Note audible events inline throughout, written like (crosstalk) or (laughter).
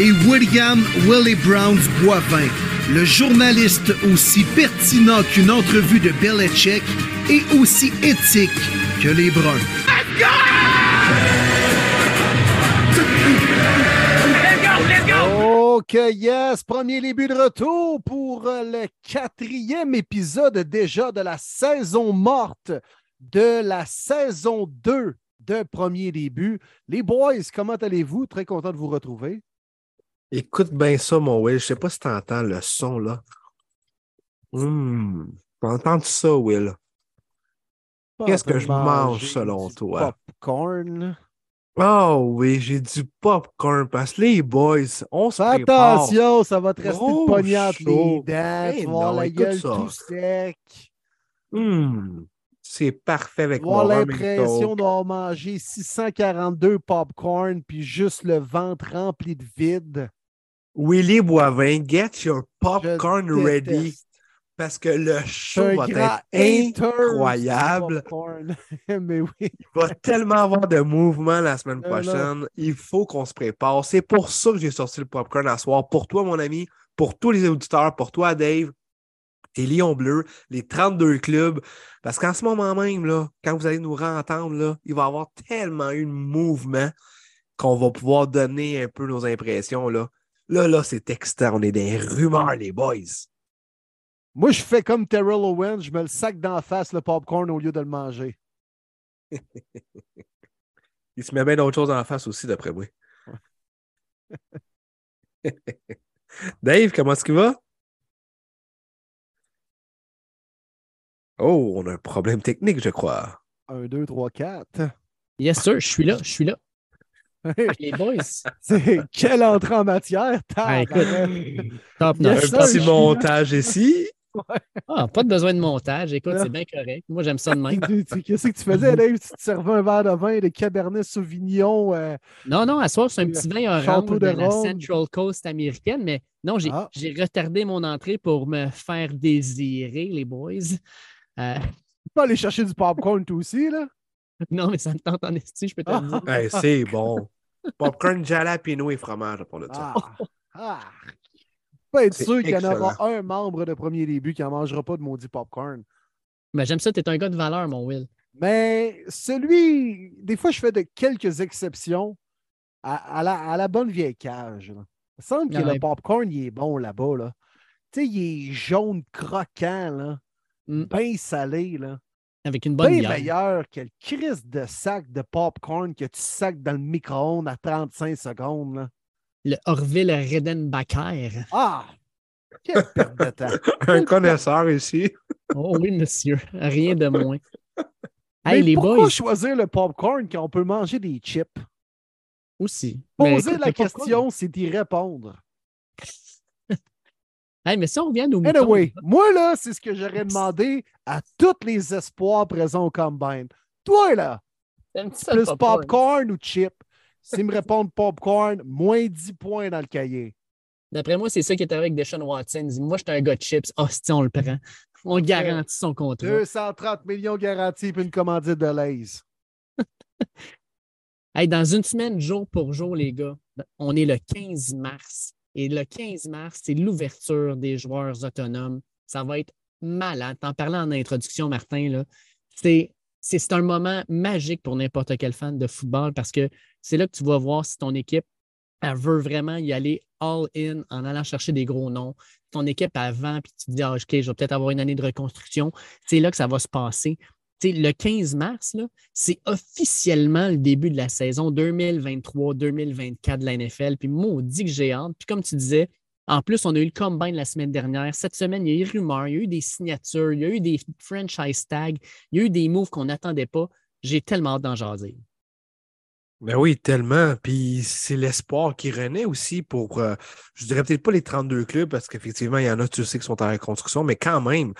Et William Willie Browns Boivin, le journaliste aussi pertinent qu'une entrevue de Belichick et aussi éthique que les Bruns. OK, yes, premier début de retour pour euh, le quatrième épisode déjà de la saison morte de la saison 2 de premier début. Les boys, comment allez-vous? Très content de vous retrouver. Écoute bien ça, mon Will. Je sais pas si tu entends le son, là. Hum, T'entends ça, Will? Qu'est-ce que je mange selon du toi? Popcorn. Oh oui, j'ai du popcorn parce que les boys, on se attention, ça va te rester de pognante les dents. Eh tu vas avoir non, la gueule ça. tout sec. Hum, c'est parfait avec mon l'impression d'avoir mangé 642 popcorn puis juste le ventre rempli de vide. Willy Boivin, get your popcorn Je ready déteste. parce que le show va être incroyable. popcorn. (laughs) Mais oui. Il va tellement avoir de mouvements la semaine prochaine. Il faut qu'on se prépare. C'est pour ça que j'ai sorti le popcorn à soir. Pour toi, mon ami, pour tous les auditeurs, pour toi, Dave, et Lion Bleu, les 32 clubs. Parce qu'en ce moment même, là, quand vous allez nous entendre, là, il va y avoir tellement eu de mouvement qu'on va pouvoir donner un peu nos impressions. Là, là, là c'est excitant. On est des rumeurs, les boys. Moi, je fais comme Terrell Owens, je me le sac d'en face le popcorn au lieu de le manger. (laughs) Il se met bien d'autres choses en face aussi, d'après moi. (laughs) Dave, comment est-ce qu'il va? Oh, on a un problème technique, je crois. 1, 2, 3, 4. Yes, sir, je suis là, je suis là. Les boys. (laughs) C'est quelle entrée en matière? Ah, écoute, Tabarouette. top un petit montage ici. Ah, pas de besoin de montage. Écoute, Ah. c'est bien correct. Moi, j'aime ça de même. Qu'est-ce que tu faisais, Dave? Tu te servais un verre de vin de Cabernet Sauvignon. euh, Non, non, à soir, c'est un petit vin orange de de la. Central Coast américaine, mais non, j'ai Ah. j'ai retardé mon entrée pour me faire désirer, les boys. Euh, Tu peux aller chercher du popcorn, toi aussi, là? (laughs) non, mais ça me tente en esti, je peux te Ah. le dire. (laughs) Hey, c'est bon. Popcorn, jalapeno et fromage pour le dire. Ah! ah. Pas être sûr qu'il y en aura un membre de premier début qui n'en mangera pas de maudit popcorn. Mais j'aime ça, tu es un gars de valeur, mon Will. Mais celui, des fois, je fais de quelques exceptions à, à la, à la bonne vieille cage. là. Il me semble que Ah le popcorn, il est bon là-bas. Là. Tu sais, il est jaune croquant, là, Mm. bien salé. Là. Avec une bonne Bien bière. meilleur que le crise de sac de popcorn que tu sacs dans le micro-ondes à 35 secondes. là. Le Orville Redenbacher. Ah! Quelle perte de temps! (laughs) Un connaisseur ici. Oh oui, monsieur. Rien de moins. Mais Hey, les pourquoi boys choisir le popcorn quand on peut manger des chips? aussi. Mais Poser écoute, la question, c'est d'y répondre. Hey, mais si on revient à nos moutons, Anyway, moi, là, c'est ce que j'aurais demandé à tous les espoirs présents au Combine. Toi, là, ça, plus popcorn? ou chip? S'ils me répondent popcorn, moins 10 points dans le cahier. D'après moi, c'est ça qui est avec Deshaun Watson. Il dit, Moi, je suis un gars de chips. Ah, si on le prend. On garantit son contrat. 230 millions garantis puis une commandite de Lays. (laughs) Hey, dans une semaine, jour pour jour, les gars, on est le 15 mars. Et le 15 mars, c'est l'ouverture des joueurs autonomes. Ça va être malade. T'en parlais en introduction, Martin. C'est, un moment magique pour n'importe quel fan de football parce que c'est là que tu vas voir si ton équipe veut vraiment y aller all-in en allant chercher des gros noms. Ton équipe avant, puis tu te dis, ah, OK, je vais peut-être avoir une année de reconstruction. C'est là que ça va se passer. Le 15 mars, c'est officiellement le début de la saison 2023-2024 de la NFL. Puis maudit que j'ai hâte. Puis comme tu disais, en plus, on a eu le combine la semaine dernière. Cette semaine, il y a eu des rumeurs, il y a eu des signatures, il y a eu des franchise tags, il y a eu des moves qu'on n'attendait pas. J'ai tellement hâte d'en jaser. Ben oui, tellement. Puis c'est l'espoir qui renaît aussi pour, euh, je dirais peut-être pas les 32 clubs, parce qu'effectivement, il y en a, tu sais, qui sont en reconstruction, mais quand même,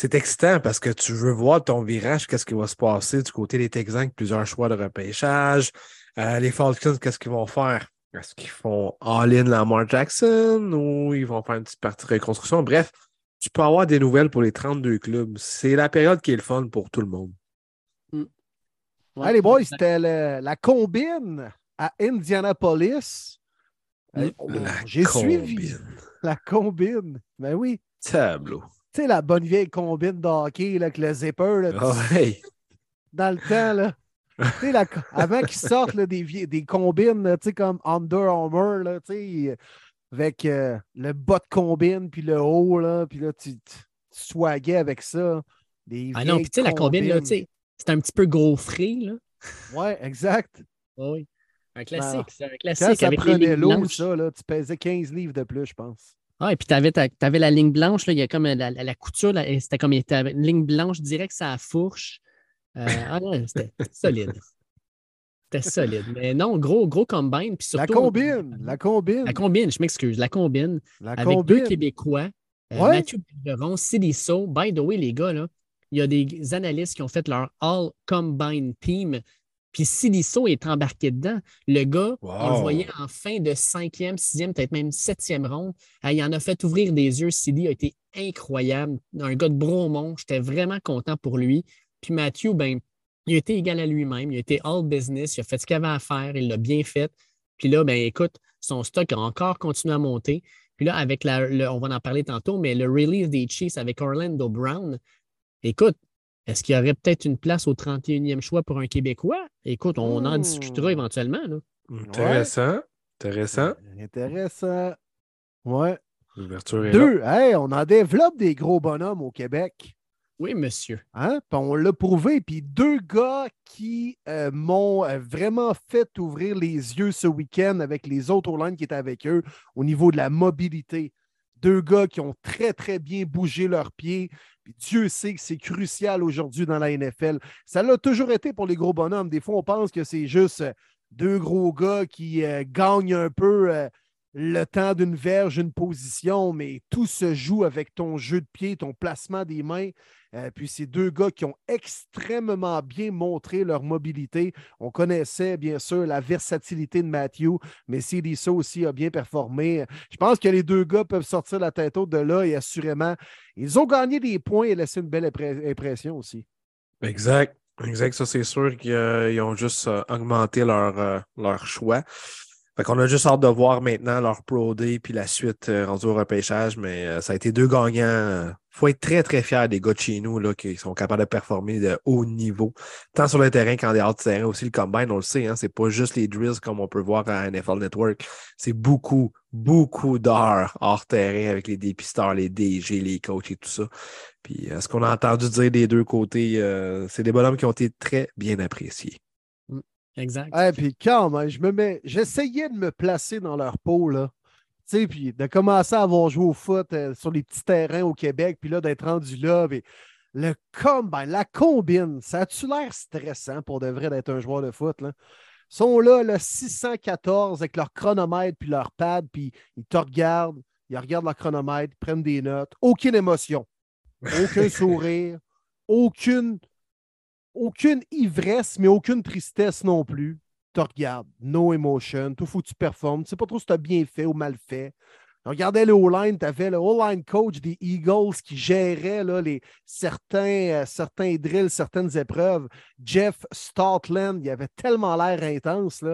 c'est excitant parce que tu veux voir ton virage, qu'est-ce qui va se passer du côté des Texans avec plusieurs choix de repêchage. Euh, les Falcons, qu'est-ce qu'ils vont faire? Est-ce qu'ils font all-in Lamar Jackson ou ils vont faire une petite partie de reconstruction? Bref, tu peux avoir des nouvelles pour les 32 clubs. C'est la période qui est le fun pour tout le monde. Ouais, les boys, c'était la combine à Indianapolis. La J'ai suivi combine. (laughs) la combine. Ben oui. Tableau. Tu sais, la bonne vieille combine de hockey là, avec le zipper là, Ah dans le temps. Là. La- (laughs) avant qu'ils sortent là, des, vie- des combines là, tu sais, comme Under Armour, là, tu sais, avec euh, le bas de combine puis le haut, là, puis là, tu, tu, swaguais avec ça. Des Ah non, puis tu sais, la combine, là, tu combines. sais, c'est un petit peu gaufré, là. Ouais, exact. Ah Oui. Un classique, c'est un Quand classique ça avec les prenait l'eau, ça, là, tu pesais 15 livres de plus, je pense. Ah, et puis tu avais, la ligne blanche, là, il y a comme la, la- la couture, c'était comme une ligne blanche direct ça la fourche. Euh, ah non, (laughs) c'était solide. C'était solide. Mais non, gros, gros combine. Puis La surtout, combine, la combine, La combine, je m'excuse, la combine. la avec combine. deux Québécois, euh, Ouais. Mathieu Bergeron, Sidiso. By the way, les gars, là, il y a des analystes qui ont fait leur All Combine Team. Puis Sidiso est embarqué dedans. Le gars, on le voyait en fin de cinquième, sixième, peut-être même septième ronde. Il en a fait ouvrir des yeux. Sidi a été incroyable. Un gars de Bromont. J'étais vraiment content pour lui. Puis Mathieu, ben, il a été égal à lui-même. Il a été all business. Il a fait ce qu'il avait à faire. Il l'a bien fait. Puis là, ben, écoute, son stock a encore continué à monter. Puis là, avec la, le- on va en parler tantôt, mais le release des Chiefs avec Orlando Brown, écoute, est-ce qu'il y aurait peut-être une place au 31e choix pour un Québécois? Écoute, on en Hmm. discutera éventuellement. là. Intéressant. Intéressant. Intéressant. Ouais. L'ouverture est là. Deux, hey, on en développe des gros bonhommes au Québec. Oui, monsieur. Hein? Puis on l'a prouvé. Puis deux gars qui euh, m'ont euh, vraiment fait ouvrir les yeux ce week-end avec les autres O-line qui étaient avec eux au niveau de la mobilité. Deux gars qui ont très, très bien bougé leurs pieds. Dieu sait que c'est crucial aujourd'hui dans la NFL. Ça l'a toujours été pour les gros bonhommes. Des fois, on pense que c'est juste deux gros gars qui euh, gagnent un peu euh, le temps d'une verge, une position, mais tout se joue avec ton jeu de pied, ton placement des mains. Euh, puis c'est deux gars qui ont extrêmement bien montré leur mobilité. On connaissait bien sûr la versatilité de Matthew, mais CDSO aussi a bien performé. Je pense que les deux gars peuvent sortir la tête haute de là et assurément, ils ont gagné des points et laissé une belle impression aussi. Exact. Exact. Ça, c'est sûr qu'ils ont juste euh, augmenté euh, leur choix. Fait qu'on a juste hâte de voir maintenant leur Pro Day puis la suite euh, rendue au repêchage, mais euh, ça a été deux gagnants. Faut être très, très fier des gars de chez nous là, qui sont capables de performer de haut niveau, tant sur le terrain qu'en dehors du terrain. Aussi, le combine, on le sait, hein, c'est pas juste les drills comme on peut voir à NFL Network. C'est beaucoup, beaucoup d'heures hors terrain avec les dépisteurs, les DG, les coachs et tout ça. Puis euh, ce qu'on a entendu dire des deux côtés, euh, c'est des bonhommes qui ont été très bien appréciés. Exact. Et puis quand même, je me mets, j'essayais de me placer dans leur peau, là. Tu sais, puis de commencer à avoir joué au foot euh, sur les petits terrains au Québec, puis là, d'être rendu là, puis le combine, la combine, ça a-tu l'air stressant pour de vrai d'être un joueur de foot, là? Ils sont là, le 614 avec leur chronomètre puis leur pad, puis ils te regardent, ils regardent leur chronomètre, ils prennent des notes, aucune émotion, aucun (laughs) sourire, aucune, aucune ivresse, mais aucune tristesse non plus. Tu regardes, no emotion, tout faut que tu performes. Tu sais pas trop si tu as bien fait ou mal fait. Regardez le O-line, tu avais le O-line coach des Eagles qui gérait là, les, certains, euh, drills, certaines épreuves. Jeff Stoutland, il avait tellement l'air intense.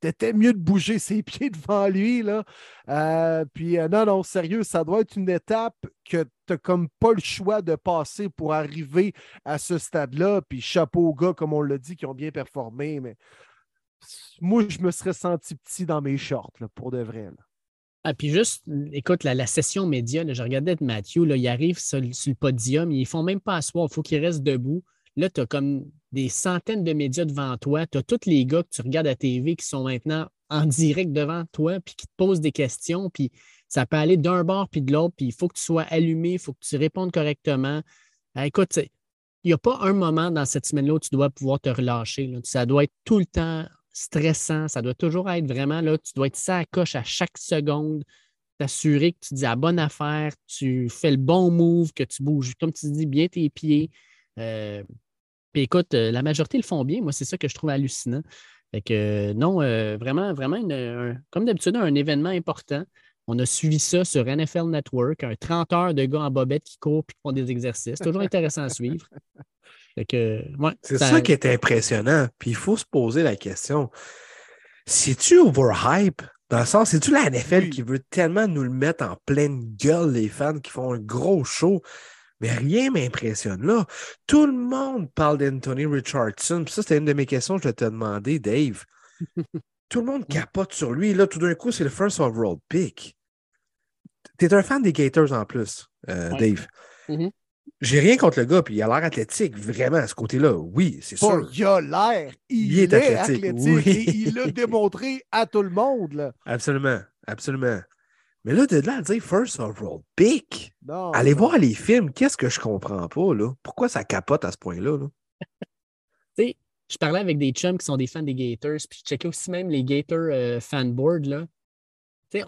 T'étais mieux de bouger ses (laughs) pieds devant lui. Euh, puis euh, non, non, sérieux, ça doit être une étape que tu n'as comme pas le choix de passer pour arriver à ce stade-là. Puis chapeau aux gars, comme on l'a dit, qui ont bien performé. Mais moi, je me serais senti petit dans mes shorts, pour de vrai. Ah, puis juste, écoute, la, session média, je regardais Mathieu, là, il arrive sur, le- podium, ils ne font même pas asseoir, il faut qu'ils restent debout. Là, tu as comme des centaines de médias devant toi. Tu as tous les gars que tu regardes à TV qui sont maintenant en direct devant toi, puis qui te posent des questions, puis ça peut aller d'un bord puis de l'autre, puis il faut que tu sois allumé, il faut que tu répondes correctement. Ah, écoute, il n'y a pas un moment dans cette semaine-là où tu dois pouvoir te relâcher. Ça doit être tout le temps stressant. Ça doit toujours être vraiment là, tu dois être ça à coche à chaque seconde, t'assurer que tu dis la bonne affaire, tu fais le bon move, que tu bouges, comme tu dis, bien tes pieds. Euh, puis écoute, euh, la majorité le font bien. Moi, c'est ça que je trouve hallucinant. Fait que non, euh, vraiment, vraiment, comme d'habitude, un événement important. On a suivi ça sur NFL Network, un 30 heures de gars en bobette qui courent et qui font des exercices. Toujours intéressant à suivre. c'est ça... qui est impressionnant. Puis il faut se poser la question. C'est-tu overhype? Dans le sens, c'est-tu la NFL qui veut tellement nous le mettre en pleine gueule, les fans qui font un gros show? Mais rien m'impressionne là. Tout le monde parle d'Anthony Richardson. ça, c'était une de mes questions que je te demandé, Dave. (laughs) tout le monde capote sur lui. Là, tout d'un coup, c'est le first overall pick. T'es un fan des Gators en plus, euh, Dave. Mm-hmm. J'ai rien contre le gars, puis il a l'air athlétique, vraiment, à ce côté-là. Oui, c'est sûr. Il a l'air. Il, est, athlétique. Et il l'a démontré à tout le monde. Là. Absolument, absolument. Mais là, de là à dire first overall pick, allez voir les films, qu'est-ce que je comprends pas, là? Pourquoi ça capote à ce point-là? Là? (laughs) tu sais, je parlais avec des chums qui sont des fans des Gators, puis je checkais aussi même les Gators euh, fanboard, là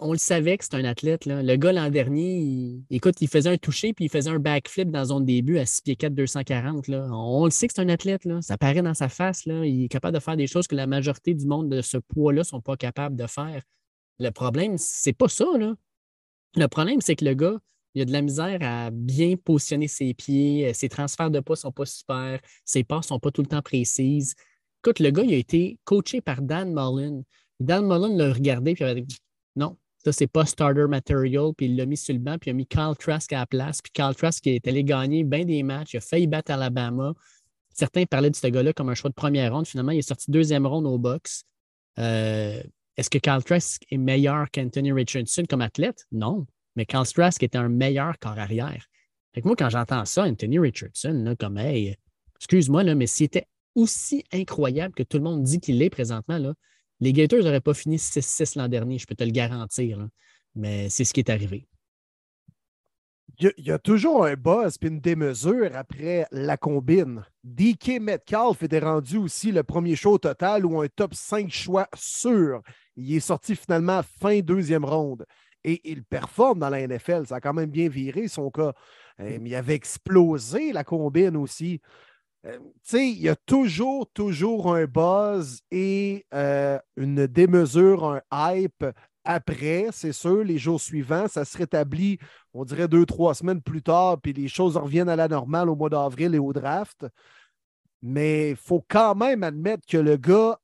on le savait que c'était un athlète. Là. Le gars l'an dernier, il, écoute, il faisait un toucher puis il faisait un backflip dans zone début à 6 pieds 4, 240. Là. On, le sait que c'est un athlète. Là. Ça paraît dans sa face. Là. Il est capable de faire des choses que la majorité du monde de ce poids-là ne sont pas capables de faire. Le problème, c'est pas ça. Là. Le problème, c'est que le gars, il a de la misère à bien positionner ses pieds. Ses transferts de pas ne sont pas super. Ses pas ne sont pas tout le temps précises. Écoute, le gars, il a été coaché par Dan Mullen. Dan Mullen l'a regardé et il a dit non, ça, c'est pas starter material. Puis il l'a mis sur le banc, puis il a mis Carl Trask à la place. Puis Carl Trask qui est allé gagner bien des matchs. Il a failli battre Alabama. Certains parlaient de ce gars-là comme un choix de première ronde. Finalement, il est sorti deuxième ronde au box. Euh, est-ce que Carl Trask est meilleur qu'Anthony Richardson comme athlète? Non. Mais Carl Trask était un meilleur corps arrière. Fait que moi, quand j'entends ça, Anthony Richardson, là, comme, hey, excuse-moi, mais s'il était aussi incroyable que tout le monde dit qu'il est présentement, là, les Gators n'auraient pas fini 6-6 l'an dernier, je peux te le garantir. Mais c'est ce qui est arrivé. Il y, a, toujours un buzz et une démesure après la combine. DK Metcalf était rendu aussi le premier show total ou un top 5 choix sûr. Il est sorti finalement fin deuxième ronde. Et il performe dans la NFL. Ça a quand même bien viré son cas. Euh, il avait explosé la combine aussi. Euh, tu sais, il y a toujours, toujours un buzz et euh, une démesure, un hype après, c'est sûr, les jours suivants, ça se rétablit, on dirait deux, trois semaines plus tard, puis les choses reviennent à la normale au mois d'avril et au draft. Mais il faut quand même admettre que le gars,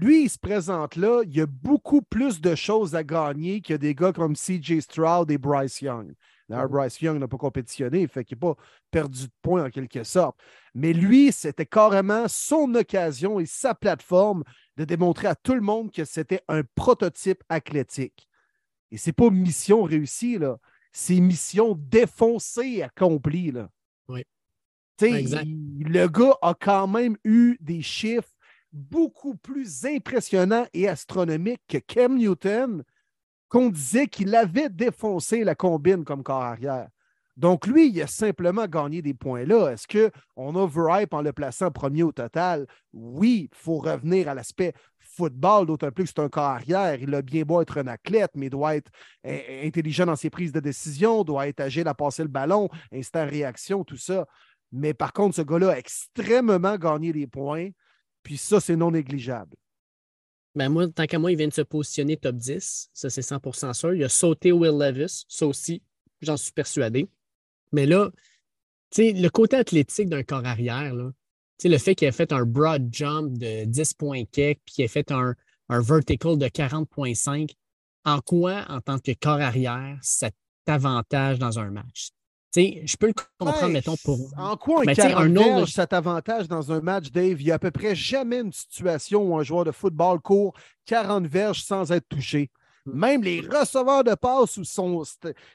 lui, il se présente là, il y a beaucoup plus de choses à gagner que des gars comme CJ Stroud et Bryce Young. D'ailleurs, Bryce Young n'a pas compétitionné, fait qu'il n'a pas perdu de points en quelque sorte. Mais lui, c'était carrément son occasion et sa plateforme de démontrer à tout le monde que c'était un prototype athlétique. Et ce n'est pas mission réussie, là. C'est mission défoncée, accomplie. Là. Oui. le gars a quand même eu des chiffres beaucoup plus impressionnants et astronomiques que Cam Newton, qu'on disait qu'il avait défoncé la combine comme corps arrière. Donc, lui, il a simplement gagné des points là. Est-ce qu'on overhype en le plaçant premier au total? Oui, il faut revenir à l'aspect football, d'autant plus que c'est un corps arrière. Il a bien beau être un athlète, mais doit être intelligent dans ses prises de décision, doit être agile à passer le ballon, instant réaction, tout ça. Mais par contre, ce gars-là a extrêmement gagné des points, puis ça, c'est non négligeable. Ben moi, tant qu'à moi, il vient de se positionner top 10. Ça, c'est 100% sûr. Il a sauté Will Levis. Ça aussi, j'en suis persuadé. Mais là, le côté athlétique d'un corps arrière, là, le fait qu'il ait fait un broad jump de 10 points puis qu'il ait fait un, un vertical de 40,5, en quoi, en tant que corps arrière, ça t'avantage dans un match? Je peux le comprendre, mettons, pour. En quoi un, autre... cet avantage dans un match, Dave? Il n'y a à peu près jamais une situation où un joueur de football court 40 verges sans être touché. Hmm. Même les receveurs de passe où sont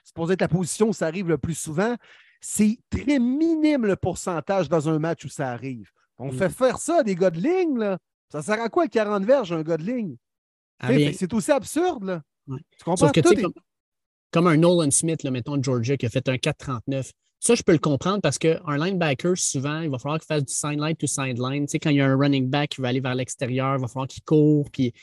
supposé être la position où ça arrive le plus souvent, c'est très minime le pourcentage dans un match où ça arrive. On hmm. fait faire ça à des gars de ligne, là. Ça sert à quoi 40 verges, un gars de ligne? Ah, c'est aussi absurde, là. Tu comprends? comme un Nolan Smith, là, mettons, de Georgia, qui a fait un 4,39. Ça, je peux le comprendre parce qu'un linebacker, souvent, il va falloir qu'il fasse du sideline to sideline. Tu sais, quand il y a un running back qui va aller vers l'extérieur, il va falloir qu'il court. Puis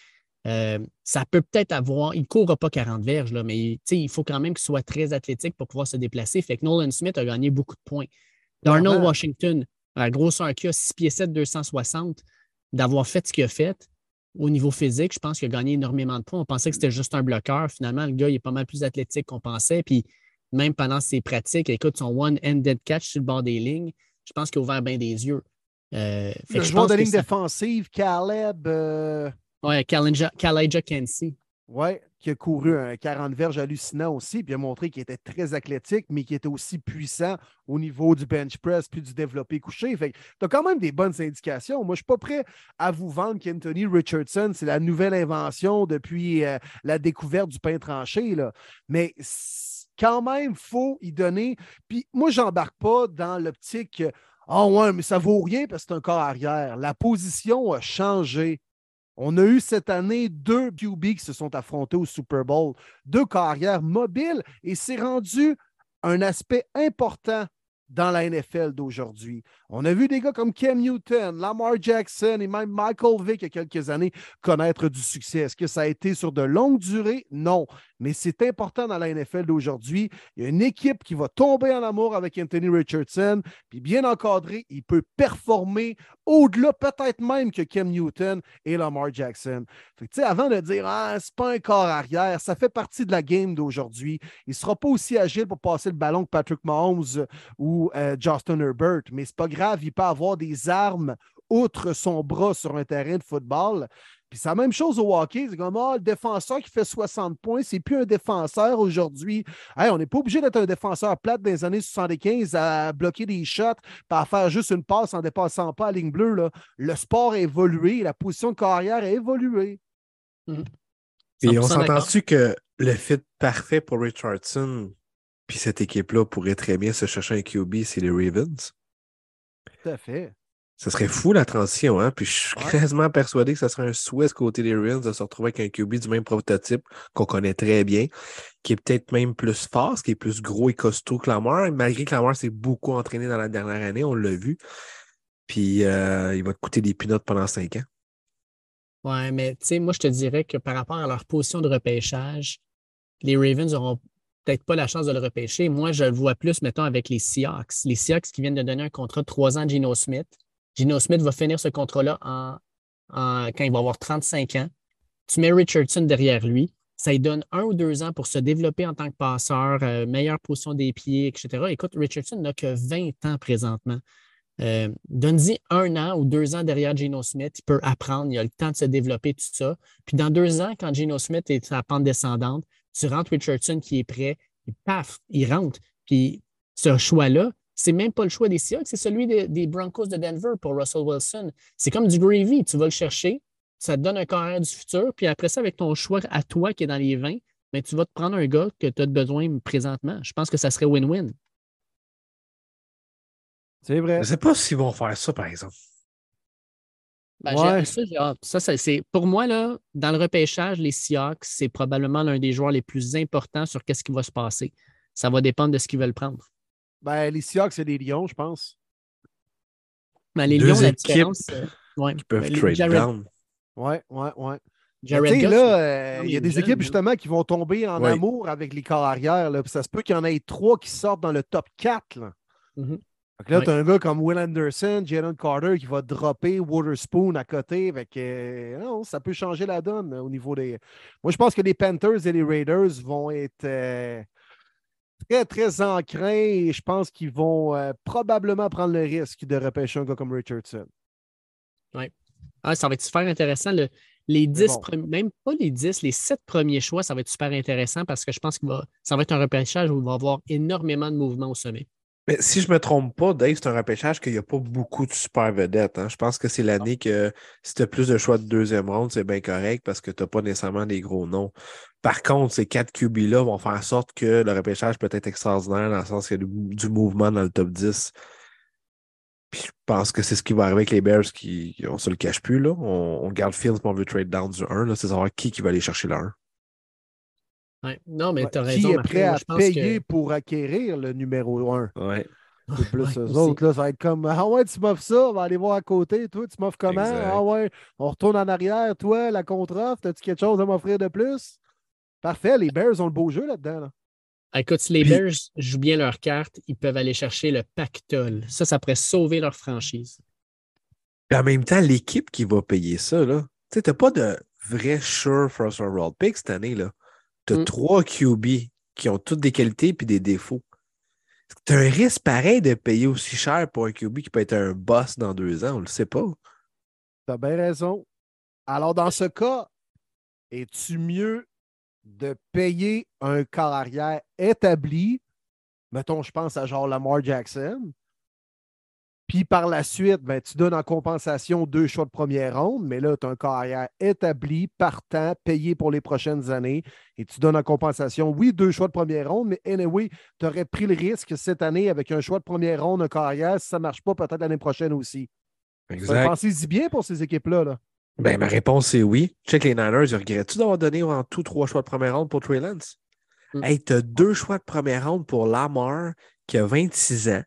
euh, ça peut peut-être avoir. Il ne courra pas 40 verges, là, mais il faut quand même qu'il soit très athlétique pour pouvoir se déplacer. Fait que Nolan Smith a gagné beaucoup de points. Darnell Washington, à la grosseur qu'il a, 6 pieds 7, 260, d'avoir fait ce qu'il a fait au niveau physique, je pense qu'il a gagné énormément de points. On pensait que c'était juste un bloqueur. Finalement, le gars, il est pas mal plus athlétique qu'on pensait. Puis même pendant ses pratiques, écoute, son one-handed catch sur le bord des lignes, je pense qu'il a ouvert bien des yeux. Euh, le joueur de ligne défensive, Caleb. Euh... Ouais, Kalaja Kensi. Oui, qui a couru un 40 verges hallucinant aussi, puis a montré qu'il était très athlétique, mais qu'il était aussi puissant au niveau du bench press puis du développé couché. Fait tu as quand même des bonnes indications. Moi, je ne suis pas prêt à vous vendre qu'Anthony Richardson, c'est la nouvelle invention depuis euh, la découverte du pain tranché. Là. Mais quand même, il faut y donner. Puis moi, je n'embarque pas dans l'optique. Ah oh ouais, mais ça vaut rien parce que c'est un corps arrière. La position a changé. On a eu cette année deux QB qui se sont affrontés au Super Bowl, deux carrières mobiles, et c'est rendu un aspect important dans la NFL d'aujourd'hui. On a vu des gars comme Cam Newton, Lamar Jackson et même Michael Vick il y a quelques années connaître du succès. Est-ce que ça a été sur de longues durées? Non. Mais c'est important dans la NFL d'aujourd'hui. Il y a une équipe qui va tomber en amour avec Anthony Richardson, puis bien encadré, il peut performer au-delà peut-être même que Cam Newton et Lamar Jackson. Fait avant de dire Ah, c'est pas un corps arrière, ça fait partie de la game d'aujourd'hui. Il ne sera pas aussi agile pour passer le ballon que Patrick Mahomes ou euh, Justin Herbert, mais c'est pas grave, il peut avoir des armes outre son bras sur un terrain de football. Puis c'est la même chose au hockey. C'est comme ah, le défenseur qui fait 60 points, c'est plus un défenseur aujourd'hui. on n'est pas obligé d'être un défenseur plate dans les années 75 à bloquer des shots, à faire juste une passe en dépassant pas la ligne bleue. Là. Le sport a évolué, la position de carrière a évolué. Mhm. Et on s'entend-tu que le fit parfait pour Richardson, puis cette équipe-là pourrait très bien se chercher un QB, c'est les Ravens? Tout à fait. Ce serait fou la transition, hein? Puis je suis quasiment persuadé que ce serait un souhait côté des Ravens de se retrouver avec un QB du même prototype qu'on connaît très bien, qui est peut-être même plus fort, qui est plus gros et costaud que Lamar, malgré que Lamar s'est beaucoup entraîné dans la dernière année, on l'a vu. Puis euh, il va te coûter des pinottes pendant cinq ans. Ouais, mais tu sais, moi, je te dirais que par rapport à leur position de repêchage, les Ravens n'auront peut-être pas la chance de le repêcher. Moi, je le vois plus, mettons, avec les Seahawks. Les Seahawks qui viennent de donner un contrat de trois ans à Gino Smith. Gino Smith va finir ce contrat-là en, quand il va avoir 35 ans. Tu mets Richardson derrière lui. Ça lui donne un ou deux ans pour se développer en tant que passeur, euh, meilleure position des pieds, etc. Écoute, Richardson n'a que 20 ans présentement. Euh, Donne-y un an ou deux ans derrière Gino Smith, il peut apprendre, il a le temps de se développer, tout ça. Puis dans deux ans, quand Gino Smith est sa pente descendante, tu rentres Richardson qui est prêt, et paf, il rentre. Puis ce choix-là, c'est même pas le choix des Seahawks, c'est celui des, Broncos de Denver pour Russell Wilson. C'est comme du gravy. Tu vas le chercher, ça te donne un carrière du futur, puis après ça, avec ton choix à toi qui est dans les 20, mais ben, tu vas te prendre un gars que tu as besoin présentement. Je pense que ça serait win-win. C'est vrai. Je ne sais pas s'ils vont faire ça, par exemple. Ben, ça, ça, c'est, pour moi, là, dans le repêchage, les Seahawks, c'est probablement l'un des joueurs les plus importants sur qu'est-ce qui va se passer. Ça va dépendre de ce qu'ils veulent prendre. Ben, les Seahawks, c'est des Lions, je pense. Ben, les Lions, la différence. Euh, ouais. Qui peuvent ben, trade Jared... down. Ouais, ouais, ouais. Jared là, euh, il y a des équipes justement qui vont tomber en amour avec les corps arrière. Là. Ça se peut qu'il y en ait trois qui sortent dans le top 4. Là, mm-hmm. là tu as un gars comme Will Anderson, Jalen Carter qui va dropper Waterspoon à côté. Avec, euh, non, ça peut changer la donne au niveau des. Moi, je pense que les Panthers et les Raiders vont être très, très ancrés et je pense qu'ils vont euh, probablement prendre le risque de repêcher un gars comme Richardson. Oui. Ah, ça va être super intéressant. les 10 même pas les 10, les 7 premiers choix, ça va être super intéressant parce que je pense que ça va être un repêchage où il va y avoir énormément de mouvements au sommet. Mais si je ne me trompe pas, Dave, c'est un repêchage qu'il n'y a pas beaucoup de super vedettes. Hein. Je pense que c'est l'année que si tu as plus de choix de deuxième ronde, c'est bien correct parce que tu n'as pas nécessairement des gros noms. Par contre, ces quatre QB-là vont faire en sorte que le repêchage peut être extraordinaire dans le sens qu'il y a du, mouvement dans le top 10. Puis je pense que c'est ce qui va arriver avec les Bears qui, on se le cache plus. Là. On, garde Fields pour on veut trade down du 1. C'est savoir qui, qui va aller chercher le 1. Ouais. Non, mais tu as Qui raison. est Martin. prêt Moi, à je pense payer que- pour acquérir le numéro 1? Ouais. C'est plus Ouais, eux autres, là, ça va être comme Ah ouais, tu m'offres ça, on va aller voir à côté. Toi, tu m'offres comment? Exact. Ah ouais, on retourne en arrière. Toi, la contre-offre, as-tu quelque chose à m'offrir de plus? Parfait, les Bears ont le beau jeu là-dedans. là. Écoute, si les Puis- Bears jouent bien leur carte, ils peuvent aller chercher le pactole. Ça, ça pourrait sauver leur franchise. Puis en même temps, l'équipe qui va payer ça, là, tu sais, t'as pas de vrai sure first overall pick cette année, là. T'as Mm. trois QB qui ont toutes des qualités puis des défauts. T'as un risque pareil de payer aussi cher pour un QB qui peut être un boss dans deux ans, on le sait pas. Tu as bien raison. Alors, dans ce cas, es-tu mieux de payer un corps arrière établi, mettons, je pense à genre Lamar Jackson, puis par la suite, ben, tu donnes en compensation deux choix de première ronde, mais là, tu as un corps arrière établi, partant, payé pour les prochaines années, et tu donnes en compensation, oui, deux choix de première ronde, mais anyway, tu aurais pris le risque cette année avec un choix de première ronde, un corps arrière, si ça ne marche pas, peut-être l'année prochaine aussi. Pensez-y bien pour ces équipes-là. Là. Ben, ma réponse est oui. Check les Niners, ils regrettent-tu d'avoir donné en tout trois choix de première ronde pour Trey Lance? Mm. Hey, t'as deux choix de première ronde pour Lamar, qui a 26 ans.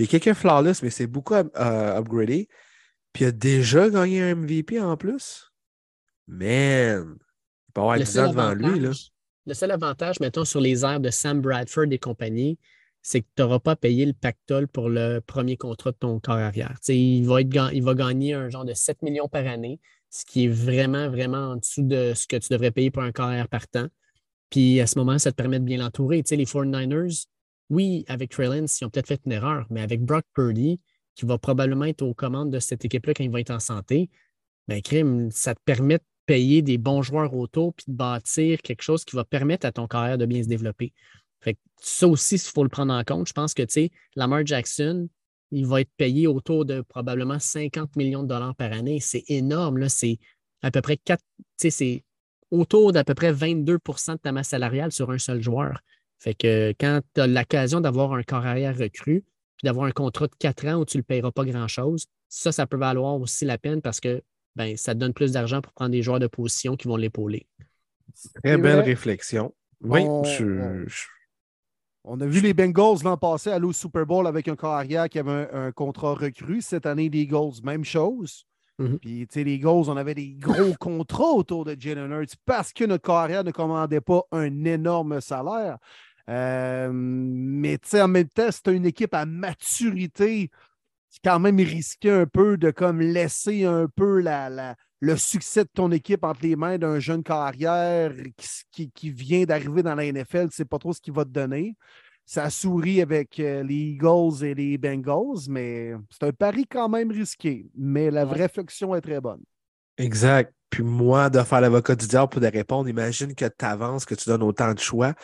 Il y a quelques flawless, mais c'est beaucoup up- euh, upgradé. Puis il a déjà gagné un MVP en plus. Man! Il peut avoir Le 10 seul, ans devant lui, là. le seul avantage, mettons, sur les airs de Sam Bradford et compagnie, c'est que tu n'auras pas payé le pactole pour le premier contrat de ton corps arrière. Il, va être, il va gagner un genre de 7 millions par année, ce qui est vraiment, vraiment en dessous de ce que tu devrais payer pour un corps arrière partant. Puis à ce moment, ça te permet de bien l'entourer. Tu sais, les 49ers, oui, avec Trey ils ont peut-être fait une erreur, mais avec Brock Purdy, qui va probablement être aux commandes de cette équipe-là quand il va être en santé, ben, crime, ça te permet de payer des bons joueurs autour puis de bâtir quelque chose qui va permettre à ton carrière de bien se développer. Fait que ça aussi, il faut le prendre en compte. Je pense que, tu sais, Lamar Jackson, il va être payé autour de probablement 50 millions de dollars par année. C'est énorme. C'est à peu près 4, tu sais, c'est autour d'à peu près 22% de ta masse salariale sur un seul joueur. Fait que quand tu as l'occasion d'avoir un corps arrière recru, puis d'avoir un contrat de 4 ans où tu ne le payeras pas grand-chose, ça, ça peut valoir aussi la peine parce que ben, ça te donne plus d'argent pour prendre des joueurs de position qui vont l'épauler. Très belle vrai. réflexion. Oui, On- je, on- je- On a vu les Bengals l'an passé aller au Super Bowl avec un corps arrière qui avait un, un contrat recru. Cette année, les Eagles, même chose. Mhm. Puis, tu sais, les Eagles, on avait des gros (laughs) contrats autour de Jalen Hurts parce que notre corps arrière ne commandait pas un énorme salaire. Euh, mais, tu sais, en même temps, c'était une équipe à maturité qui, quand même, risquait un peu de comme laisser un peu la, la- le succès de ton équipe entre les mains d'un jeune carrière qui, qui- qui vient d'arriver dans la NFL, tu ne sais pas trop ce qu'il va te donner. Ça sourit avec euh, les Eagles et les Bengals, mais c'est un pari quand même risqué. Mais la Ouais. réflexion est très bonne. Exact. Puis moi, de faire l'avocat du diable pour de répondre, imagine que tu avances, que tu donnes autant de choix,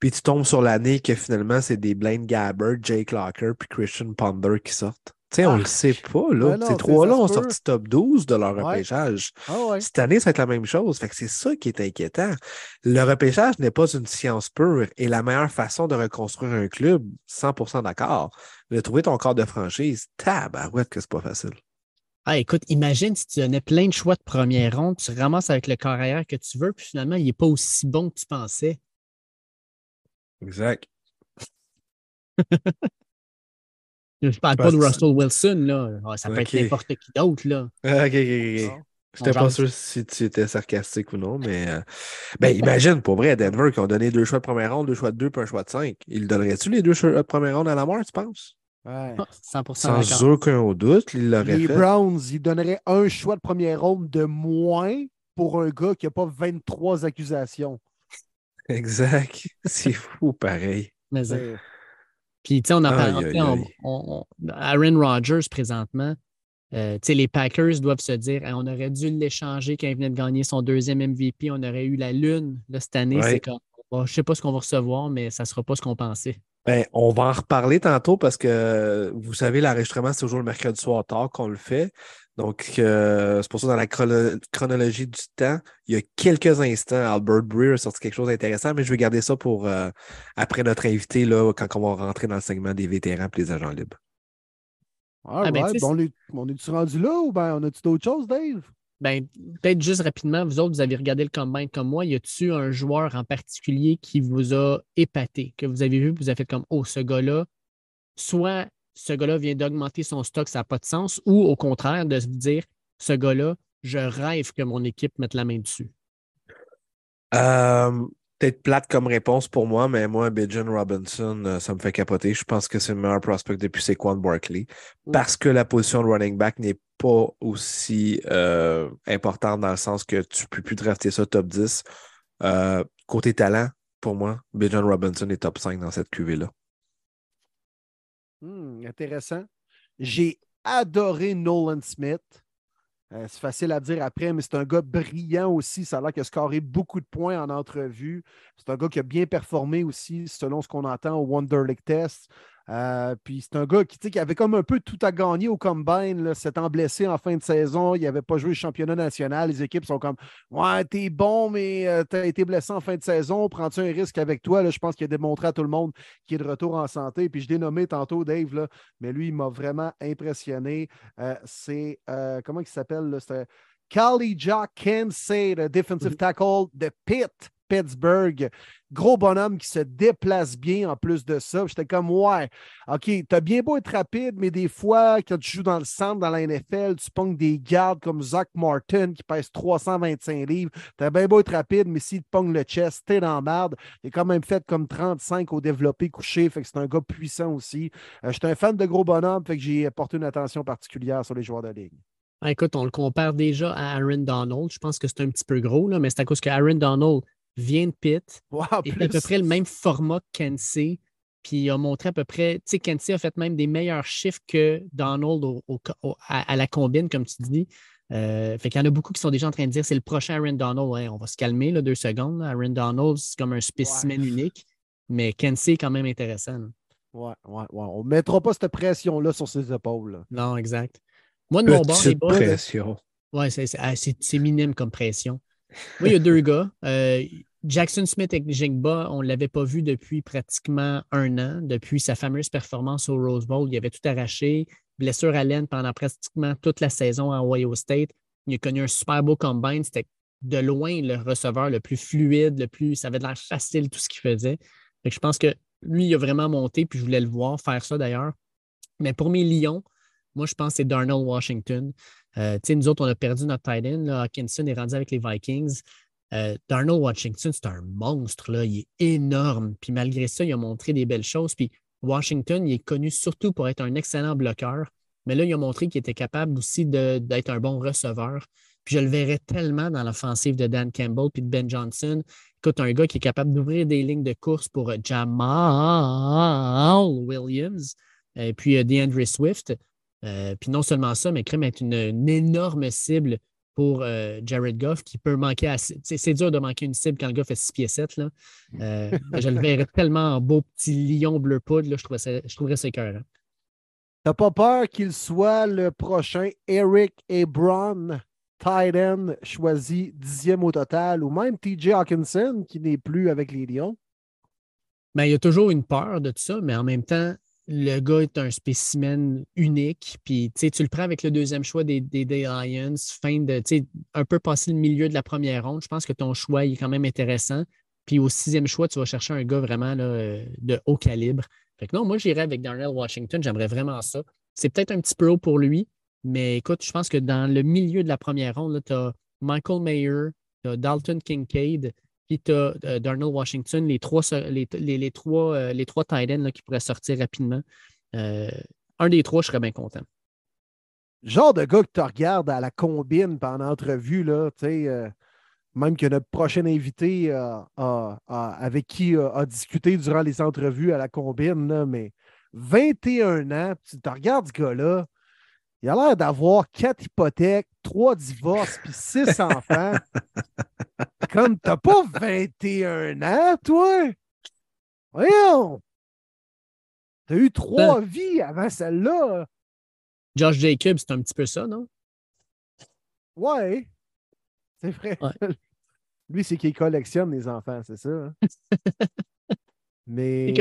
puis tu tombes sur l'année que finalement, c'est des Blaine Gabbert, Jake Locker, puis Christian Ponder qui sortent. Tu sais, on Ah, le sait pas, là. ben Ces trois-là ont sorti top 12 de leur Ouais. repêchage. Ah ouais. Cette année, ça va être la même chose. Fait que c'est ça qui est inquiétant. Le repêchage n'est pas une science pure et la meilleure façon de reconstruire un club, 100% d'accord, de trouver ton corps de franchise, tabarouette que c'est pas facile. Ah, écoute, imagine si tu donnais plein de choix de première ronde, tu ramasses avec le corps arrière que tu veux, puis finalement, il n'est pas aussi bon que tu pensais. Exact. (laughs) Je ne parle pas de Russell Wilson, là. Ah, ça peut être n'importe qui d'autre, là. (laughs) Ok, ok, ok. Non. J'étais On pas sûr si tu étais sarcastique ou non, mais euh, ben, imagine, pour vrai, à Denver, qui ont donné deux choix de première ronde, deux choix de deux, puis un choix de cinq. Ils donneraient-tu les deux choix de première ronde à la mort, tu penses? Ouais. Ah, 100% Sans d'accord. aucun doute, ils l'auraient Les fait. Browns, ils donneraient un choix de première ronde de moins pour un gars qui n'a pas 23 accusations. Exact. (laughs) C'est fou, pareil. Mais, euh, Puis, tu sais, on en Aïe, parle. aïe, tu sais, on- aïe. on- on- Aaron Rodgers, présentement, euh, tu sais, les Packers doivent se dire Hey, on aurait dû l'échanger quand il venait de gagner son deuxième MVP. On aurait eu la lune. Là, cette année, Ouais. c'est comme oh, je ne sais pas ce qu'on va recevoir, mais ça ne sera pas ce qu'on pensait. Ben, on va en reparler tantôt parce que vous savez, l'enregistrement, c'est toujours le mercredi soir tard qu'on le fait. Donc, euh, c'est pour ça, dans la chrono- chronologie du temps, il y a quelques instants, Albert Breer a sorti quelque chose d'intéressant, mais je vais garder ça pour euh, après notre invité, là, quand on va rentrer dans le segment des vétérans et des agents libres. All Ah, ben, right. tu sais, Bon, on est- on est-tu rendu là ou ben on a-tu d'autres choses, Dave? Ben, peut-être juste rapidement, vous autres, vous avez regardé le combine comme moi. Y a-t-il un joueur en particulier qui vous a épaté, que vous avez vu, vous avez fait comme Oh, ce gars-là, soit ce gars-là vient d'augmenter son stock, ça n'a pas de sens, ou au contraire, de se dire ce gars-là, je rêve que mon équipe mette la main dessus? Euh, Peut-être plate comme réponse pour moi, mais moi, Bijan Robinson, euh, ça me fait capoter. Je pense que c'est le meilleur prospect depuis Saquon Barkley. Parce que la position de running back n'est pas aussi euh, importante dans le sens que tu peux plus drafter ça top 10. Euh, côté talent, pour moi, Bijan Robinson est top 5 dans cette QV-là. Hmm, intéressant. J'ai adoré Nolan Smith. Euh, c'est facile à dire après, mais c'est un gars brillant aussi. Ça a l'air qu'il a scoré beaucoup de points en entrevue. C'est un gars qui a bien performé aussi, selon ce qu'on entend au Wonder League Test. Euh, puis c'est un gars qui, qui, avait comme un peu tout à gagner au combine, s'étant blessé en fin de saison. Il n'avait pas joué le championnat national. Les équipes sont comme Ouais, t'es bon, mais euh, t'as été blessé en fin de saison. Prends-tu un risque avec toi? Là, je pense qu'il a démontré à tout le monde qu'il est de retour en santé. Puis je l'ai nommé tantôt Dave, là, mais lui, il m'a vraiment impressionné. Euh, c'est comment il s'appelle? Kali Jack Kensey, le defensive mm-hmm. tackle de Pitt. Pittsburgh. Gros bonhomme qui se déplace bien en plus de ça. J'étais comme, ouais, OK, t'as bien beau être rapide, mais des fois, quand tu joues dans le centre, dans la NFL, tu pognes des gardes comme Zach Martin qui pèse 325 livres. T'as bien beau être rapide, mais s'il te pogne le chest, t'es dans merde. Est quand même fait comme 35 au développé couché, fait que c'est un gars puissant aussi. Euh, J'étais un fan de gros bonhomme, fait que j'ai porté une attention particulière sur les joueurs de ligue. Ah, écoute, on le compare déjà à Aaron Donald. Je pense que c'est un petit peu gros, là, mais c'est à cause que Aaron Donald, vient de Pitt. Wow, est à peu près le même format que Kensey. Puis il a montré à peu près, tu sais, Kensey a fait même des meilleurs chiffres que Donald à, la combine, comme tu dis. Euh, fait qu'il y en a beaucoup qui sont déjà en train de dire c'est le prochain Aaron Donald. on va se calmer là, deux secondes. Aaron Donald, c'est comme un spécimen unique, mais Kensey est quand même intéressant. Ouais, ouais, ouais. On ne mettra pas cette pression-là sur ses épaules. Non, exact. Moi, de mon bord, les pression. Ouais, ah, c'est minime comme pression. Moi, il y a deux gars. Euh, Jackson Smith et Jigba, on ne l'avait pas vu depuis pratiquement un an, depuis sa fameuse performance au Rose Bowl. Il avait tout arraché, blessure à laine pendant pratiquement toute la saison à Ohio State. Il a connu un super beau combine. C'était de loin le receveur le plus fluide, le plus. Ça avait l'air facile tout ce qu'il faisait. je pense que lui, il a vraiment monté, puis je voulais le voir faire ça d'ailleurs. Mais pour mes Lions, moi, je pense que c'est Darnell Washington. Euh, nous autres, on a perdu notre tight end. Hawkinson est rendu avec les Vikings. Euh, Darnell Washington, c'est un monstre. Là. Il est énorme. Puis malgré ça, il a montré des belles choses. Puis Washington, il est connu surtout pour être un excellent bloqueur. Mais là, il a montré qu'il était capable aussi d'être un bon receveur. Puis je le verrais tellement dans l'offensive de Dan Campbell puis de Ben Johnson. Écoute, un gars qui est capable d'ouvrir des lignes de course pour Jamal Williams et puis euh, DeAndre Swift. Euh, puis non seulement ça, mais Crème est une, énorme cible pour euh, Jared Goff qui peut manquer assez. C'est dur de manquer une cible quand le Goff fait 6 pieds 7. Là. Euh, je le verrais (laughs) tellement en beau petit lion bleu poudre. Là, je, trouverais ça, je trouverais ça Tu T'as pas peur qu'il soit le prochain Eric Ebron, tight end, choisi dixième au total, ou même TJ Hawkinson qui n'est plus avec les Lions? Ben, il y a toujours une peur de tout ça, mais en même temps, le gars est un spécimen unique. Puis tu le prends avec le deuxième choix des, des, Lions, fin de, un peu passer le milieu de la première ronde. Je pense que ton choix est quand même intéressant. Puis au sixième choix, tu vas chercher un gars vraiment de haut calibre. Fait que non, moi, j'irais avec Darnell Washington. J'aimerais vraiment ça. C'est peut-être un petit peu haut pour lui, mais écoute, je pense que dans le milieu de la première ronde, tu as Michael Mayer, tu as Dalton Kincaid, puis tu as euh, Darnell Washington, les trois, les, les, trois, euh, les trois tight ends qui pourraient sortir rapidement. Euh, un des trois, je serais bien content. Genre de gars que tu regardes à la combine pendant l'entrevue, là, même que notre prochain invité avec qui a discuté durant les entrevues à la combine, là, mais 21 ans, tu te regardes ce gars-là, il a l'air d'avoir quatre hypothèques, trois divorces, puis six (laughs) enfants. Comme t'as pas 21 ans, toi? Voyons! T'as eu trois ben. vies avant celle-là. Josh Jacobs, c'est un petit peu ça, non? Ouais. C'est vrai. (laughs) Lui, c'est qu'il collectionne les enfants, c'est ça. Hein? (laughs) Mais.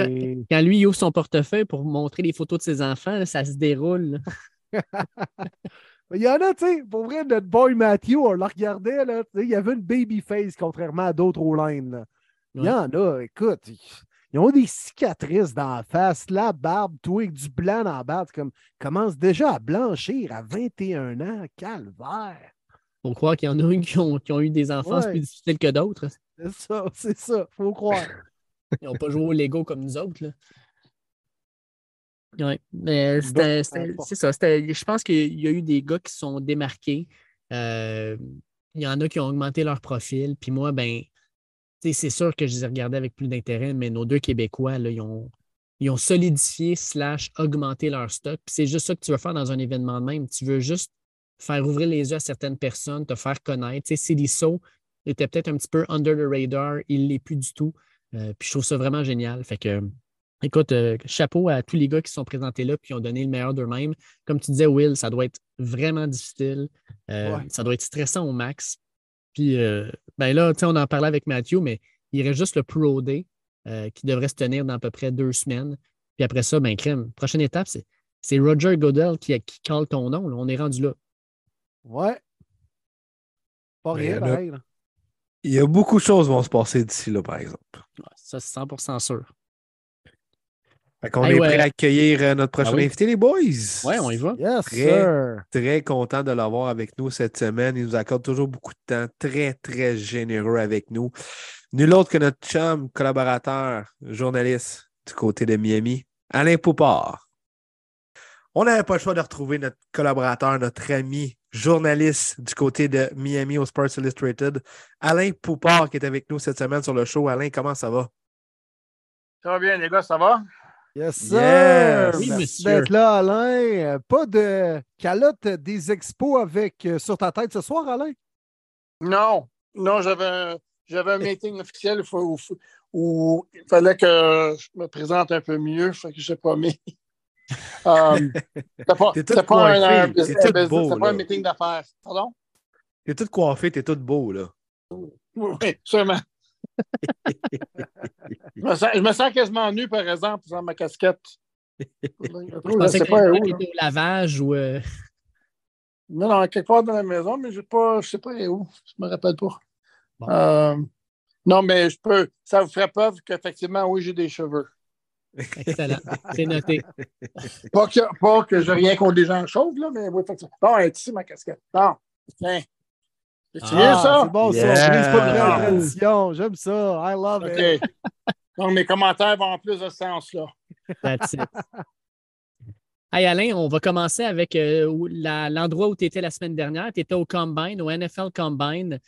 Quand, lui, il ouvre son portefeuille pour montrer les photos de ses enfants, ça se déroule. (laughs) Il y en a, tu sais, pour vrai, notre boy Matthew, on le regardait, là, il y avait une baby face, contrairement à d'autres O-line. là. Il y en a, écoute, ils- ont des cicatrices dans la face, la barbe, tout avec du blanc dans la barbe, comme, commence déjà à blanchir à 21 ans, calvaire. Faut croire qu'il y en a qui ont, qui ont eu des enfances Ouais. plus difficiles que d'autres. C'est ça, c'est ça, faut croire. (laughs) Ils n'ont pas joué au Lego comme nous autres. Là. Ouais, mais c'est ça. Je pense qu'il y a eu des gars qui se sont démarqués. Euh, il y en a qui ont augmenté leur profil. Puis moi, ben, c'est sûr que je les ai regardés avec plus d'intérêt, mais nos deux Québécois, là, ils, ont, ils ont solidifié slash augmenté leur stock. Puis c'est juste ça que tu veux faire dans un événement de même. Tu veux juste faire ouvrir les yeux à certaines personnes, te faire connaître. Tu sais, était peut-être un petit peu under the radar. Il ne l'est plus du tout. Euh, puis je trouve ça vraiment génial. Fait que, écoute, euh, chapeau à tous les gars qui se sont présentés là et qui ont donné le meilleur d'eux-mêmes. Comme tu disais, Will, ça doit être vraiment difficile. Euh, Ouais. Ça doit être stressant au max. Puis euh, ben là, tu sais, on en parlait avec Mathieu, mais il reste juste le Pro Day euh, qui devrait se tenir dans à peu près deux semaines. Puis après ça, ben crème. Prochaine étape, c'est, c'est Roger Goodell qui, qui colle ton nom. là. On est rendu là. Ouais. Pas rien, pareil. là. Il y a beaucoup de choses qui vont se passer d'ici là, par exemple. Ouais, Ça, c'est 100% sûr. Fait qu'on Hey, est ouais. prêt à accueillir euh, notre prochain Ah oui. invité, les boys. Ouais, on y va. Yes, Très- sir. Très content de l'avoir avec nous cette semaine. Il nous accorde toujours beaucoup de temps. Très, très généreux avec nous. Nul autre que notre chum, collaborateur, journaliste du côté de Miami, Alain Poupard. On n'avait pas le choix de retrouver notre collaborateur, notre ami, journaliste du côté de Miami au Sports Illustrated, Alain Poupard, qui est avec nous cette semaine sur le show. Alain, comment ça va? Ça va bien, les gars, ça va? Yes, sir. Yes. Oui, Merci monsieur. d'être là, Alain. Pas de calotte des expos avec euh, sur ta tête ce soir, Alain? Non, non, j'avais un, j'avais un meeting officiel où, où- où il fallait que je me présente un peu mieux, fait que je n'ai pas mis. (laughs) C'était pas, T'es pas un, un business, tout business, beau, c'était pas un meeting d'affaires. Pardon? T'es tout coiffé, t'es tout beau, là. Oui, sûrement. Je, me sens, je me sens quasiment nu, par exemple, sans ma casquette. Je Je je pensais sais que pas où. au lavage ou. euh, Non, non, quelque part dans la maison, mais je ne sais pas où. Je ne me rappelle pas. Bon. Euh, non, mais je peux. Ça vous ferait preuve qu'effectivement, oui, j'ai des cheveux. Excellent. C'est noté. Pas que, pas que j'ai rien contre des gens chauves, là, mais oui, effectivement. Non, elle est ici, ma casquette. Non. Tiens. C'est Ah, bien ça? C'est bon, ça. Yeah. On brise pas de Ah. tradition. J'aime ça. I love it. (laughs) Donc, mes commentaires vont en plus de ce sens-là. That's it. Hey Alain, on va commencer avec euh, l'endroit où tu étais la semaine dernière. Tu étais au Combine, au NFL Combine.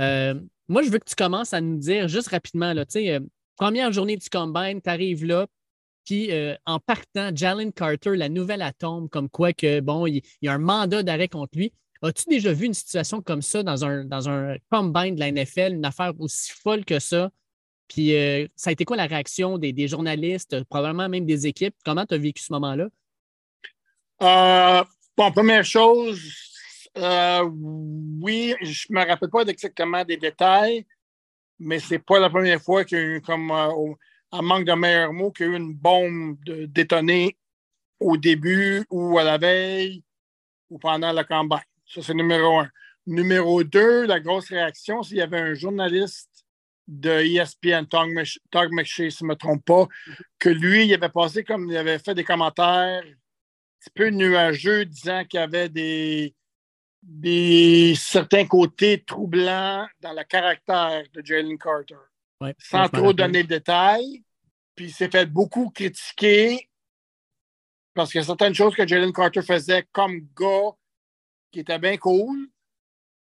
Euh, moi, je veux que tu commences à nous dire juste rapidement, là, euh, première journée du Combine, tu arrives là, puis euh, en partant, Jalen Carter, la nouvelle atome, comme quoi que, bon, il, il y a un mandat d'arrêt contre lui. As-tu déjà vu une situation comme ça dans un, dans un Combine de la NFL, une affaire aussi folle que ça? Puis euh, ça a été quoi la réaction des, des journalistes, probablement même des équipes? Comment tu as vécu ce moment-là? Euh, bon, première chose, euh, oui, je ne me rappelle pas exactement des détails, mais c'est pas la première fois qu'il y a eu, comme euh, en manque de meilleurs mots, qu'il y a eu une bombe détonnée au début ou à la veille ou pendant la campagne. Ça, c'est numéro un. Numéro deux, la grosse réaction, s'il y avait un journaliste de ESPN, Todd McShay, si je ne me trompe pas, que lui, il avait passé comme il avait fait des commentaires petit peu nuageux, disant qu'il y avait des, des certains côtés troublants dans le caractère de Jalen Carter. Ouais, Sans trop donner de détails. Puis il s'est fait beaucoup critiquer parce qu'il y a certaines choses que Jalen Carter faisait comme gars qui étaient bien cool.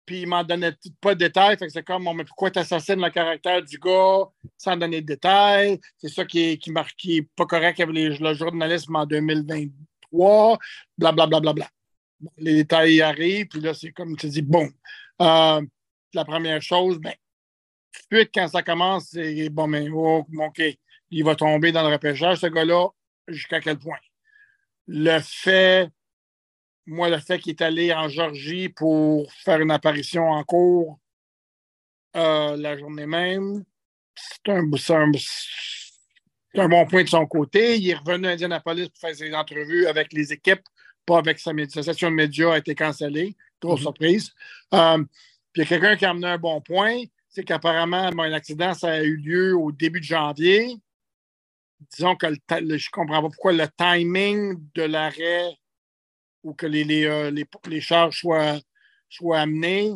Puis il m'en donnait pas de détails. Fait que c'est comme, mais pourquoi tu assassines le caractère du gars sans donner de détails? C'est ça qui est, qui marque, pas correct avec le journalisme en 2023. Blablabla. Bla, bla, bla. Bon, les détails arrivent, puis là, c'est comme tu dis, bon. Euh, la première chose, ben, suite, quand ça commence, c'est bon, mais oh, OK, il va tomber dans le repêchage, ce gars-là, jusqu'à quel point? Le fait, moi, le fait qu'il est allé en Georgie pour faire une apparition en cours euh, la journée même, c'est un, bon point de son côté. Il est revenu à Indianapolis pour faire ses entrevues avec les équipes pas avec sa, sa session de médias, a été cancellée. Grosse Mhm. surprise. Euh, puis il y a quelqu'un qui a amené un bon point, c'est qu'apparemment, un accident, ça a eu lieu au début de janvier. Disons que le ta- le- je ne comprends pas pourquoi le timing de l'arrêt ou que les, les, euh, les, les charges soient, soient amenées,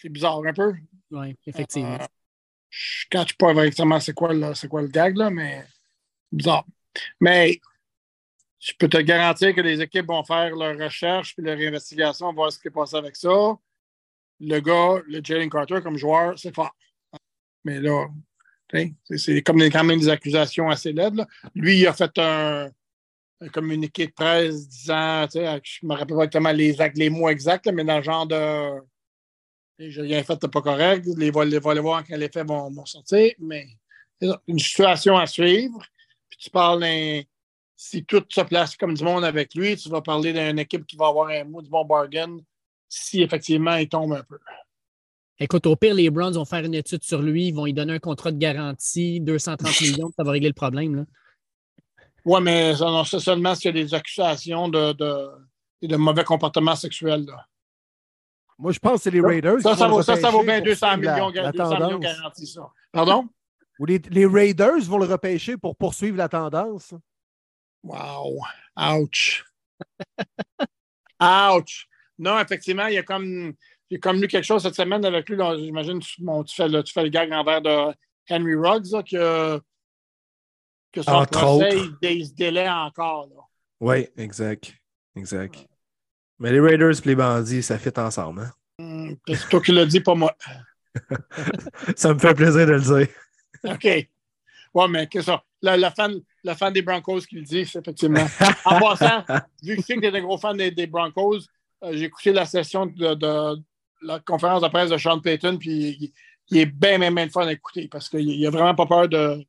c'est bizarre un peu. Oui, effectivement. Euh, je ne catch pas exactement c'est quoi, le- quoi le gag, là, mais bizarre. Mais je peux te garantir que les équipes vont faire leurs recherches puis leur investigation, voir ce qui est passé avec ça. Le gars, le Jalen Carter comme joueur, c'est fort. Mais là, c'est quand même des accusations assez laides. là. Lui, il a fait un communiqué de presse disant, tu sais, je me rappelle pas exactement les, les mots exacts, là, mais dans le genre de j'ai rien fait de pas correct. Les va, les voir quand les faits vont, vont sortir. Mais une situation à suivre. Puis tu parles d'un. Si tout se place comme du monde avec lui, tu vas parler d'une équipe qui va avoir un mot du bon bargain si effectivement il tombe un peu. Écoute, au pire, les Browns vont faire une étude sur lui, ils vont lui donner un contrat de garantie, 230 (laughs) millions, ça va régler le problème. Là. Oui, mais c'est seulement s'il y a des accusations de, de, de mauvais comportement sexuel. Là. Moi, je pense que c'est les Raiders. Ça, qui ça, vont vaut, ça, ça vaut bien pour 200 suivre la- millions, la 200 millions tendance. garantis, ça. Pardon? Ou les, les Raiders vont le repêcher pour poursuivre la tendance. Wow. Ouch. (laughs) Ouch. Non, effectivement, il y a comme, j'ai comme lu quelque chose cette semaine avec lui. J'imagine tu, bon, tu, fais le, tu fais le gag envers de Henry Ruggs, là, que, que son Entre procès, autres. il, il se délai encore. Là. Oui, exact. Exact. Mais les Raiders et les bandits, ça fit ensemble. hein? Hum, C'est toi qui l'as dit, pas moi. (laughs) Ça me fait plaisir de le dire. OK. Ouais, mais que ça. Le, le fan, le fan des Broncos qui le dit, effectivement. En passant, (laughs) vu que je sais que tu es un gros fan des, des Broncos, euh, j'ai écouté la session de, de la conférence de presse de Sean Payton, puis il, il est bien, bien, bien le fun à écouter parce qu'il n'a vraiment pas peur de,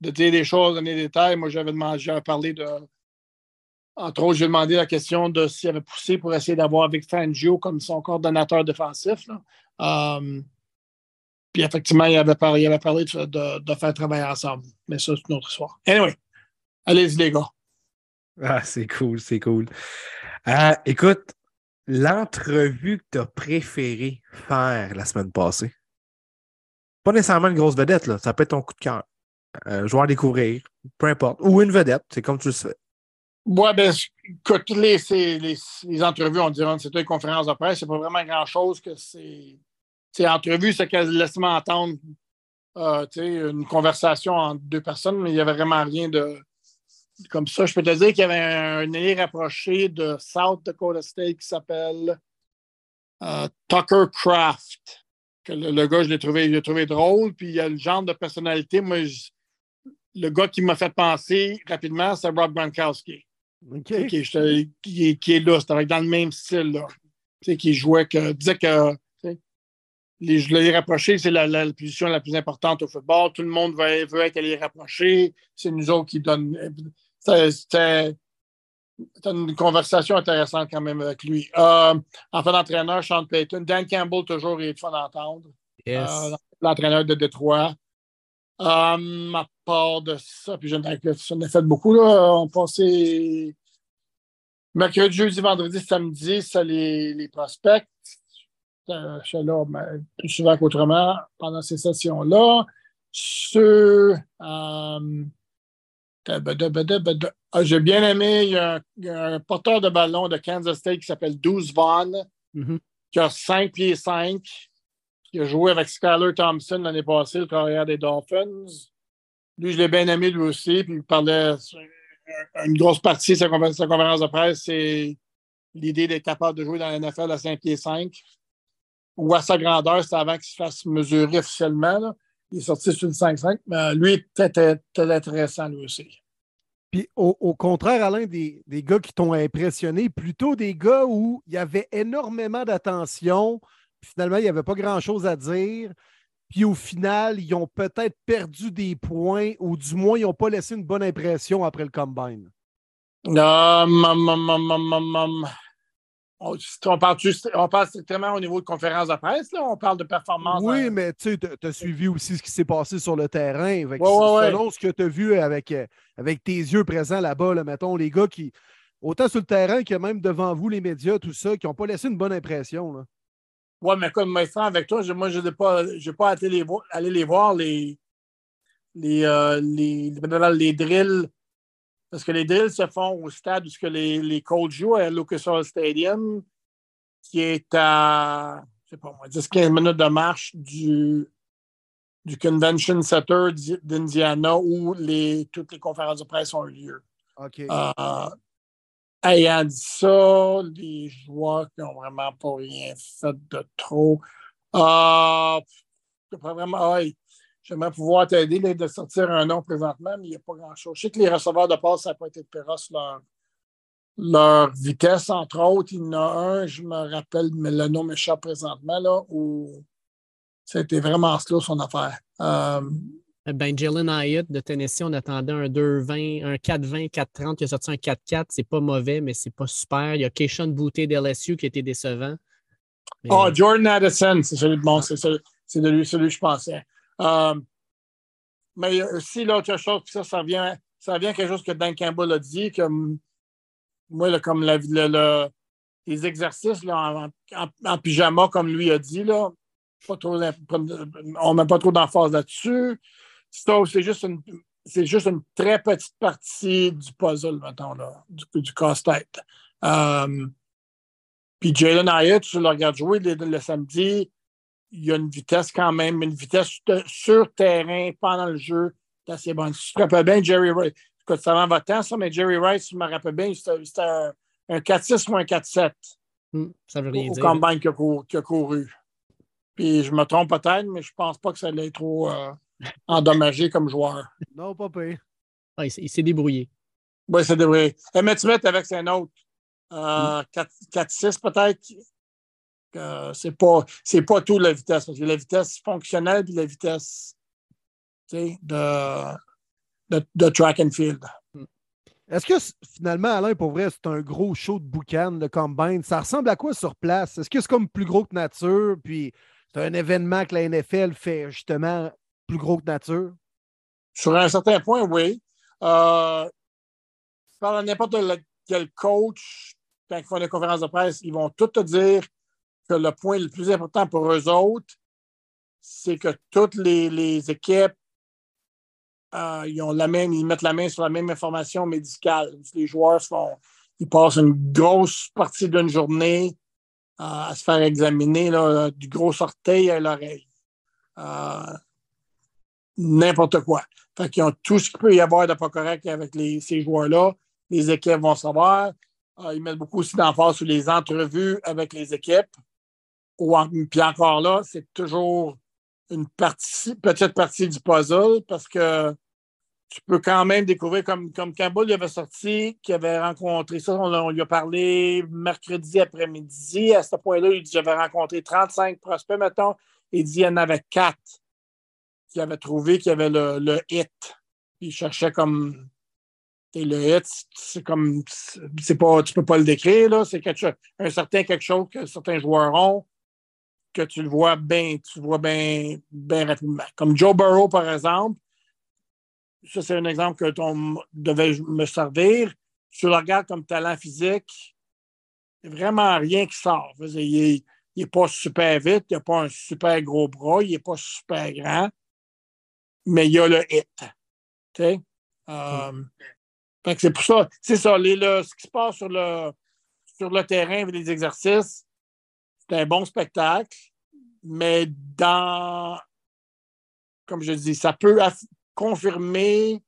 de dire des choses, donner des détails. Moi, j'avais demandé, j'avais parlé de. Entre autres, j'ai demandé la question de s'il avait poussé pour essayer d'avoir Vic Fangio comme son coordonnateur défensif. là. Euh, puis effectivement, il avait parlé, il avait parlé de faire travailler ensemble. Mais ça, c'est une autre histoire. Anyway, allez-y, les gars. Ah, c'est cool, c'est cool. Euh, écoute, l'entrevue que tu as préféré faire la semaine passée, pas nécessairement une grosse vedette, là. ça peut être ton coup de cœur. Un joueur découvrir, peu importe. Ou une vedette, c'est comme tu le sais. Ouais, ben, que toutes les, ces- les, les entrevues, on dirait que c'est une conférence de presse, c'est pas vraiment grand-chose que c'est. C'est entrevue, c'est qu'elle laisse m'entendre euh, une conversation entre deux personnes, mais il n'y avait vraiment rien de comme ça. Je peux te dire qu'il y avait un, un rapproché de South Dakota State qui s'appelle euh, Tucker Craft. Que le, gars, je l'ai trouvé, trouvé drôle. Puis il y a le genre de personnalité. Moi, je- le gars qui m'a fait penser rapidement, c'est Rob Gronkowski sais, qui, est- qui est, qui est là, c'est dans le même style, là. Tu sais, qui jouait que, disait que tu sais, les, les rapprochés, c'est la, la position la plus importante au football. Tout le monde veut, veut être les rapprochés. C'est nous autres qui donnent. C'était une conversation intéressante quand même avec lui. Euh, en fait, d'entraîneur, Sean Payton. Dan Campbell, toujours, il est fun d'entendre. Yes. Euh, l'entraîneur de Détroit. Euh, à part de ça, puis j'en ai ai fait beaucoup. Là. On passait mercredi, jeudi, vendredi, samedi, ça les, les prospects. Euh, je suis là mais plus souvent qu'autrement pendant ces sessions-là. Sur. euh, ah, J'ai bien aimé, il y, a un, il y a un porteur de ballon de Kansas State qui s'appelle Deuce Vaughn, Mhm. qui a 5 pieds 5, qui a joué avec Skyler Thompson l'année passée, le carrière des Dolphins. Lui, je l'ai bien aimé lui aussi, puis il parlait une grosse partie de sa, confé- sa conférence de presse, c'est l'idée d'être capable de jouer dans la NFL à 5 pieds 5 ou à sa grandeur, c'est avant qu'il se fasse mesurer officiellement. Il est sorti sur le 5-5, mais lui, très intéressant lui aussi. Puis au, au contraire, Alain, des, des gars qui t'ont impressionné, plutôt des gars où il y avait énormément d'attention, puis finalement, il n'y avait pas grand-chose à dire. Puis au final, ils ont peut-être perdu des points, ou du moins, ils n'ont pas laissé une bonne impression après le combine. Hum, hum. On, on parle, on parle strictement au niveau de conférence de presse, là? On parle de performance. Oui, euh, mais tu as suivi aussi ce qui s'est passé sur le terrain. Ouais, ouais, ouais. selon ce que tu as vu avec, euh, avec tes yeux présents là-bas, là, mettons, les gars qui. Autant sur le terrain que même devant vous, les médias, tout ça, qui n'ont pas laissé une bonne impression. Là. Ouais, mais comme frères avec toi, moi, je n'ai pas, pas été les aller les voir, les, les, euh, les, les, drills. Parce que les drills se font au stade où les, les coachs jouent à Lucas Oil Stadium, qui est à, je sais pas moi, 10-15 minutes de marche du, du Convention Center d'Indiana où les, toutes les conférences de presse ont eu lieu. OK. Euh, ayant dit ça, les joueurs qui n'ont vraiment pas rien fait de trop. Euh, vraiment, j'aimerais pouvoir t'aider de sortir un nom présentement, mais il n'y a pas grand-chose. Je sais que les receveurs de passe, ça n'a pas été leur vitesse, entre autres. Il y en a un, je me rappelle, mais le nom m'échappe présentement, là, où c'était vraiment slow son affaire. Euh, ben, Jalen Hyatt de Tennessee, on attendait un 2-20, un 4-20, 4-30. Il a sorti un 4-4. C'est pas mauvais, mais c'est pas super. Il y a Keishon Bouté d'LSU qui était décevant. Oh, Jordan Addison, c'est celui de bon, c'est de lui, celui que je pensais. Euh, mais aussi, l'autre chose, ça, ça vient, ça vient quelque chose que Dan Campbell a dit, que moi, comme les exercices là, en, pyjama, comme lui a dit, là, pas trop, on ne met pas trop d'emphase là-dessus. C'est juste une. C'est juste une très petite partie du puzzle, mettons, là, du, du casse-tête. Euh, puis Jalen Hyatt, tu le regardes jouer le, samedi, il y a une vitesse quand même, une vitesse sur terrain pendant le jeu, c'est assez bonne. Si tu te rappelles bien, Jerry Rice, écoute, ça va votre temps, ça, mais Jerry Rice, je me rappelle bien, c'était un, un 4-6 ou un 4-7 hmm, ça veut rien au, dire. combine qui a, couru. Puis je me trompe peut-être, mais je pense pas que ça allait trop. Euh, (laughs) endommagé comme joueur. Non, pas pire. Ah, il s'est débrouillé. Oui, il s'est débrouillé. Et Smith avec ses notes. Euh, 4-6 peut-être. Euh, c'est pas, pas tout la vitesse. Parce que la vitesse fonctionnelle et la vitesse de, de, de, track and field. Est-ce que finalement, Alain, pour vrai, c'est un gros show de boucan, de combine? Ça ressemble à quoi sur place? Est-ce que c'est comme plus gros que nature? Puis c'est un événement que la NFL fait justement gros que nature? Sur un certain point, oui. Euh, à n'importe quel coach, quand ils font des conférences de presse, ils vont tout te dire que le point le plus important pour eux autres, c'est que toutes les, équipes euh, ils, ont la même, ils mettent la main sur la même information médicale. Les joueurs font, ils passent une grosse partie d'une journée euh, à se faire examiner du gros orteil à l'oreille. Euh, n'importe quoi. Fait qu'ils ont tout ce qu'il peut y avoir de pas correct avec ces joueurs-là. Les équipes vont savoir. Euh, ils mettent beaucoup aussi d'emphase sur les entrevues avec les équipes. Ou puis encore là, c'est toujours une partie, petite partie du puzzle parce que tu peux quand même découvrir, comme, comme Campbell il avait sorti, qu'il avait rencontré ça, on, lui a parlé mercredi après-midi. À ce point-là, il dit J'avais rencontré 35 prospects, mettons. Il dit Il y en avait quatre qui avait trouvé qu'il y avait le, hit. Il cherchait comme. le hit, c'est comme. C'est pas, tu peux pas le décrire, là. C'est un certain quelque chose que certains joueurs ont, que tu le vois bien, tu vois bien, rapidement. Comme Joe Burrow, par exemple. Ça, c'est un exemple que tu devais me servir. Tu le regardes comme talent physique, il vraiment rien qui sort. Il n'est pas super vite, il n'a pas un super gros bras, il n'est pas super grand mais il y a le hit. Euh, c'est pour ça, c'est ça, ce qui se passe sur le, sur le terrain avec les exercices, c'est un bon spectacle, mais dans, comme je dis, ça peut confirmer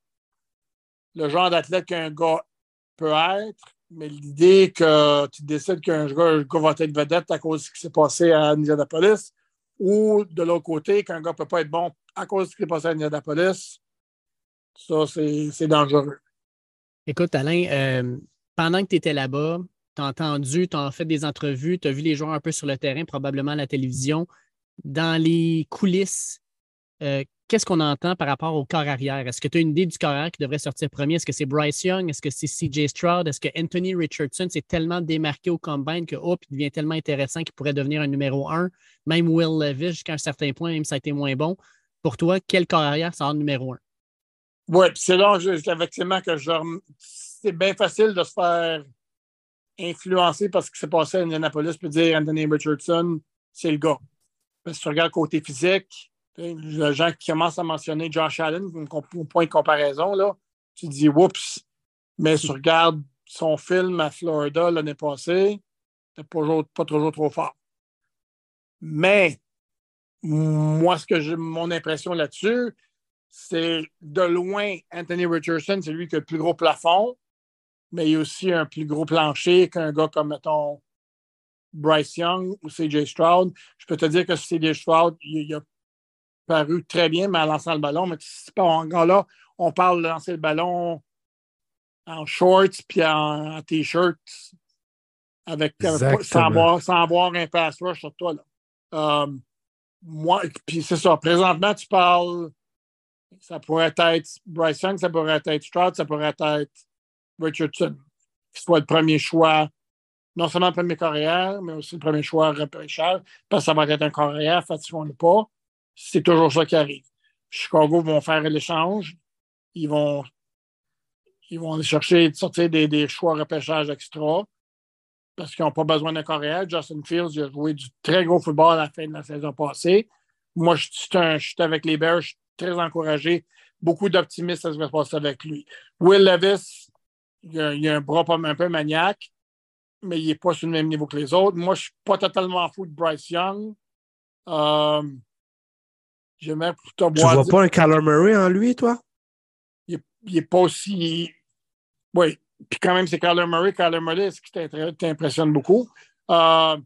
le genre d'athlète qu'un gars peut être, mais l'idée que tu décides qu'un gars, va être vedette à cause de ce qui s'est passé à Indianapolis, ou de l'autre côté, qu'un gars ne peut pas être bon à cause de ce qui est passé à Indianapolis, ça, c'est dangereux. Écoute, Alain, euh, pendant que tu étais là-bas, tu as entendu, tu as fait des entrevues, tu as vu les joueurs un peu sur le terrain, probablement à la télévision. Dans les coulisses, euh, qu'est-ce qu'on entend par rapport au corps arrière? Est-ce que tu as une idée du corps arrière qui devrait sortir premier? Est-ce que c'est Bryce Young? Est-ce que c'est CJ Stroud? Est-ce que Anthony Richardson s'est tellement démarqué au combine que hop, il devient tellement intéressant qu'il pourrait devenir un numéro un? Même Will Levis, jusqu'à un certain point, même ça a été moins bon. Pour toi, quel corps arrière sort numéro un? Oui, c'est là, effectivement, que c'est bien facile de se faire influencé par ce qui s'est passé à Indianapolis peut dire Anthony Richardson, c'est le gars. Parce que tu regardes côté physique, les gens qui commencent à mentionner Josh Allen au point de comparaison, là, tu dis oups. Mais tu regardes son film à Florida l'année passée, c'était pas, pas toujours trop fort. Mais moi, ce que j'ai mon impression là-dessus, c'est de loin Anthony Richardson, c'est lui qui a le plus gros plafond, mais il a aussi un plus gros plancher qu'un gars comme, mettons, Bryce Young ou CJ Stroud. Je peux te dire que CJ Stroud, il, a paru très bien, mais en lançant le ballon. Mais pas en là, on parle de lancer le ballon en shorts puis en, t-shirt avec, sans, avoir, sans avoir un pass rush sur toi. Là. Euh, moi, puis c'est ça. Présentement, tu parles ça pourrait être Bryce Young, ça pourrait être Stroud, ça pourrait être Richardson, qui soit le premier choix, non seulement le premier carrière, mais aussi le premier choix repêchage, parce que ça va être un carrière, fatiguant ou pas. C'est toujours ça qui arrive. Chicago vont faire l'échange. Ils vont, ils vont aller chercher, sortir des, des choix repêchage extra parce qu'ils n'ont pas besoin d'un carrière. Justin Fields il a joué du très gros football à la fin de la saison passée. Moi, je suis avec les Bears, très encouragé. Beaucoup d'optimisme, ça se passer avec lui. Will Levis, il a, a un bras un peu maniaque, mais il n'est pas sur le même niveau que les autres. Moi, je ne suis pas totalement fou de Bryce Young. Euh, J'aimerais plutôt Tu vois pas un Kyler Murray en lui, toi? Il n'est pas aussi. Oui. Puis quand même, c'est Kyler Murray. Kyler Murray, ce qui t'impressionne beaucoup? Euh,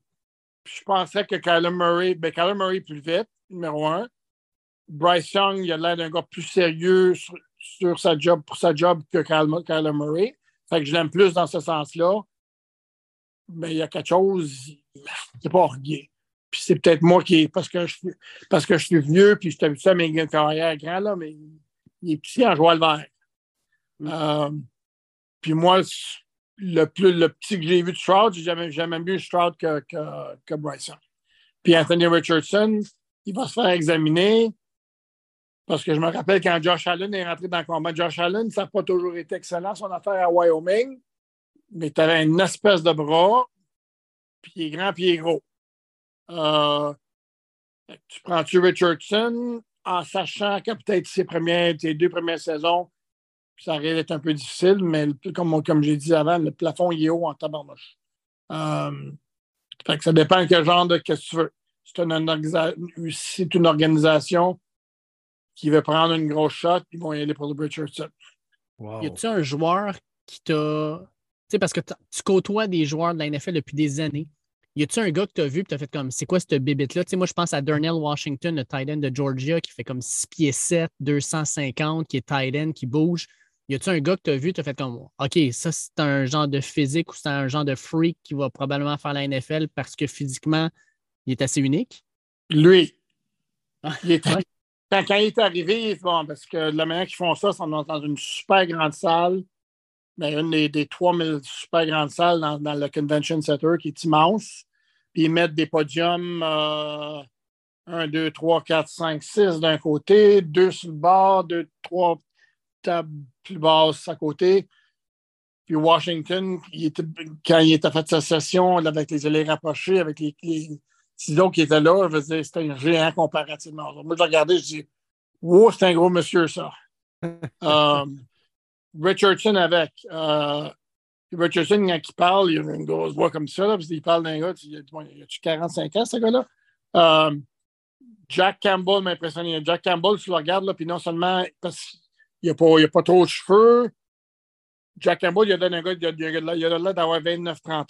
je pensais que Kyler Murray, ben Kyler Murray plus vite, numéro un. Bryce Young, il a l'air d'un gars plus sérieux sur, sa job, pour sa job que Kyler Murray. Fait que je l'aime plus dans ce sens-là. Mais il y a quelque chose, c'est pas orgueil. Puis c'est peut-être moi qui parce que je suis parce que je suis vieux, puis je t'ai vu ça mes carrière grand, là, mais il est petit en jouant le vert. Mm. Euh, puis moi, le, plus, le petit que j'ai vu de Stroud, j'ai jamais, vu Stroud que, Young. Puis Anthony Richardson, il va se faire examiner. Parce que je me rappelle quand Josh Allen est rentré dans le combat, Josh Allen, ça n'a pas toujours été excellent son affaire à Wyoming, mais tu avais une espèce de bras, puis il est grand, puis il est gros. Euh, tu prends-tu Richardson en sachant que peut-être ses, premières, tes deux premières saisons, ça risque d'être un peu difficile, mais comme, comme j'ai dit avant, le plafond il est haut en tabarnouche. Euh, fait que ça dépend de quel genre de qu'est-ce que tu veux. C'est une, c'est une organisation qui veut prendre une grosse shot, ils vont y aller pour le Richardson. Wow. Y a-tu un joueur qui t'a. Tu sais, parce que tu côtoies des joueurs de la NFL depuis des années. Y a-tu un gars que tu as vu et tu as fait comme, c'est quoi cette bébête-là? Tu sais, moi, je pense à Darnell Washington, le tight end de Georgia, qui fait comme 6 pieds 7, 250, qui est tight end, qui bouge. Y a-tu un gars que tu as vu tu as fait comme, OK, ça, c'est un genre de physique ou c'est un genre de freak qui va probablement faire la NFL parce que physiquement, il est assez unique? Lui. Ah, il est très, quand, il est arrivé, bon, parce que la manière qu'ils font ça, c'est dans une super grande salle, mais une des, des 3000 super grandes salles dans, le Convention Center qui est immense. Puis ils mettent des podiums 1, 2, 3, 4, 5, 6 d'un côté, deux sur le bord, deux, trois tables plus basses à côté. Puis Washington, quand il était fait sa session avec les élèves rapprochés, avec les, les qui était là, je veux c'était un géant comparativement. Moi, je regardais, je dis, wow, c'est un gros monsieur, ça. (laughs) Euh, Richardson avec. Euh, Richardson, quand il parle, il a une grosse voix comme ça, là, parce qu'il parle d'un gars, il a, 45 ans, ce gars-là? Euh, Jack Campbell m'a impressionné. Jack Campbell, tu le regardes, là, puis non seulement parce qu'il n'a pas, pas trop de cheveux, Jack Campbell, il a donné un gars, il a, il a l'air d'avoir 29-30 ans.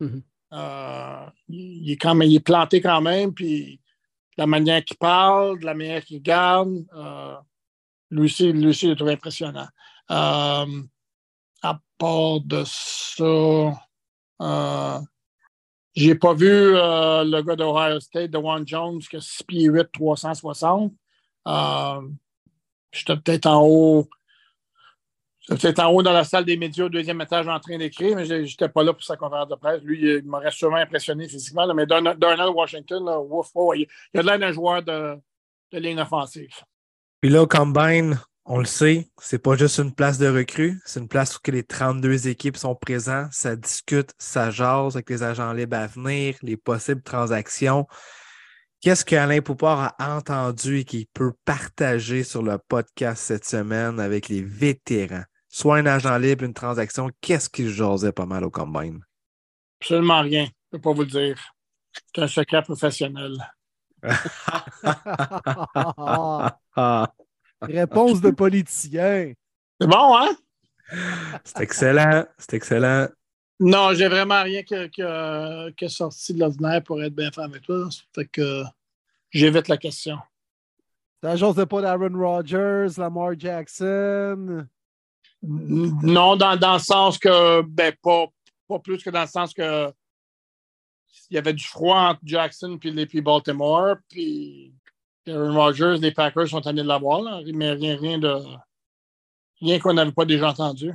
Mm-hmm. Euh, il, est quand même, il est planté quand même, puis la manière qu'il parle, la manière qu'il garde, euh, lui aussi, lui aussi, je trouve impressionnant. Euh, à part de ça, j'ai pas vu le gars d'Ohio State, Dewan Jones, qui a 6 pieds 8, 360. J'étais peut-être en haut J'étais en haut dans la salle des médias au deuxième étage en train d'écrire, mais je n'étais pas là pour sa conférence de presse. Lui, il m'aurait sûrement impressionné physiquement. mais Donald Washington, il, a l'air d'un joueur de, ligne offensive. Puis là, au combine, On le sait, c'est pas juste une place de recrue, c'est une place où les 32 équipes sont présentes, ça discute, ça jase avec les agents libres à venir, les possibles transactions. Qu'est-ce qu'Alain Poupard a entendu et qu'il peut partager sur le podcast cette semaine avec les vétérans? Soit un agent libre, une transaction, qu'est-ce qu'il jasait pas mal au combine? Absolument rien. Je ne peux pas vous le dire. C'est un secret professionnel. (laughs) Réponse de politicien. C'est bon, hein? C'est excellent. C'est excellent. Non, j'ai vraiment rien que, que, que, sorti de l'ordinaire pour être bien fait avec toi. Fait que j'évite la question. Ça de pas d'Aaron Rodgers, Lamar Jackson? Non, dans, dans le sens que, ben, pas, pas plus que dans le sens que il y avait du froid entre Jackson et puis Baltimore. Puis Aaron Rodgers, les Packers sont allés l'avoir, mais rien, rien de. Rien qu'on n'avait pas déjà entendu.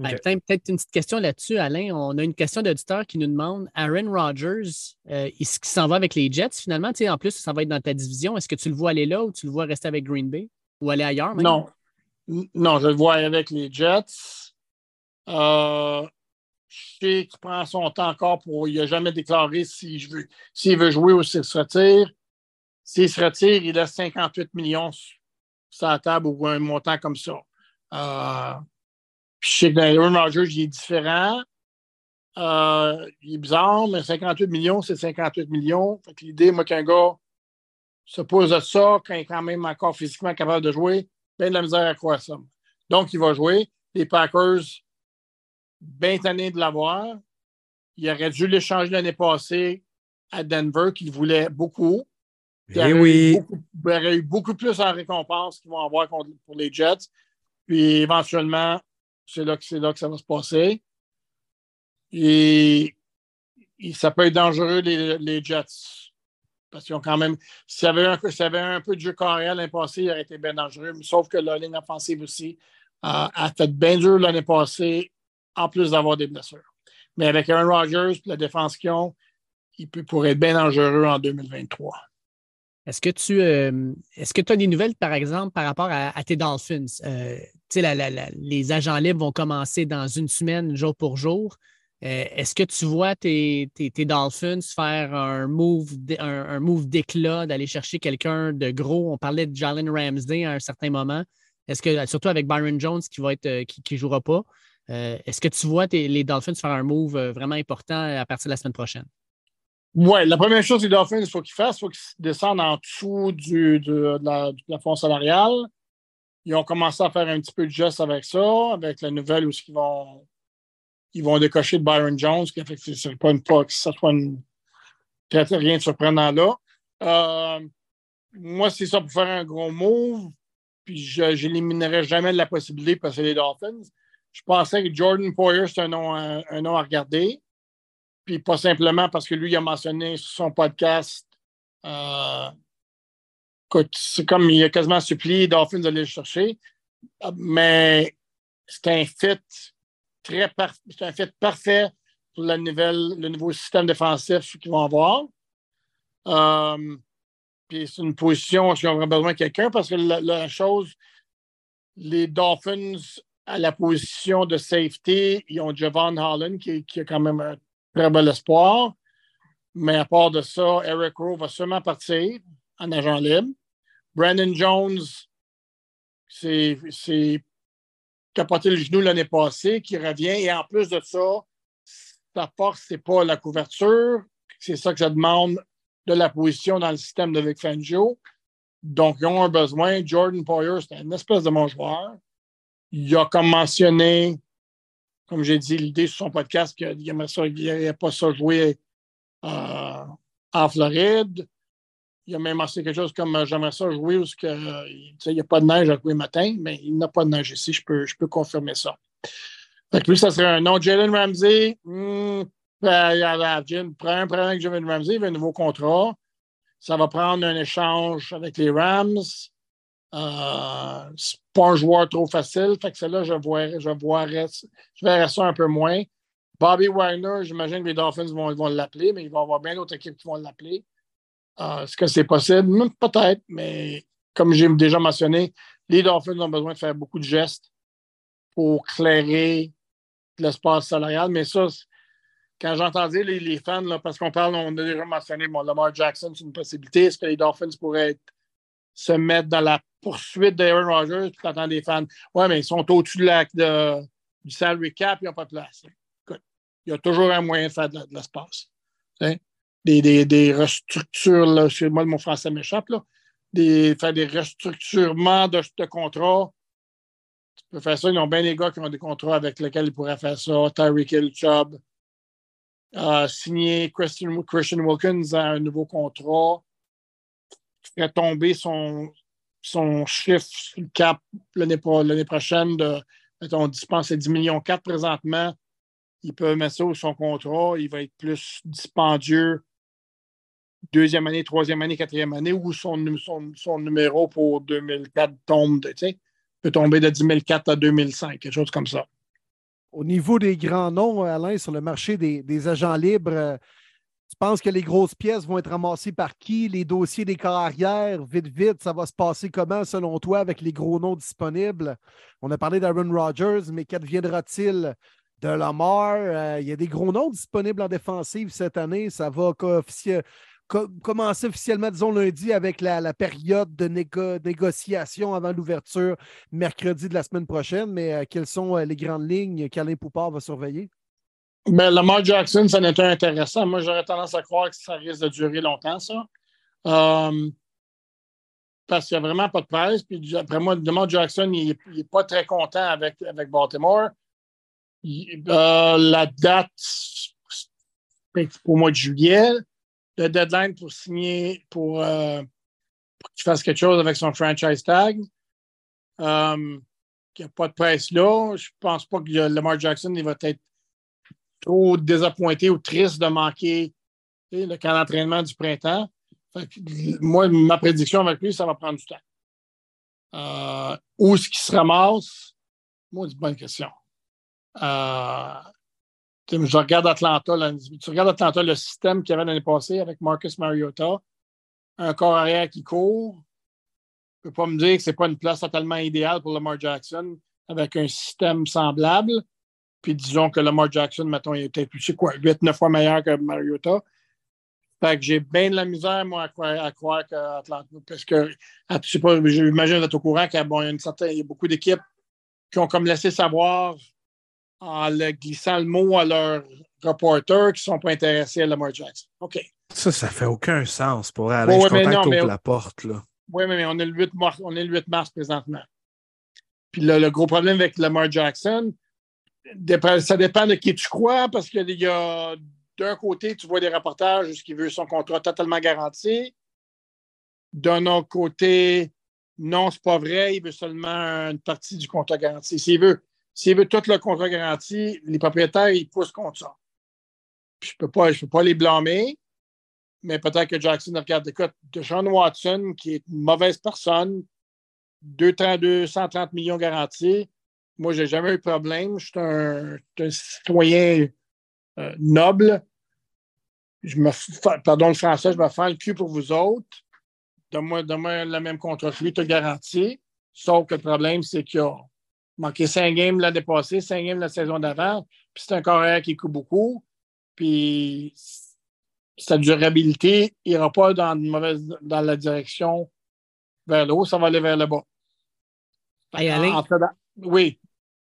Ben, peut-être une petite question là-dessus, Alain. On a une question d'auditeur qui nous demande Aaron Rodgers, euh, est-ce qu'il s'en va avec les Jets finalement? en plus, ça va être dans ta division. Est-ce que tu le vois aller là ou tu le vois rester avec Green Bay? Ou aller ailleurs? Non. Non, je le vois avec les Jets. Euh, je sais qu'il prend son temps encore pour. Il n'a jamais déclaré s'il veut, veut jouer ou s'il se retire. S'il se retire, il laisse 58 millions sur la table ou un montant comme ça. Euh, je sais que Aaron Rodgers, il est différent. Euh, il est bizarre, mais 58 millions, c'est 58 millions. l'idée, moi, qu'un gars se pose à ça quand il est quand même encore physiquement capable de jouer, bien de la misère à croire ça. Donc, il va jouer. Les Packers, bien tannés de l'avoir. Il aurait dû l'échanger l'année passée à Denver, qu'il voulait beaucoup. Il eh oui. aurait eu beaucoup plus en récompense qu'ils vont avoir pour les Jets. Puis éventuellement, c'est là, que, là que ça va se passer. Et, ça peut être dangereux, les, Jets. Parce qu'ils ont quand même. S'il y, avait un, un peu de jeu carré l'année passée, il aurait été bien dangereux. Sauf que la ligne offensive aussi a fait bien dur l'année passée, en plus d'avoir des blessures. Mais avec Aaron Rodgers et la défense qu'ils ont, il pourrait être bien dangereux en 2023. Est-ce que tu euh, est-ce que as des nouvelles, par exemple, par rapport à, tes Dolphins? Euh, les agents libres vont commencer dans une semaine, jour pour jour. Euh, est-ce que tu vois tes, Dolphins faire un move, un, move d'éclat, d'aller chercher quelqu'un de gros? On parlait de Jalen Ramsey à un certain moment. Est-ce que, surtout avec Byron Jones qui va être qui ne jouera pas, est-ce que tu vois les Dolphins faire un move vraiment important à partir de la semaine prochaine? Oui, la première chose que les Dolphins, il faut qu'ils fassent, il faut qu'ils descendent en dessous du, de, la, du plafond salarial. Ils ont commencé à faire un petit peu de geste avec ça, avec la nouvelle où ils vont, ils vont décocher de Byron Jones, qui fait que ce pas une que ça soit rien de surprenant là. Euh, moi, c'est ça pour faire un gros move, puis je n'éliminerai jamais la possibilité parce que les Dolphins. Je pensais que Jordan Poyer, c'est un nom, un nom à regarder puis pas simplement parce que lui, il a mentionné sur son podcast. Euh, c'est comme il a quasiment supplié Dolphins d'aller le chercher. Mais c'est un fit très c'est un fit parfait pour la nouvelle, le nouveau système défensif qu'ils vont avoir. Euh, puis c'est une position où ils aura besoin de quelqu'un parce que la, chose, les Dolphins à la position de safety, ils ont Javon Holland qui, qui a quand même un très bel espoir. Mais à part de ça, Eric Rowe va sûrement partir en agent libre. Brandon Jones, c'est capoté le genou l'année passée, qui revient. Et en plus de ça, sa force, ce n'est pas la couverture. C'est ça que je demande de la position dans le système de Vic Fangio. Donc, ils ont un besoin. Jordan Poyer, c'est une espèce de mon joueur. Il a comme mentionné comme j'ai dit, l'idée sur son podcast qu'il n'aimerait pas ça jouer euh, en Floride. Il a même mentionné quelque chose comme j'aimerais ça jouer où il n'y a pas de neige à couper matin, mais il n'a pas de neige ici, je peux, je peux confirmer ça. Fait que lui, ça serait un nom. Jalen Ramsey, hmm, ben, a un problème avec Jalen Ramsey, il veut un nouveau contrat. Ça va prendre un échange avec les Rams. Euh, pas un joueur trop facile. Fait que celle-là, je, vois, je, je verrais ça un peu moins. Bobby Wagner, j'imagine que les Dolphins vont, l'appeler, mais il va y avoir bien d'autres équipes qui vont l'appeler. Euh, est-ce que c'est possible? Peut-être, mais comme j'ai déjà mentionné, les Dolphins ont besoin de faire beaucoup de gestes pour clairer l'espace salarial. Mais ça, quand j'entendais les, fans, parce qu'on parle, on a déjà mentionné bon, Lamar Jackson, c'est une possibilité. Est-ce que les Dolphins pourraient se mettre dans la poursuite d'Aaron Rodgers? Puis t'entends des fans, ouais, mais ils sont au-dessus de la, du salary cap, ils n'ont pas de place. Écoute, il y a toujours un moyen de faire de, l'espace. Des, des, des restructures, là, moi, mon français m'échappe. Des, faire des restructurements de, contrats tu peux faire ça. Ils ont bien des gars qui ont des contrats avec lesquels ils pourraient faire ça. Tyreek Hill, Chubb. a signé Christian, Christian Wilkins à un nouveau contrat. Fait tomber son, son chiffre sur le cap l'année prochaine de, on dispense 10 millions 4 présentement. Il peut mettre ça sur son contrat. Il va être plus dispendieux deuxième année, troisième année, quatrième année, ou son, son, son numéro pour 2004 tombe. Tu sais peut tomber de 2004 à 2005, quelque chose comme ça. Au niveau des grands noms, Alain, sur le marché des, agents libres, euh, tu penses que les grosses pièces vont être ramassées par qui? Les dossiers des carrières, vite, vite, ça va se passer comment selon toi avec les gros noms disponibles? On a parlé d'Aaron Rodgers, mais qu'adviendra-t-il de Lamar? Euh, il y a des gros noms disponibles en défensive cette année. Ça va commencer officiellement, disons, lundi avec la, période de négociation avant l'ouverture mercredi de la semaine prochaine. Mais euh, quelles sont euh, les grandes lignes qu'Alain Poupard va surveiller? Ben, Lamar Jackson, ça n'était intéressant. Moi, j'aurais tendance à croire que ça risque de durer longtemps, ça. Euh, parce qu'il n'y a vraiment pas de presse. Puis après moi, Lamar Jackson, il n'est pas très content avec, avec Baltimore. la date, c'est au mois de juillet le deadline pour signer, pour, euh, qu'il fasse quelque chose avec son franchise tag. Euh, il n'y a pas de presse là. Je ne pense pas que Lamar Jackson il va être trop désappointé ou triste de manquer le camp d'entraînement du printemps. moi, ma prédiction avec lui, ça va prendre du temps. Euh, où est-ce qu'il se ramasse? Moi, c'est une bonne question. Euh, je regarde Atlanta. tu regardes Atlanta, le système qu'il y avait l'année passée avec Marcus Mariota, un corps arrière qui court. Je ne peux pas me dire que ce n'est pas une place totalement idéale pour Lamar Jackson avec un système semblable. Puis disons que Lamar Jackson, mettons, il était plus, quoi, 8-9 fois meilleur que Mariota. Fait que j'ai bien de la misère, moi, à croire, qu'Atlanta. Parce que, je sais pas, j'imagine d'être au courant qu'il y, a, une certaine, il y a beaucoup d'équipes qui ont comme laissé savoir en le glissant le mot à leurs reporters qui ne sont pas intéressés à Lamar Jackson. OK. Ça, ça fait aucun sens pour aller. je suis content la porte. Là. Oui, mais on est, le 8 mars, on est le 8 mars présentement. Puis le, le gros problème avec Lamar Jackson, ça dépend de qui tu crois, parce qu'il y a d'un côté, tu vois des reportages qui veut son contrat totalement garanti. D'un autre côté, non, c'est pas vrai, il veut seulement une partie du contrat garanti. S'il veut s'il veut tout le contrat garanti, les propriétaires, ils poussent contre ça. je ne peux, peux pas les blâmer, mais peut-être que Jackson regarde, écoute, de Sean Watson, qui est une mauvaise personne, 230 millions garantis. Moi, je n'ai jamais eu de problème. Je suis un, citoyen euh, noble. Je me, pardon le français, je me fais le cul pour vous autres. Donne-moi, le même contrat que lui, tu garanti. Sauf que le problème, c'est qu'il y a manqué cinq games l'année passée, cinq games la saison d'avant. Puis c'est un carrière qui coûte beaucoup. Puis sa durabilité n'ira pas dans, mauvaise, dans la direction vers le haut, ça va aller vers le bas. oui.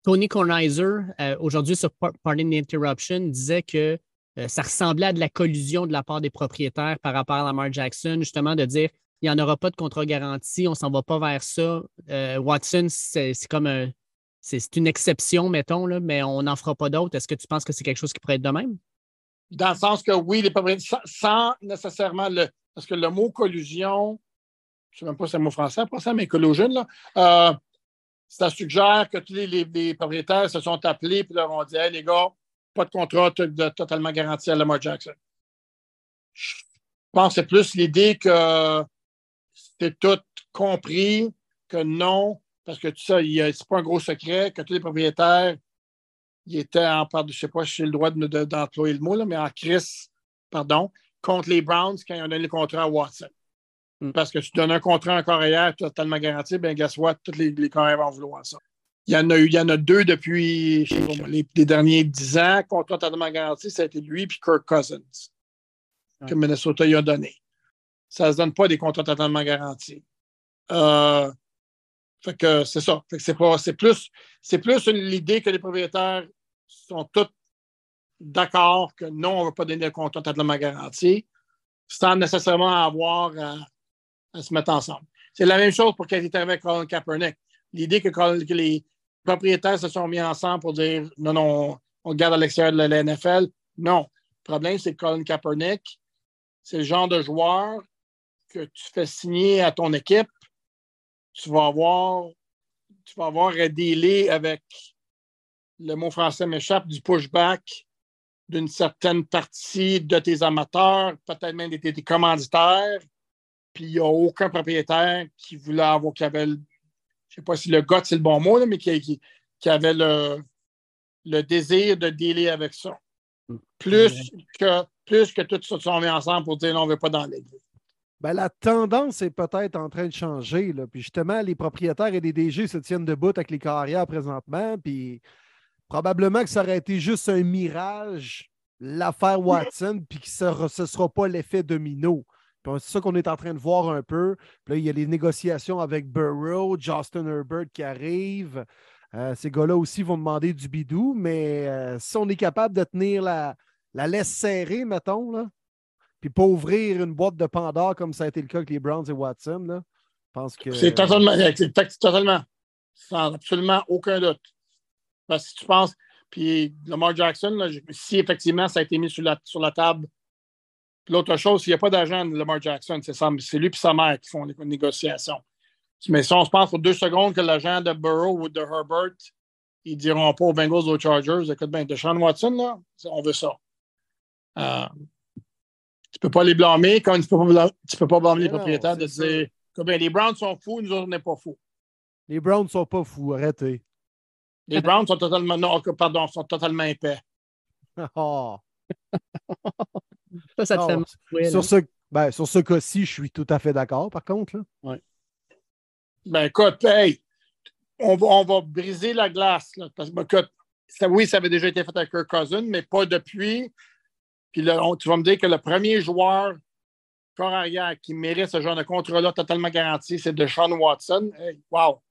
Tony Kornheiser, euh, aujourd'hui sur Pardon Interruption, disait que euh, ça ressemblait à de la collusion de la part des propriétaires par rapport à Lamar Jackson, justement de dire il n'y en aura pas de contrat garanti, on ne s'en va pas vers ça. Euh, Watson, c'est comme un, c'est une exception, mettons, là, mais on n'en fera pas d'autres. Est-ce que tu penses que c'est quelque chose qui pourrait être de même? Dans le sens que oui, les sans, sans nécessairement le. Parce que le mot collusion, je ne sais même pas si c'est un mot français pour ça, mais collusion, là, ça suggère que tous les, propriétaires se sont appelés et leur ont dit Hey, les gars, pas de contrat totalement garanti à Lamar Jackson. Je pense que c'est plus l'idée que c'est tout compris, que non, parce que tout ça, c'est pas un gros secret que tous les propriétaires ils étaient en part je sais pas si j'ai le droit d'employer le mot, mais en crise, pardon, contre les Browns quand ils ont donné le contrat à Watson. Mm. Parce que tu donnes un contrat en carrière totalement garanti, ben guess what? Tous les, les vont vouloir ça. Il y en a, eu, il y en a deux depuis je sais pas les, les derniers dix ans. Contrat totalement garanti, ça a été lui et Kirk Cousins que Ouais. Minnesota y a donné. Ça ne se donne pas des contrats totalement garantis. Euh, fait que c'est ça. Fait que c'est pas, c'est plus, c'est plus l'idée que les propriétaires sont tous d'accord que non, on ne va pas donner de contrat totalement garanti, sans nécessairement avoir à, se mettre ensemble. C'est la même chose pour ce qui est avec Colin Kaepernick. L'idée que, les propriétaires se sont mis ensemble pour dire non, non, on garde à l'extérieur de la NFL. Non. Le problème, c'est que Colin Kaepernick, c'est le genre de joueur que tu fais signer à ton équipe, tu vas avoir, tu vas avoir à dealer avec le mot français m'échappe, du pushback d'une certaine partie de tes amateurs, peut-être même de tes commanditaires. Puis il n'y a aucun propriétaire qui voulait avoir, qui avait, le- je ne sais pas si le gars c'est le bon mot, là, mais qui, qui- qui avait le, le désir de dealer avec ça. Plus que, plus que tout ça se sont mis ensemble pour dire non, on ne veut pas dans ligue. Ben, la tendance est peut-être en train de changer. Là. Puis justement, les propriétaires et les DG se tiennent debout avec les carrières présentement. Puis probablement que ça aurait été juste un mirage, l'affaire Watson, puis que ce ne sera pas l'effet domino. C'est ça qu'on est en train de voir un peu. Puis il y a les négociations avec Burrow, Justin Herbert qui arrivent. Euh, ces gars-là aussi vont demander du bidou, mais euh, si on est capable de tenir la, la laisse serrée, mettons, là, puis pas ouvrir une boîte de Pandore comme ça a été le cas avec les Browns et Watson, là, je pense que. C'est totalement, totalement, sans absolument aucun doute. Parce que si tu penses, puis Lamar Jackson, là, si effectivement ça a été mis sur la, sur la table, l'autre chose, s'il n'y a pas d'argent de Lamar Jackson, c'est lui et sa mère qui font les négociations. Mais si on se pense pour deux secondes que l'agent de Burrow ou de Herbert, ils diront pas aux Bengals ou aux Chargers, écoute bien, de Sean Watson, là, on veut ça. Euh, tu peux pas les blâmer, comme tu peux pas blâmer, peux pas blâmer les non, propriétaires de ça. dire ben, les Browns sont fous, nous autres, on n'est pas fous. Les Browns sont pas fous, arrêtez. Les Browns sont totalement, non, pardon, sont totalement épais. (laughs) Ah. Ça, ça te Non, fait mal. ouais, sur, là. ce, ben, sur ce cas-ci, je suis tout à fait d'accord, par contre. là. Ben écoute, hey, on va, on va briser la glace. Là, parce que, ben, écoute, ça, oui, ça avait déjà été fait avec Kirk Cousin, mais pas depuis. Puis là, on- tu vas me dire que le premier joueur corps arrière qui mérite ce genre de contrat-là totalement garanti, c'est de Sean Watson. Hey, wow!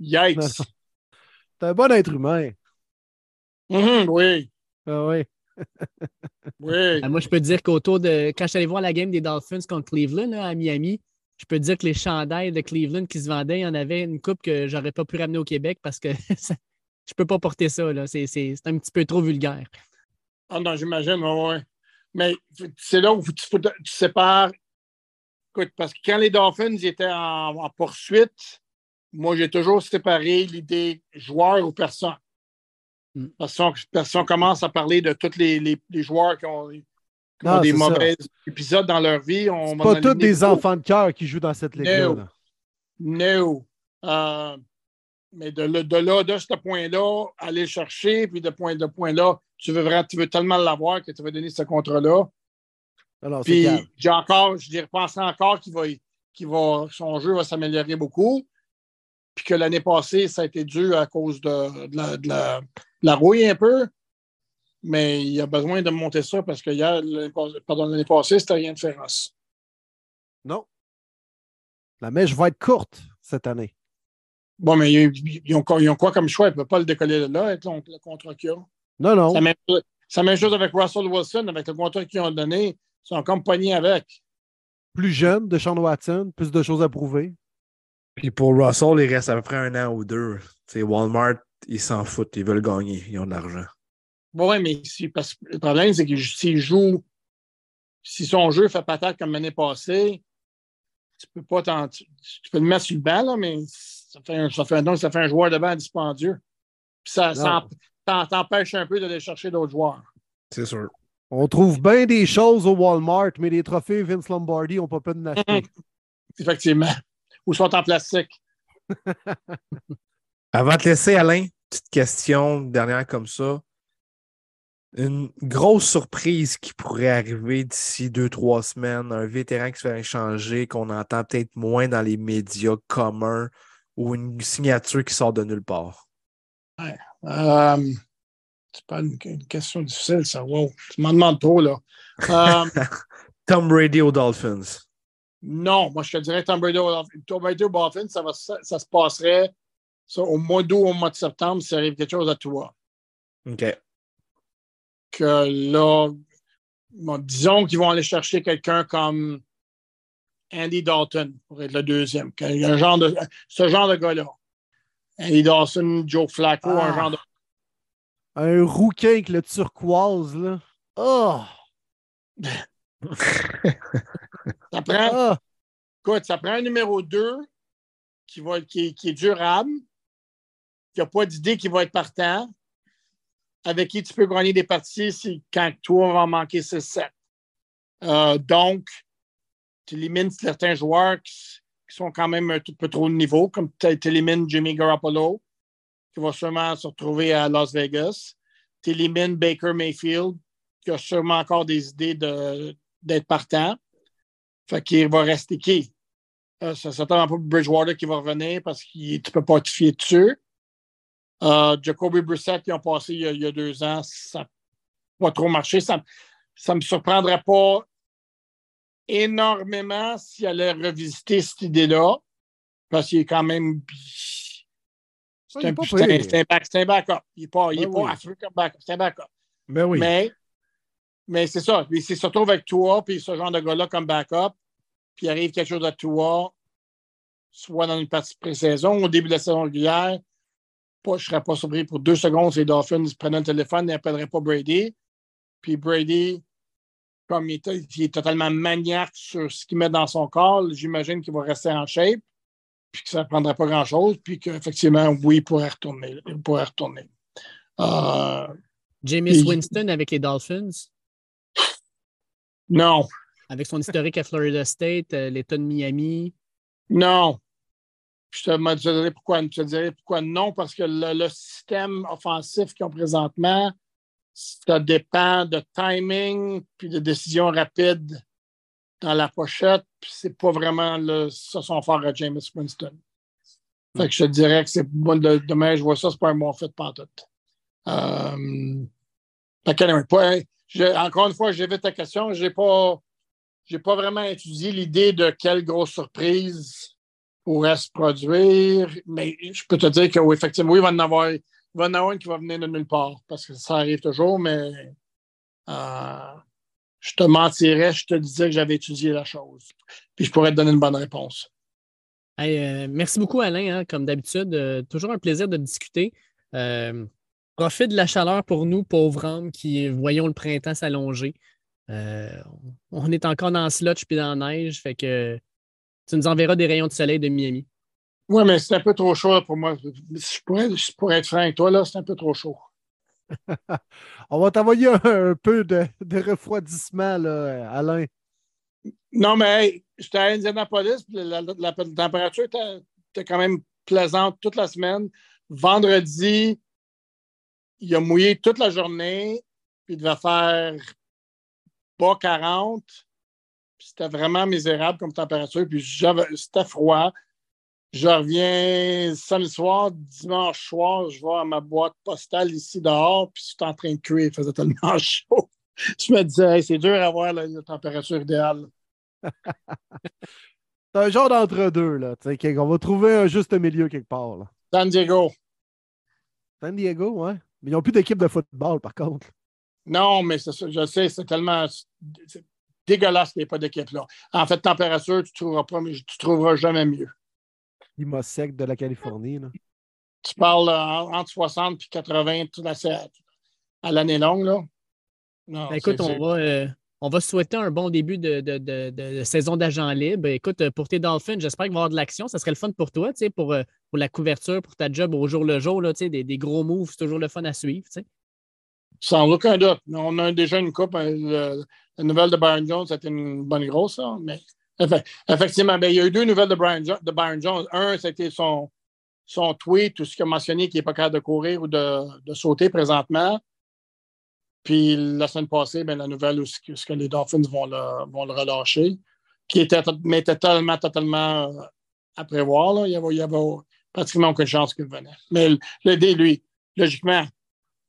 Yikes! (laughs) T'es un bon être humain. Mhm, oui, Ah oui. (laughs) oui. Ah, moi, je peux te dire qu'autour de. Quand je suis allé voir la game des Dolphins contre Cleveland là, à Miami, je peux te dire que les chandails de Cleveland qui se vendaient, il y en avait une coupe que j'aurais pas pu ramener au Québec parce que (laughs) ça- je peux pas porter ça. là. C'est c'est- c'est un petit peu trop vulgaire. Ah non, j'imagine, oui. Mais c'est là où tu, tu sépares. Écoute, parce que quand les Dolphins étaient en, en poursuite, moi, j'ai toujours séparé l'idée joueur ou personne. Mm. Parce que si on- parce que si on commence à parler de tous les, les- les joueurs qui ont, qui ont Non, des ça. mauvais épisodes dans leur vie, on va pas tous des enfants de cœur qui jouent dans cette ligue-là. No. Euh, mais de, là- de là, de ce point-là, aller le chercher, puis de point de point là, tu veux vraiment, tu veux tellement l'avoir que tu veux donner ce contrat-là. Puis j'ai encore, je dirais, pense encore qu'il va, qu'il va, son jeu va s'améliorer beaucoup. Puis que l'année passée, ça a été dû à cause de, de la, de la- de la rouille un peu. Mais il a besoin de monter ça parce que hier, l'année passée- pardon, l'année passée, c'était rien de féroce. Non. La mèche va être courte cette année. Bon, mais ils, ils ont, quoi- ils ont quoi comme choix? Ils ne peuvent pas le décoller de là avec le, le contrat qu'il y a. Non, non. C'est la même chose- c'est la même chose avec Russell Wilson, avec le contrat qu'ils ont donné. Ils sont comme pognés avec. Plus jeune de Sean Watson, plus de choses à prouver. Puis pour Russell, il reste à peu près un an ou deux. Tu sais, Walmart, ils s'en foutent. Ils veulent gagner. Ils ont de l'argent. Oui, mais si- parce que le problème, c'est que s'il joue, si son jeu fait patate comme l'année passée, tu peux pas t'en- tu, tu peux le mettre sur le banc, là, mais ça fait un, ça fait, un- donc, ça fait un joueur de banc dispendieux. Puis ça, ça Non. t'en- t'empêche un peu d'aller chercher d'autres joueurs. C'est sûr. On trouve bien des choses au Walmart, mais les trophées Vince Lombardi n'ont pas pu de l'acheter. (laughs) Effectivement. Ou sont en plastique? (laughs) Avant de te laisser, Alain, petite question dernière comme ça. Une grosse surprise qui pourrait arriver d'ici deux, trois semaines, un vétéran qui se fait échanger, qu'on entend peut-être moins dans les médias communs ou une signature qui sort de nulle part? Ouais. Euh, c'est pas une, une, question difficile, ça. Wow. Tu m'en demandes trop, là. Euh, (laughs) Tom Brady aux Dolphins. Non, moi, je te dirais Tom Brady aux Dolphins. Ça, va, ça, ça se passerait ça, au mois d'août, au mois de septembre, s'il arrive quelque chose à toi. OK que là, bon, disons qu'ils vont aller chercher quelqu'un comme Andy Dalton pour être le deuxième. Un genre de, ce genre de gars-là. Andy Dalton, Joe Flacco, ah. un genre de. Un rouquin avec le turquoise, là. Oh! (laughs) (laughs) ça prend. Oh. Écoute, ça prend un numéro 2 qui, va, qui, qui est durable, qui n'a pas d'idée qui va être partant, avec qui tu peux gagner des parties si, quand toi va manquer 6-7. Euh, donc, tu élimines certains joueurs qui, qui, sont quand même un tout peu trop de niveau, comme tu élimines Jimmy Garoppolo, qui va sûrement se retrouver à Las Vegas. Tu élimines Baker Mayfield, qui a sûrement encore des idées d'être partant. Fait qu'il va rester qui? Euh, c'est certainement pas Bridgewater qui va revenir parce que tu ne peux pas te fier dessus. Euh, Jacoby Brissett, qui ont passé il y, a, il y a deux ans, ça n'a pas trop marché. Ça ne me surprendrait pas énormément s'il allait revisiter cette idée-là, parce qu'il est quand même. C'est un, un, back, un, backup. Il n'est pas, il est ben pas oui. affreux comme backup. C'est un backup. Ben oui. Mais, mais c'est ça. Il se retrouve avec toi, puis ce genre de gars-là comme backup, puis il arrive quelque chose à toi, soit dans une partie pré-saison, au début de la saison régulière, pas, je ne serais pas surpris pour deux secondes si les Dolphins prenaient le téléphone et n'appelleraient pas Brady. Puis Brady, comme il est, il est, totalement maniaque sur ce qu'il met dans son corps, j'imagine qu'il va rester en shape, puis que ça ne prendrait pas grand-chose, puis qu'effectivement, oui, il pourrait retourner. Il pourrait retourner. Euh, James puis, Winston avec les Dolphins? Non. Avec son historique à Florida State, euh, l'État de Miami? Non. Je te, je te, dirais pourquoi, je te dirais pourquoi non, parce que le, le système offensif qu'ils ont présentement, ça dépend de timing puis de décisions rapides dans la pochette, puis c'est pas vraiment le, ça son fort à James Winston. Fait que je te dirais que c'est bon, de, demain, je vois ça, c'est pas un bon fit pantoute. Euh, fait que, je, encore une fois, j'évite ta question. J'ai pas, j'ai pas vraiment étudié l'idée de quelle grosse surprise pourrait se produire. Mais je peux te dire que oui, effectivement, oui, il va en avoir, il va en avoir une qui va venir de nulle part parce que ça arrive toujours, mais euh, je te mentirais, je te disais que j'avais étudié la chose. Puis je pourrais te donner une bonne réponse. Euh, merci beaucoup, Alain. Hein, comme d'habitude, euh, toujours un plaisir de discuter. Profite de la chaleur pour nous, pauvres âmes, qui voyons le printemps s'allonger. on est encore dans le slotch puis dans la neige, fait que tu nous enverras des rayons de soleil de Miami. Oui, mais c'est un peu trop chaud pour moi. Je pourrais, je pourrais être franc avec toi, là, c'est un peu trop chaud. (laughs) On va t'envoyer un, un, peu de, de refroidissement, là, Alain. Non, mais hey, j'étais à Indianapolis, la, la, la, la température était, était, quand même plaisante toute la semaine. Vendredi, il a mouillé toute la journée, puis il devait faire bas 40. C'était vraiment misérable comme température. Puis c'était froid. Je reviens samedi soir, dimanche soir, je vais à ma boîte postale ici dehors, puis je suis en train de cuire. Il faisait tellement (laughs) chaud. Je me disais, hey, c'est dur à avoir la, la température idéale. (laughs) c'est un genre d'entre-deux, là. On va trouver un juste milieu quelque part. Là. San Diego. San Diego, ouais. Mais ils n'ont plus d'équipe de football, par contre. Non, mais je sais, c'est tellement dégueulasse qu'il n'y ait pas d'équipe là. En fait, température, tu ne trouveras, pas, mais tu trouveras jamais mieux. Climat sec de la Californie. Là. Tu parles euh, entre 60 et 80 tout à, à l'année longue. Là? Non, Écoute, on va, euh, on va souhaiter un bon début de, de, de, saison d'agent libre. Écoute, pour tes Dolphins, j'espère qu'il va y avoir de l'action. Ça serait le fun pour toi, pour, euh, pour la couverture, pour ta job au jour le jour. Là, des, des gros moves, c'est toujours le fun à suivre. Sans aucun doute. On a déjà une coupe. Le, la nouvelle de Byron Jones, c'était une bonne grosse, là, mais effectivement, ben, il y a eu deux nouvelles de Byron Jones. Un, c'était son, son tweet, tout ce qu'il a mentionné qu'il n'est pas capable de courir ou de, de sauter présentement. Puis la semaine passée, ben, la nouvelle où ce que, les Dolphins vont le, vont le relâcher, qui était, mais était totalement, totalement euh, à prévoir. Là. Il, y avait, avait pratiquement aucune chance qu'il venait. Mais le, le dé, lui, logiquement,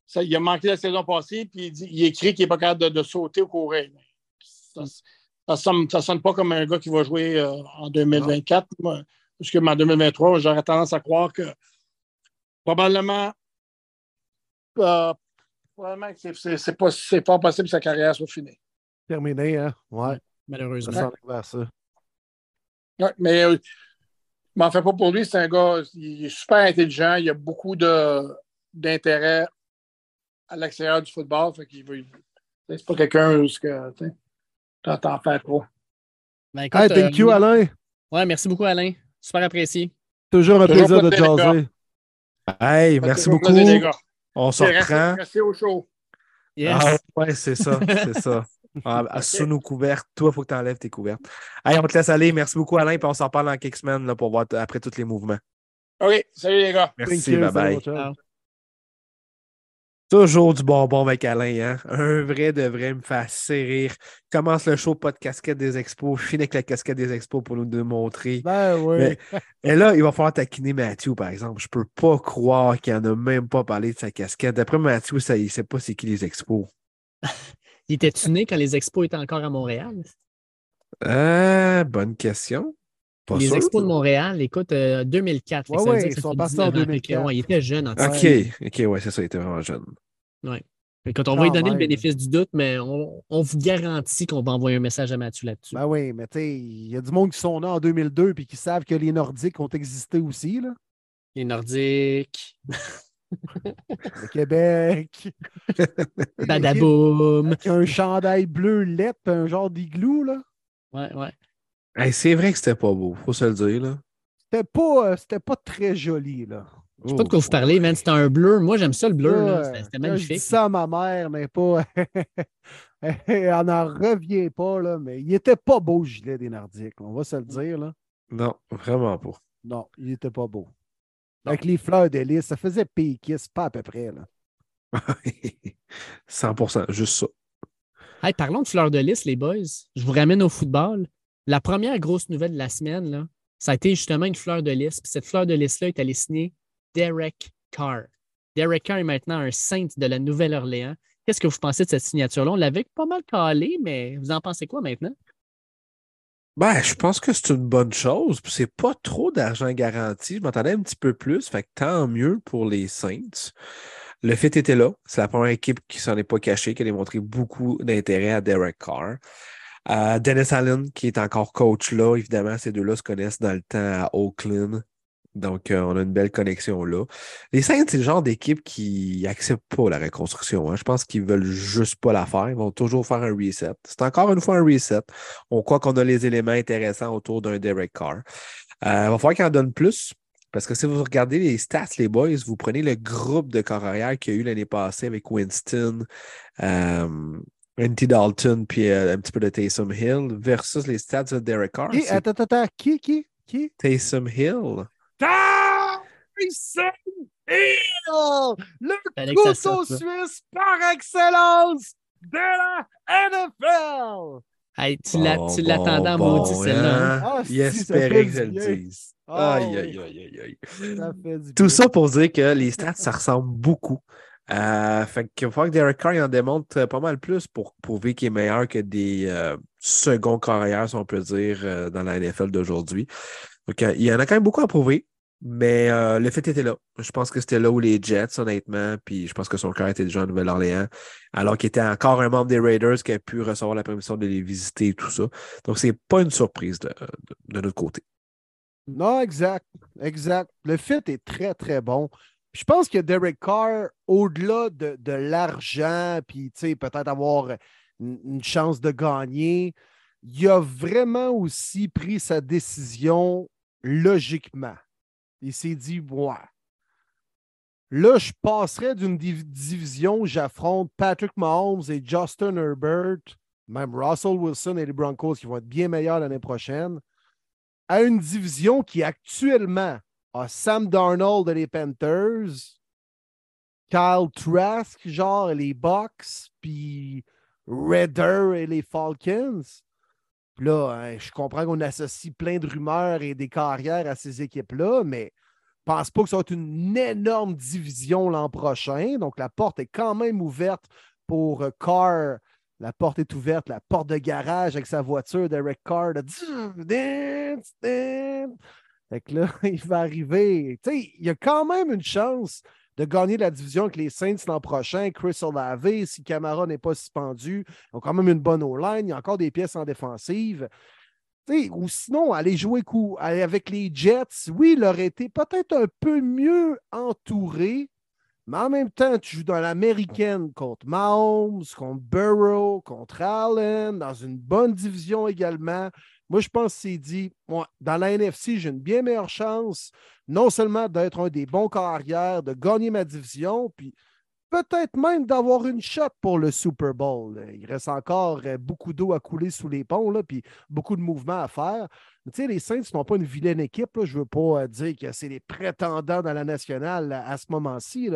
ça, il a manqué la saison passée, puis il, dit- il écrit qu'il n'est pas capable de, de sauter ou courir. Ça, sonne, ça sonne pas comme un gars qui va jouer euh, en 2024. Moi, parce que en 2023, j'aurais tendance à croire que probablement, euh, probablement que c'est- pas fort possible que sa carrière soit finie. Terminé, hein? Ouais. Ça Malheureusement. s'en est vers ça. Ouais, mais euh, je m'en fais pas pour lui. C'est un gars, il est super intelligent. Il a beaucoup de- d'intérêt à l'extérieur du football. Fait qu'il veut. C'est pas quelqu'un où ce que tu sais, t'en t'en fais trop. Ben, écoute, Hey, thank euh, you, Alain. Ouais, merci beaucoup, Alain. Super apprécié. Toujours un Toujours plaisir de jaser. Hey, merci beaucoup. On se reprend. Restez au show. Yes. Ah, ouais, c'est ça, c'est ça. Ah, Sous nos couvertes, toi, il faut que tu enlèves tes couvertes. Hey, on te laisse aller. Merci beaucoup, Alain, puis on s'en parle dans quelques semaines là, pour voir après tous les mouvements. OK, salut les gars. Merci, Thank Toujours du bonbon avec Alain, hein? Un vrai de vrai me fait assez rire. Commence le show, pas de casquette des expos. Finis avec la casquette des expos pour nous démontrer. Ben oui. Mais- Et là, il va falloir taquiner Mathieu, par exemple. Je peux pas croire qu'il en a même pas parlé de sa casquette. D'après Mathieu, ça, il sait pas c'est qui les expos. (laughs) Il était-tu né quand les expos étaient encore à Montréal? Euh, bonne question. Pas les sûr. expos de Montréal, écoute, euh, 2004. Fait que Ouais, ils sont passés en 19 ans. Fait que, 2004. ouais, il était jeune en OK. OK, ouais, c'est ça, il était vraiment jeune. Écoute, on va lui donner le bénéfice du doute, mais on, on vous garantit qu'on va envoyer un message à Mathieu là-dessus. Ben oui, mais tu sais, il y a du monde qui sont nés en 2002 puis qui savent que les Nordiques ont existé aussi, là. Les Nordiques, Le Québec. Badaboum. Avec un chandail bleu lait puis un genre d'igloo, là. Ouais, ouais. Hey, c'est vrai que c'était pas beau, faut se le dire. Là. C'était pas, euh, c'était pas très joli, là. Je sais pas de quoi vous parlez, man. C'était un bleu. Moi, j'aime ça, le bleu. là. C'était- C'était là, Je dis magnifique. ça à ma mère, mais pas. (laughs) Elle n'en revient pas, là. Mais il était pas beau, le gilet des Nordiques. On va se le dire, là. Non, vraiment pas. Non, il était pas beau. Avec les fleurs de lys, ça faisait péquisse, pas à peu près, là. (laughs) 100%, juste ça. Hey, parlons de fleurs de lys, les boys. Je vous ramène au football. La première grosse nouvelle de la semaine, ça a été justement une fleur de lys. Puis cette fleur de lys-là est allée signer Derek Carr. Derek Carr est maintenant un saint de la Nouvelle-Orléans. Qu'est-ce que vous pensez de cette signature-là? On l'avait pas mal calé, mais vous en pensez quoi maintenant? Ben, je pense que c'est une bonne chose. C'est pas trop d'argent garanti. Je m'attendais un petit peu plus. Fait que tant mieux pour les Saints. Le fit était là. C'est la première équipe qui s'en est pas cachée, qui a démontré beaucoup d'intérêt à Derek Carr. Euh, Dennis Allen, qui est encore coach là, évidemment, ces deux-là se connaissent dans le temps à Oakland. Donc, euh, on a une belle connexion là. Les Saints, c'est le genre d'équipe qui accepte pas la reconstruction. hein. Je pense qu'ils veulent juste pas la faire. Ils vont toujours faire un reset. C'est encore une fois un reset. On croit qu'on a les éléments intéressants autour d'un Derek Carr. Euh, il va falloir qu'il en donne plus. Parce que si vous regardez les stats, les boys, vous prenez le groupe de corps arrière qu'il y a eu l'année passée avec Winston, euh, Andy Dalton, puis euh, un petit peu de Taysom Hill, versus les stats de Derek Carr. Qui, c'est attends, attends, attends, qui, qui, qui? Taysom Hill. Tyson Hill! Le couteau suisse par excellence de la NFL! Hey, tu Bon, tu l'attendais en bon, maudit, bon, celle-là. hein? hein? Ah, Il espérait que je le dise. Ah, aïe, aïe, aïe, aïe, aïe. Ça fait du Tout bien. ça pour dire que les stats, ça ressemble beaucoup. Euh, fait qu'il va que Derek Carr il en démontre euh, pas mal plus pour prouver qu'il est meilleur que des euh, seconds carrières, si on peut dire, dans la NFL d'aujourd'hui. Donc, il y en a quand même beaucoup à prouver, mais le fait était là. Je pense que c'était là où les Jets, honnêtement, puis je pense que son cœur était déjà en Nouvelle-Orléans, alors qu'il était encore un membre des Raiders qui a pu recevoir la permission de les visiter et tout ça. Donc, c'est pas une surprise de notre côté. Non, exact. Exact. Le fit est très, très bon. Je pense que Derek Carr, au-delà de, l'argent, puis peut-être avoir une, chance de gagner, il a vraiment aussi pris sa décision logiquement. Il s'est dit, ouais. Là, je passerais d'une div- division où j'affronte Patrick Mahomes et Justin Herbert, même Russell Wilson et les Broncos qui vont être bien meilleurs l'année prochaine, à une division qui actuellement a Sam Darnold et les Panthers. Kyle Trask, genre les Bucks, puis Redder et les Falcons. Puis là, hein, je comprends qu'on associe plein de rumeurs et des carrières à ces équipes-là, mais je pense pas que ça va être une énorme division l'an prochain. Donc, la porte est quand même ouverte pour euh, Carr. La porte est ouverte, la porte de garage avec sa voiture d'Eric Carr. De... Fait que là, (laughs) il va arriver. Tu sais, il y a quand même une chance de gagner la division avec les Saints l'an prochain. Chris Olave, si Camara n'est pas suspendu, ils ont quand même une bonne O-line. Il y a encore des pièces en défensive. ou sinon, aller jouer coup, avec les Jets, oui, il aurait été peut-être un peu mieux entouré, mais en même temps, tu joues dans l'américaine contre Mahomes, contre Burrow, contre Allen, dans une bonne division également. Moi, je pense c'est dit, dans la NFC, j'ai une bien meilleure chance, non seulement d'être un des bons carrières, de gagner ma division, puis peut-être même d'avoir une shot pour le Super Bowl. Il reste encore euh, beaucoup d'eau à couler sous les ponts, là, puis beaucoup de mouvements à faire. tu sais, les Saints n'ont pas une vilaine équipe. Je ne veux pas euh, dire que c'est les prétendants dans la nationale à, ce moment-ci.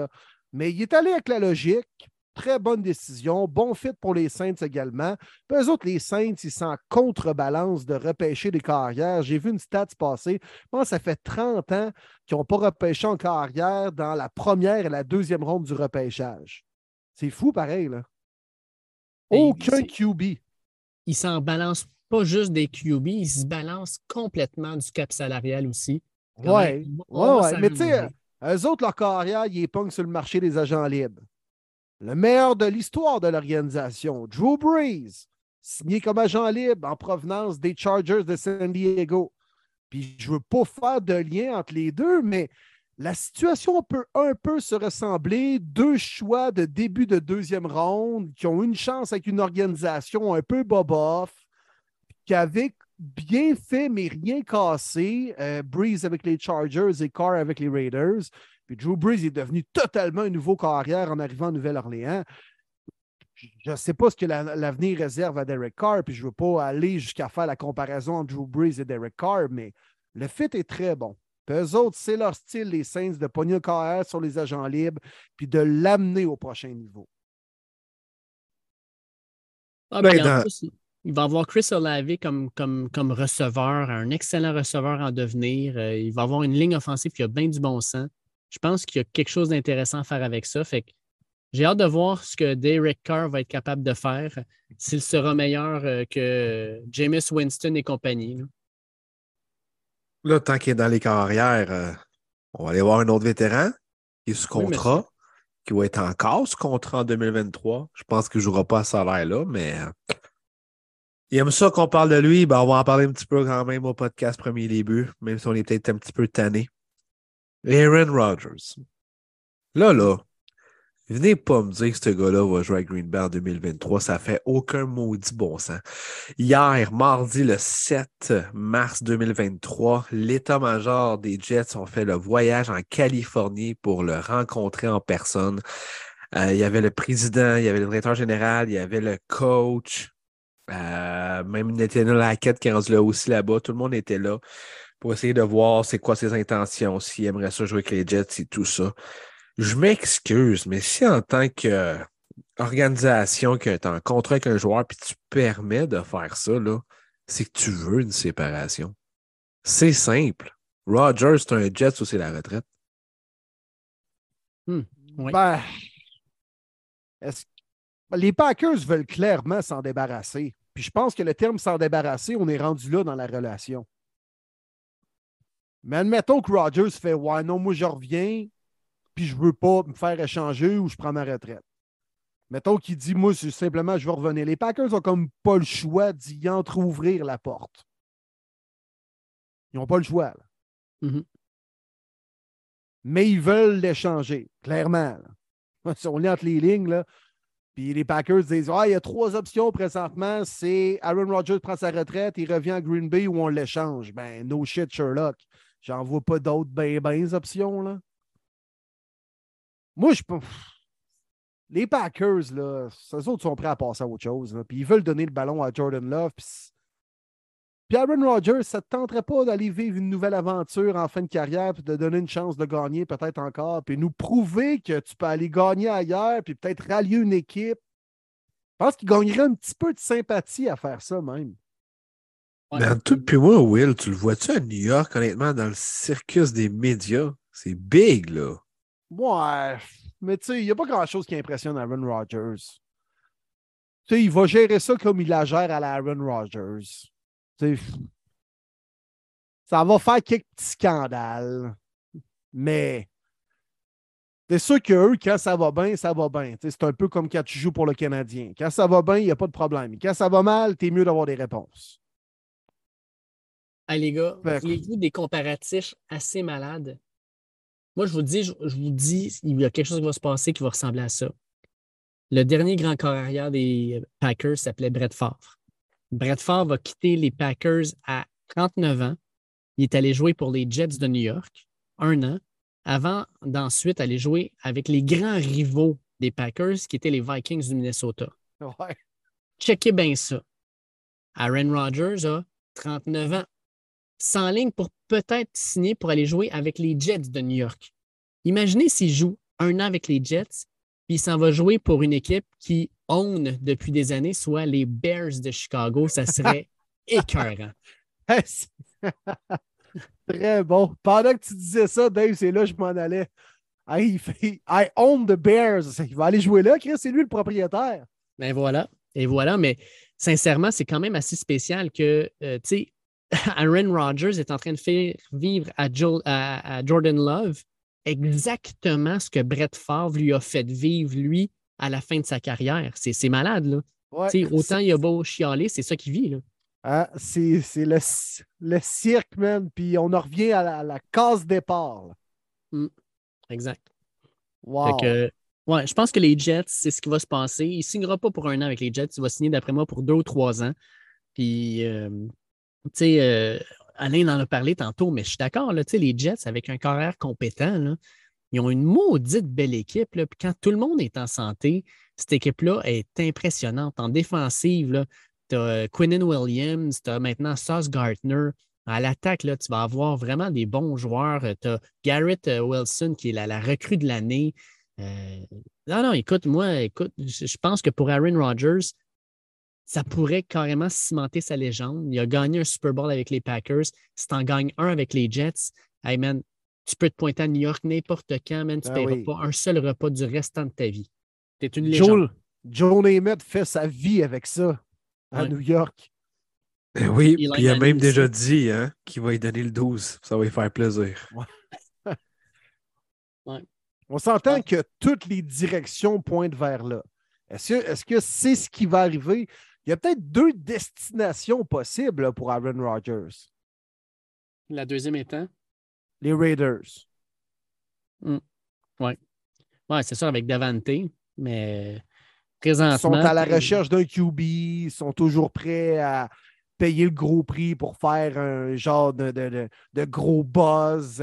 Mais il est allé avec la logique. Très bonne décision. Bon fit pour les Saints également. Puis eux autres, les Saints, ils sont en contrebalance de repêcher des carrières. J'ai vu une stat passer. Que ça fait 30 ans qu'ils n'ont pas repêché en carrière dans la première et la deuxième ronde du repêchage. C'est fou, pareil, là. Aucun QB. Ils s'en balancent pas juste des QB, ils se balancent complètement du cap salarial aussi. Oui, ouais, ouais. mais tu sais, eux autres, leur carrière, ils pognent sur le marché des agents libres le meilleur de l'histoire de l'organisation, Drew Brees, signé comme agent libre en provenance des Chargers de San Diego. Puis je ne veux pas faire de lien entre les deux, mais la situation peut un peu se ressembler. Deux choix de début de deuxième ronde qui ont une chance avec une organisation un peu boboff, qui avait bien fait, mais rien cassé. Euh, Breeze avec les Chargers et Carr avec les Raiders. Puis Drew Brees est devenu totalement un nouveau carrière en arrivant en Nouvelle-Orléans. Je ne sais pas ce que l'avenir réserve à Derek Carr, puis je ne veux pas aller jusqu'à faire la comparaison entre Drew Brees et Derek Carr, mais le fit est très bon. Puis eux autres, c'est leur style, les Saints, de pogner le carrière sur les agents libres, puis de l'amener au prochain niveau. Ah, ben, il va avoir Chris Olave comme, comme, comme receveur, un excellent receveur en devenir. Euh, il va avoir une ligne offensive qui a bien du bon sens je pense qu'il y a quelque chose d'intéressant à faire avec ça. Fait que j'ai hâte de voir ce que Derek Carr va être capable de faire, s'il sera meilleur euh, que Jameis Winston et compagnie. Là, tant qu'il est dans les carrières, euh, on va aller voir un autre vétéran qui est sous contrat, qui va être encore sous contrat en 2023. Je pense qu'il ne jouera pas à salaire-là, mais euh, il aime ça qu'on parle de lui. Ben, on va en parler un petit peu quand même au podcast premier début, même si on est peut-être un petit peu tanné. Aaron Rodgers. Là, là, venez pas me dire que ce gars-là va jouer à Green Bay en 2023. Ça fait aucun maudit bon sens. Hier, mardi le 7 mars 2023, l'état-major des Jets ont fait le voyage en Californie pour le rencontrer en personne. Euh, il y avait le président, il y avait le directeur général, il y avait le coach, euh, même Nathaniel Hackett qui est rendu là aussi là-bas. Tout le monde était là pour essayer de voir c'est quoi ses intentions, s'il aimerait ça jouer avec les Jets et tout ça. Je m'excuse, mais si en tant qu'organisation qui est en contrat avec un joueur puis tu permets de faire ça, c'est que tu veux une séparation. C'est simple. Rogers, c'est un Jets ou c'est la retraite? Hmm, ben, les Packers veulent clairement s'en débarrasser. Puis je pense que le terme s'en débarrasser, on est rendu là dans la relation. Mais admettons que Rogers fait Ouais, non, moi je reviens, puis je ne veux pas me faire échanger ou je prends ma retraite. Mettons qu'il dit Moi, simplement, je veux revenir. Les Packers n'ont comme pas le choix d'y entre-ouvrir la porte. Ils n'ont pas le choix. Mm-hmm. Mais ils veulent l'échanger, clairement. (laughs) On lit entre les lignes, là. Puis les Packers disent Ah, il y a trois options présentement. C'est Aaron Rodgers prend sa retraite, il revient à Green Bay ou on l'échange. Ben, no shit, Sherlock. J'en vois pas d'autres bien, bien options. Moi, je Les Packers, là, eux autres sont prêts à passer à autre chose. Puis ils veulent donner le ballon à Jordan Love. Puis, Aaron Rodgers, ça ne te tenterait pas d'aller vivre une nouvelle aventure en fin de carrière, puis de donner une chance de gagner peut-être encore, puis nous prouver que tu peux aller gagner ailleurs, puis peut-être rallier une équipe? Je pense qu'il gagnerait un petit peu de sympathie à faire ça même. Ouais. Ben, tout, puis moi, Will, tu le vois-tu à New York, honnêtement, dans le circus des médias? C'est big, là. Ouais, mais tu sais, il n'y a pas grand-chose qui impressionne Aaron Rodgers. Tu sais, il va gérer ça comme il la gère à la Aaron Rodgers. Tu sais, ça va faire quelques petits scandales, mais c'est sûr qu'eux, quand ça va bien, ça va bien. C'est un peu comme quand tu joues pour le Canadien. Quand ça va bien, il n'y a pas de problème. Quand ça va mal, t'es mieux d'avoir des réponses. Hey, les gars, avez-vous des comparatifs assez malades? Moi, je vous dis, je, vous dis, il y a quelque chose qui va se passer qui va ressembler à ça. Le dernier grand corps arrière des Packers s'appelait Brett Favre. Brett Favre va quitter les Packers à 39 ans. Il est allé jouer pour les Jets de New York, un an, avant d'ensuite aller jouer avec les grands rivaux des Packers, qui étaient les Vikings du Minnesota. Ouais. Checkez bien ça. Aaron Rodgers a 39 ans sans ligne pour peut-être signer pour aller jouer avec les Jets de New York. Imaginez s'il joue un an avec les Jets, puis il s'en va jouer pour une équipe qui own depuis des années, soit les Bears de Chicago. Ça serait (laughs) écœurant. (laughs) Très bon. Pendant que tu disais ça, Dave, c'est là que je m'en allais. I, I own the Bears. Il va aller jouer là, Chris, c'est lui le propriétaire. Ben voilà. Et voilà, mais sincèrement, c'est quand même assez spécial que, euh, tu sais, (laughs) Aaron Rodgers est en train de faire vivre à, Jordan Love exactement ce que Brett Favre lui a fait vivre, lui, à la fin de sa carrière. C'est malade, là. autant il a beau chialer, c'est ça qu'il vit, là. Ah, c'est le, le, cirque, man. Puis on en revient à la, case départ. Mm. Exact. Wow. ouais, je pense que les Jets, c'est ce qui va se passer. Il ne signera pas pour un an avec les Jets. Il va signer, d'après moi, pour deux ou trois ans. Puis, euh, euh, Alain en a parlé tantôt, mais je suis d'accord, les Jets, avec un carrière compétent, ils ont une maudite belle équipe. Quand tout le monde est en santé, cette équipe-là est impressionnante. En défensive, tu as euh, Quinnen Williams, tu as maintenant Sauce Gardner. À l'attaque, tu vas avoir vraiment des bons joueurs. Tu as Garrett euh, Wilson, qui est la, recrue de l'année. non, non, écoute, moi, écoute, je pense que pour Aaron Rodgers, ça pourrait carrément cimenter sa légende. Il a gagné un Super Bowl avec les Packers. Si tu en gagnes un avec les Jets, hey man, tu peux te pointer à New York n'importe quand, man, tu ne ben paieras pas un seul repas du restant de ta vie. Tu es une légende. Joe, Namath fait sa vie avec ça à New York. Ben oui, puis il a même déjà dit hein, qu'il va lui donner le 12. Ça va lui faire plaisir. (laughs) On s'entend que toutes les directions pointent vers là. Est-ce que c'est ce qui va arriver? Il y a peut-être deux destinations possibles pour Aaron Rodgers. La deuxième étant? Les Raiders. Oui. Ouais, ouais c'est ça avec Davante, mais présentement. Ils sont à la recherche d'un QB, ils sont toujours prêts à payer le gros prix pour faire un genre de, de gros buzz.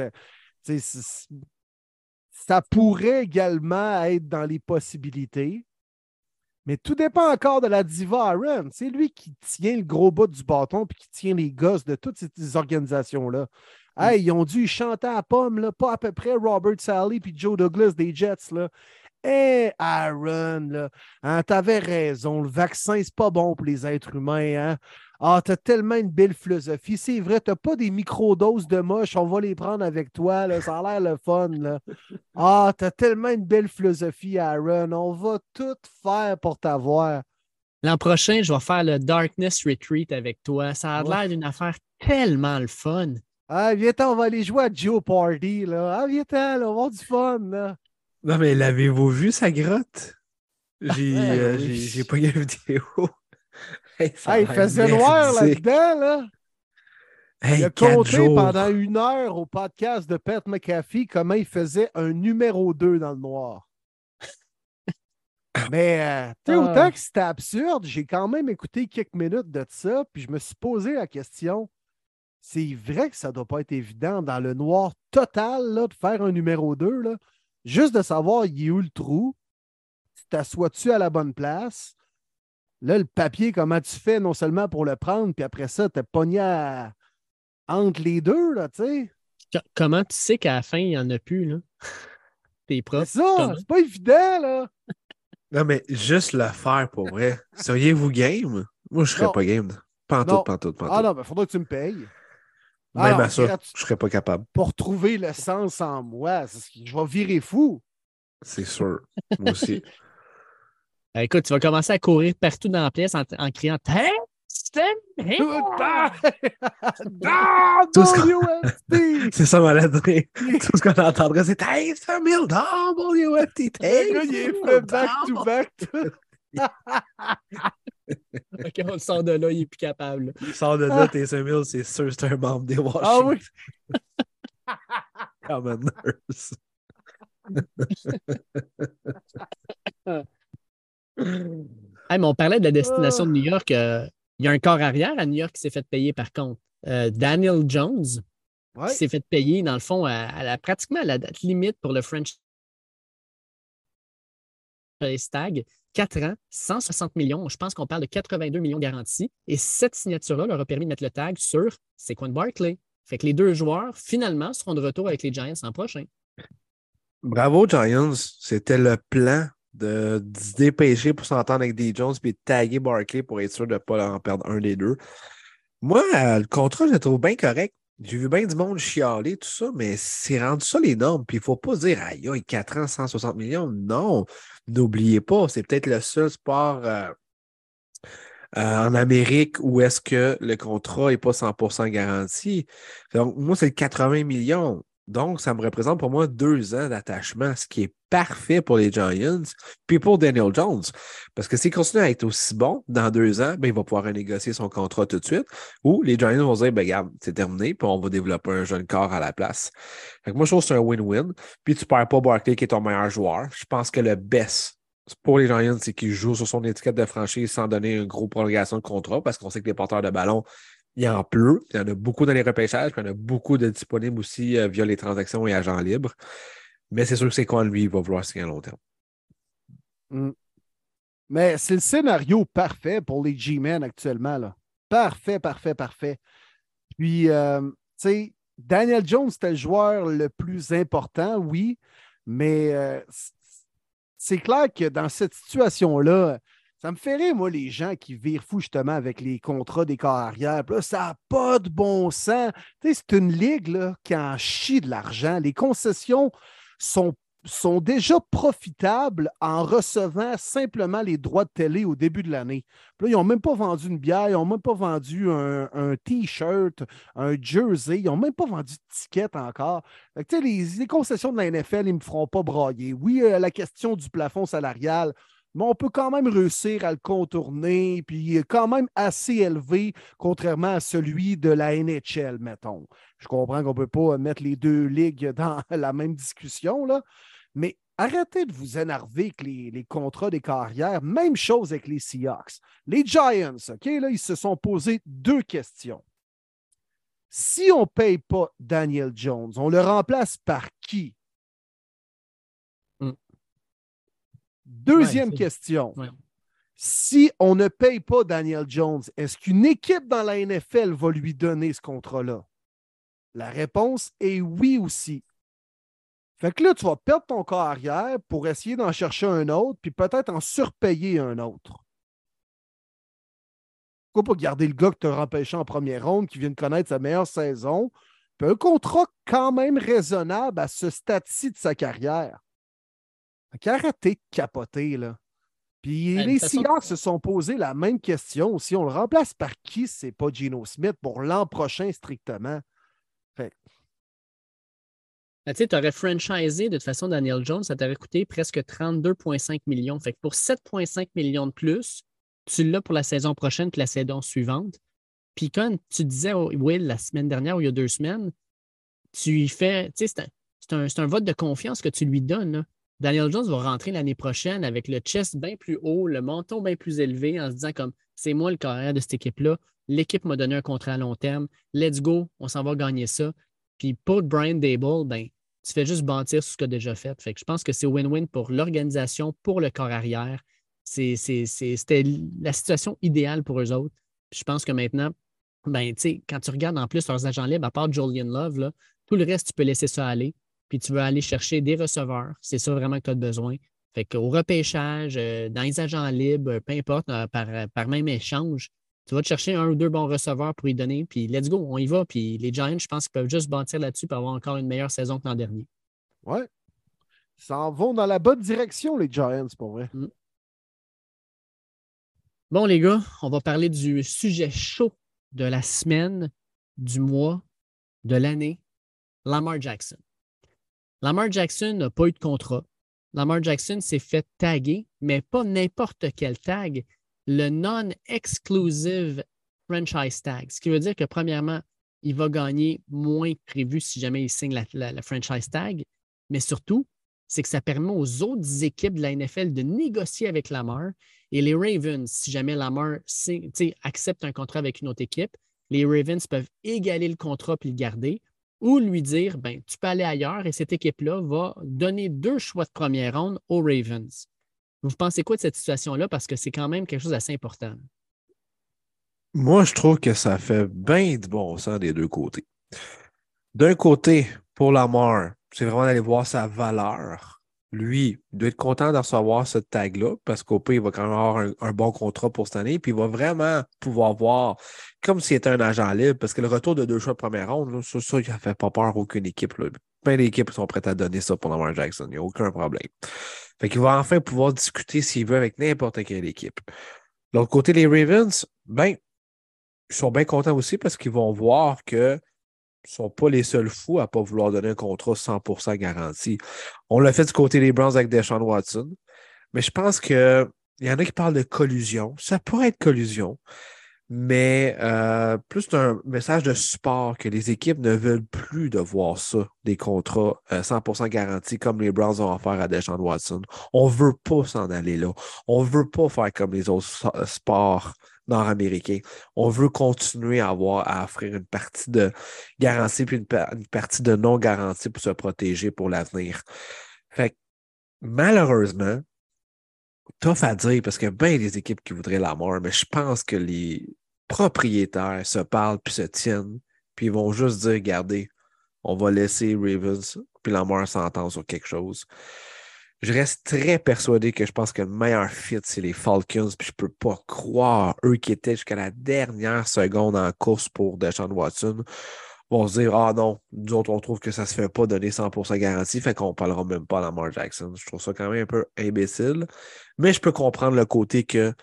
Ça pourrait également être dans les possibilités. Mais tout dépend encore de la diva Aaron. C'est lui qui tient le gros bout du bâton puis qui tient les gosses de toutes ces organisations-là. Mm. Hey, ils ont dû chanter à pomme, là, pas à peu près Robert Sally puis Joe Douglas des Jets. Là. Hey, Aaron, là, hein, t'avais raison. Le vaccin, c'est pas bon pour les êtres humains. Hein? Ah, t'as tellement une belle philosophie. C'est vrai, t'as pas des micro-doses de moche, on va les prendre avec toi. Là. Ça a l'air le fun. Là. Ah, t'as tellement une belle philosophie, Aaron. On va tout faire pour t'avoir. L'an prochain, je vais faire le Darkness Retreat avec toi. Ça a l'air d'une affaire tellement le fun. Ah, viens on va aller jouer à Joe Party. Là. Ah, viens on va avoir du fun. Là. Non, mais l'avez-vous vu, sa grotte? J'ai (laughs) euh, pas eu la vidéo (laughs) il faisait noir là-dedans, là. il a compté pendant une heure au podcast de Pat McAfee comment il faisait un numéro 2 dans le noir. (laughs) Mais euh, tu sais, ah. autant que c'était absurde, j'ai quand même écouté quelques minutes de ça, puis je me suis posé la question c'est vrai que ça ne doit pas être évident dans le noir total là, de faire un numéro 2. Là. Juste de savoir il est où le trou, t'assois-tu à la bonne place, Là, le papier, comment tu fais non seulement pour le prendre, puis après ça, t'es pogné à- entre les deux, là, tu sais? Co- Comment tu sais qu'à la fin, il n'y en a plus, là? (laughs) T'es C'est prof. ça, comment? c'est pas évident, là. (laughs) Non, mais juste le faire pour vrai. Seriez-vous game? Moi, je serais Non. pas game. Pantoute, pantoute, pantoute. Ah non, il faudra que tu me payes. Ah Même non, à ça, regarde, je serais pas capable. Pour trouver le sens en moi, c'est ce qui- je vais virer fou. C'est sûr. Moi aussi. (laughs) Euh, Écoute, tu vas commencer à courir partout dans la pièce en, en criant Ah, ah, WFT! C'est ça, maladie. Tout ce qu'on entendrait, c'est Taste Mill WFT. Le gars, il est fait back-to-back. (laughs) OK, on le sort de là, il est plus capable. Il sort de là, Taste Mill, c'est sûr, c'est un membre des Washington Ah oui. (laughs) Commoners. (laughs) Hey, mais on parlait de la destination de New York. euh, il y a un corps arrière à New York qui s'est fait payer, par contre. Euh, Daniel Jones Ouais. qui s'est fait payer, dans le fond, à, à la, pratiquement à la date limite pour le French Tag. 4 ans, 160 millions. Je pense qu'on parle de 82 millions garantis. Et cette signature-là leur a permis de mettre le tag sur Saquon Barkley. Fait que les deux joueurs, finalement, seront de retour avec les Giants l'an prochain. Bravo, Giants. C'était le plan de, se dépêcher pour s'entendre avec des Jones puis de taguer Barkley pour être sûr de ne pas en perdre un des deux. Moi, euh, le contrat, je le trouve bien correct. J'ai vu bien du monde chialer, tout ça, mais c'est rendu ça les normes. Puis il ne faut pas dire, aïe, aïe, 4 ans, 160 millions. Non, n'oubliez pas, c'est peut-être le seul sport euh, euh, en Amérique où est-ce que le contrat n'est pas 100% garanti. Donc, moi, c'est 80 millions. Donc, ça me représente pour moi deux ans d'attachement, ce qui est parfait pour les Giants, puis pour Daniel Jones. Parce que s'il continue à être aussi bon dans deux ans, ben, il va pouvoir renégocier son contrat tout de suite. Ou les Giants vont dire, ben, regarde, c'est terminé, puis on va développer un jeune corps à la place. Moi, je trouve que c'est un win-win. Puis tu perds pas Barkley qui est ton meilleur joueur. Je pense que le best pour les Giants, c'est qu'il joue sur son étiquette de franchise sans donner une grosse prolongation de contrat, parce qu'on sait que les porteurs de ballon, il en pleut. Il y en a beaucoup dans les repêchages, puis il y en a beaucoup de disponibles aussi euh, via les transactions et agents libres. Mais c'est sûr que c'est quoi, lui, il va vouloir signer à long terme. Mais c'est le scénario parfait pour les G-Men actuellement. Là. Parfait, parfait, parfait. Puis, euh, tu sais, Daniel Jones, c'était le joueur le plus important, oui, mais euh, c'est clair que dans cette situation-là, ça me fait rire, moi, les gens qui virent fou justement avec les contrats des corps arrière. Là, ça n'a pas de bon sens. C'est une ligue qui en chie de l'argent. Les concessions sont déjà profitables en recevant simplement les droits de télé au début de l'année. Là, ils n'ont même pas vendu une bière, ils n'ont même pas vendu un, T-shirt, un jersey, ils n'ont même pas vendu de ticket encore. Fait que, les, concessions de la NFL, ils ne me feront pas brailler. Oui, euh, la question du plafond salarial, mais on peut quand même réussir à le contourner, puis il est quand même assez élevé, contrairement à celui de la NHL, mettons. Je comprends qu'on ne peut pas mettre les deux ligues (laughs) dans la même discussion, là, mais arrêtez de vous énerver avec les, les contrats des carrières. Même chose avec les Seahawks. Les Giants, OK, là, ils se sont posés deux questions. Si on ne paye pas Daniel Jones, on le remplace par qui? Deuxième Ouais, question. Ouais. Si on ne paye pas Daniel Jones, est-ce qu'une équipe dans la NFL va lui donner ce contrat-là? La réponse est oui aussi. Fait que là, tu vas perdre ton corps arrière pour essayer d'en chercher un autre, puis peut-être en surpayer un autre. Pourquoi pas garder le gars que tu as empêché en première ronde, qui vient de connaître sa meilleure saison, puis un contrat quand même raisonnable à ce stade-ci de sa carrière? Fait qu'arrêtez de capoter, là. Puis Ben, les Seahawks se sont posé la même question. Si on le remplace par qui, c'est pas Geno Smith pour l'an prochain strictement? Ben, tu aurais franchisé de toute façon Daniel Jones, ça t'aurait coûté presque 32,5 millions. Fait que pour 7,5 millions de plus, tu l'as pour la saison prochaine puis la saison suivante. Puis quand tu disais, au Will, la semaine dernière ou il y a deux semaines, tu y fais, tu sais, c'est un, vote de confiance que tu lui donnes. là. Daniel Jones va rentrer l'année prochaine avec le chest bien plus haut, le menton bien plus élevé en se disant comme c'est moi le carrière de cette équipe-là. L'équipe m'a donné un contrat à long terme. Let's go, on s'en va gagner ça. Puis pour Brian Dable, ben, tu fais juste bâtir sur ce a déjà fait. Que je pense que c'est win-win pour l'organisation, pour le corps arrière. C'était la situation idéale pour eux autres. je pense que maintenant, ben, quand tu regardes en plus leurs agents libres, à part Julian Love, tout le reste, tu peux laisser ça aller. Puis tu veux aller chercher des receveurs. C'est ça vraiment que tu as besoin. Fait qu'au repêchage, euh, dans les agents libres, peu importe, euh, par, par, même échange, tu vas te chercher un ou deux bons receveurs pour y donner, puis let's go, on y va. Puis les Giants, je pense qu'ils peuvent juste bâtir là-dessus pour avoir encore une meilleure saison que l'an dernier. Ouais. Ils s'en vont dans la bonne direction, les Giants, pour vrai. Mm. Bon, les gars, on va parler du sujet chaud de la semaine, du mois, de l'année, Lamar Jackson. Lamar Jackson n'a pas eu de contrat. Lamar Jackson s'est fait taguer, mais pas n'importe quel tag, le non-exclusive franchise tag. Ce qui veut dire que, premièrement, il va gagner moins que prévu si jamais il signe la franchise tag, mais surtout, c'est que ça permet aux autres équipes de la NFL de négocier avec Lamar. Et les Ravens, si jamais Lamar accepte un contrat avec une autre équipe, les Ravens peuvent égaler le contrat puis le garder ou lui dire ben, tu peux aller ailleurs et cette équipe-là va donner deux choix de première ronde aux Ravens. Vous pensez quoi de cette situation-là? Parce que c'est quand même quelque chose d'assez important. Moi, je trouve que ça fait bien de bon sens des deux côtés. D'un côté, pour Lamar, c'est vraiment d'aller voir sa valeur. Lui, il doit être content de recevoir ce tag-là parce qu'au pire, il va quand même avoir un, bon contrat pour cette année. Puis il va vraiment pouvoir voir comme s'il était un agent libre parce que le retour de deux choix de première ronde, ça, ne fait pas peur à aucune équipe. Là. Plein d'équipes sont prêtes à donner ça pour Lamar Jackson. Il n'y a aucun problème. Fait qu'il va enfin pouvoir discuter s'il veut avec n'importe quelle équipe. L'autre côté, les Ravens, ben, ils sont bien contents aussi parce qu'ils vont voir que ne sont pas les seuls fous à ne pas vouloir donner un contrat 100% garanti. On l'a fait du côté des Browns avec Deshaun Watson, mais je pense qu'il y en a qui parlent de collusion. Ça pourrait être collusion, mais euh, plus un message de support que les équipes ne veulent plus de voir ça, des contrats 100% euh, garantis comme les Browns ont offert à Deshaun Watson. On ne veut pas s'en aller là. On ne veut pas faire comme les autres sports nord-américain. On veut continuer à avoir à offrir une partie de garantie puis une, partie de non-garantie pour se protéger pour l'avenir. Fait malheureusement, tough à dire parce qu'il y a bien des équipes qui voudraient la mort, mais je pense que les propriétaires se parlent puis se tiennent, puis ils vont juste dire regardez, on va laisser Ravens puis la mort s'entendre sur quelque chose je reste très persuadé que je pense que le meilleur fit, c'est les Falcons. Puis je peux pas croire, eux qui étaient jusqu'à la dernière seconde en course pour Deshaun Watson, vont se dire Ah non, nous autres, on trouve que ça se fait pas donner 100% garantie, fait qu'on parlera même pas à Lamar Jackson. Je trouve ça quand même un peu imbécile. Mais je peux comprendre le côté que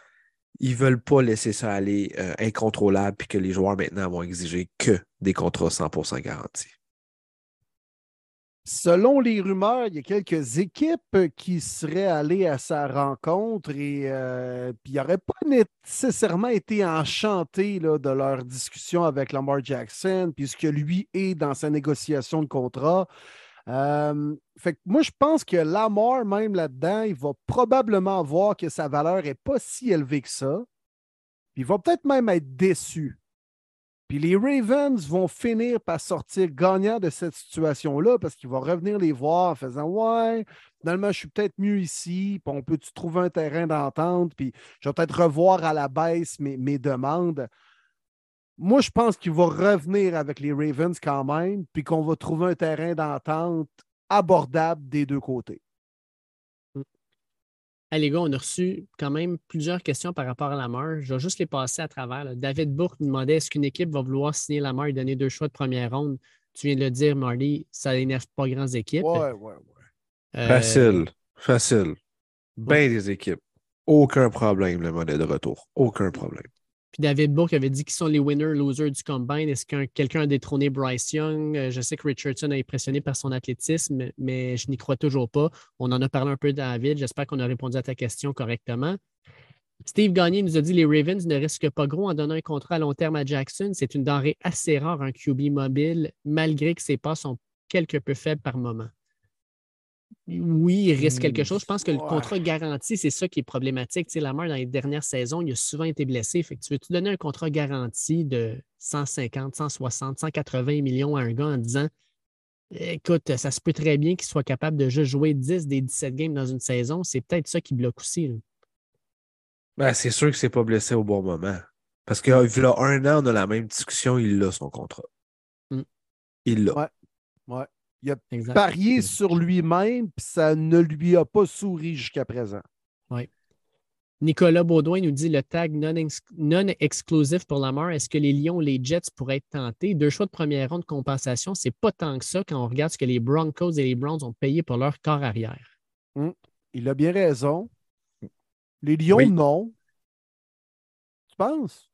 ils veulent pas laisser ça aller euh, incontrôlable puis que les joueurs maintenant vont exiger que des contrats 100% garantis. Selon les rumeurs, il y a quelques équipes qui seraient allées à sa rencontre et euh, puis n'auraient pas nécessairement été enchantés de leur discussion avec Lamar Jackson, puisque lui est dans sa négociation de contrat. Euh, fait moi, je pense que Lamar, même là-dedans, il va probablement voir que sa valeur n'est pas si élevée que ça. il va peut-être même être déçu. Puis les Ravens vont finir par sortir gagnants de cette situation-là parce qu'ils vont revenir les voir en faisant Ouais, finalement, je suis peut-être mieux ici, puis on peut-tu trouver un terrain d'entente, puis je vais peut-être revoir à la baisse mes, mes demandes. Moi, je pense qu'il va revenir avec les Ravens quand même, puis qu'on va trouver un terrain d'entente abordable des deux côtés les gars, on a reçu quand même plusieurs questions par rapport à la Lamar. Je vais juste les passer à travers. David Bourque nous demandait est-ce qu'une équipe va vouloir signer la Lamar et donner deux choix de première ronde? Tu viens de le dire, Marty, ça n'énerve pas grandes équipes. Ouais, ouais, ouais. Euh, facile, facile. Bien des équipes. Aucun problème, le modèle de retour. Aucun problème. David Bourque avait dit qui sont les winners, losers du combine. Est-ce que quelqu'un a détrôné Bryce Young? Euh, je sais que Richardson a impressionné par son athlétisme, mais je n'y crois toujours pas. On en a parlé un peu, David. J'espère qu'on a répondu à ta question correctement. Steve Gagné nous a dit les Ravens ne risquent pas gros en donnant un contrat à long terme à Jackson. C'est une denrée assez rare, un QB mobile, malgré que ses pas sont quelque peu faibles par moment oui, il risque quelque chose. Je pense que le contrat garanti, c'est ça qui est problématique. Tu sais, Lamar, dans les dernières saisons, il a souvent été blessé. Fait que tu veux-tu donner un contrat garanti de 150, 160, 180 millions à un gars en disant écoute, ça se peut très bien qu'il soit capable de juste jouer 10 des 17 games dans une saison. C'est peut-être ça qui bloque aussi. Ben, c'est sûr que c'est pas blessé au bon moment. Parce qu'il y a un an, on a la même discussion, il a son contrat. Mm. Il l'a. Ouais. Ouais. Il a Exact. parié sur lui-même, puis ça ne lui a pas souri jusqu'à présent. Nicolas Baudouin nous dit le tag non, ex- non exclusif pour Lamar. Est-ce que les Lions ou les Jets pourraient être tentés? Deux choix de première ronde de compensation, c'est pas tant que ça quand on regarde ce que les Broncos et les Browns ont payé pour leur corps arrière. Il a bien raison. Les Lions, Oui. non. Tu penses?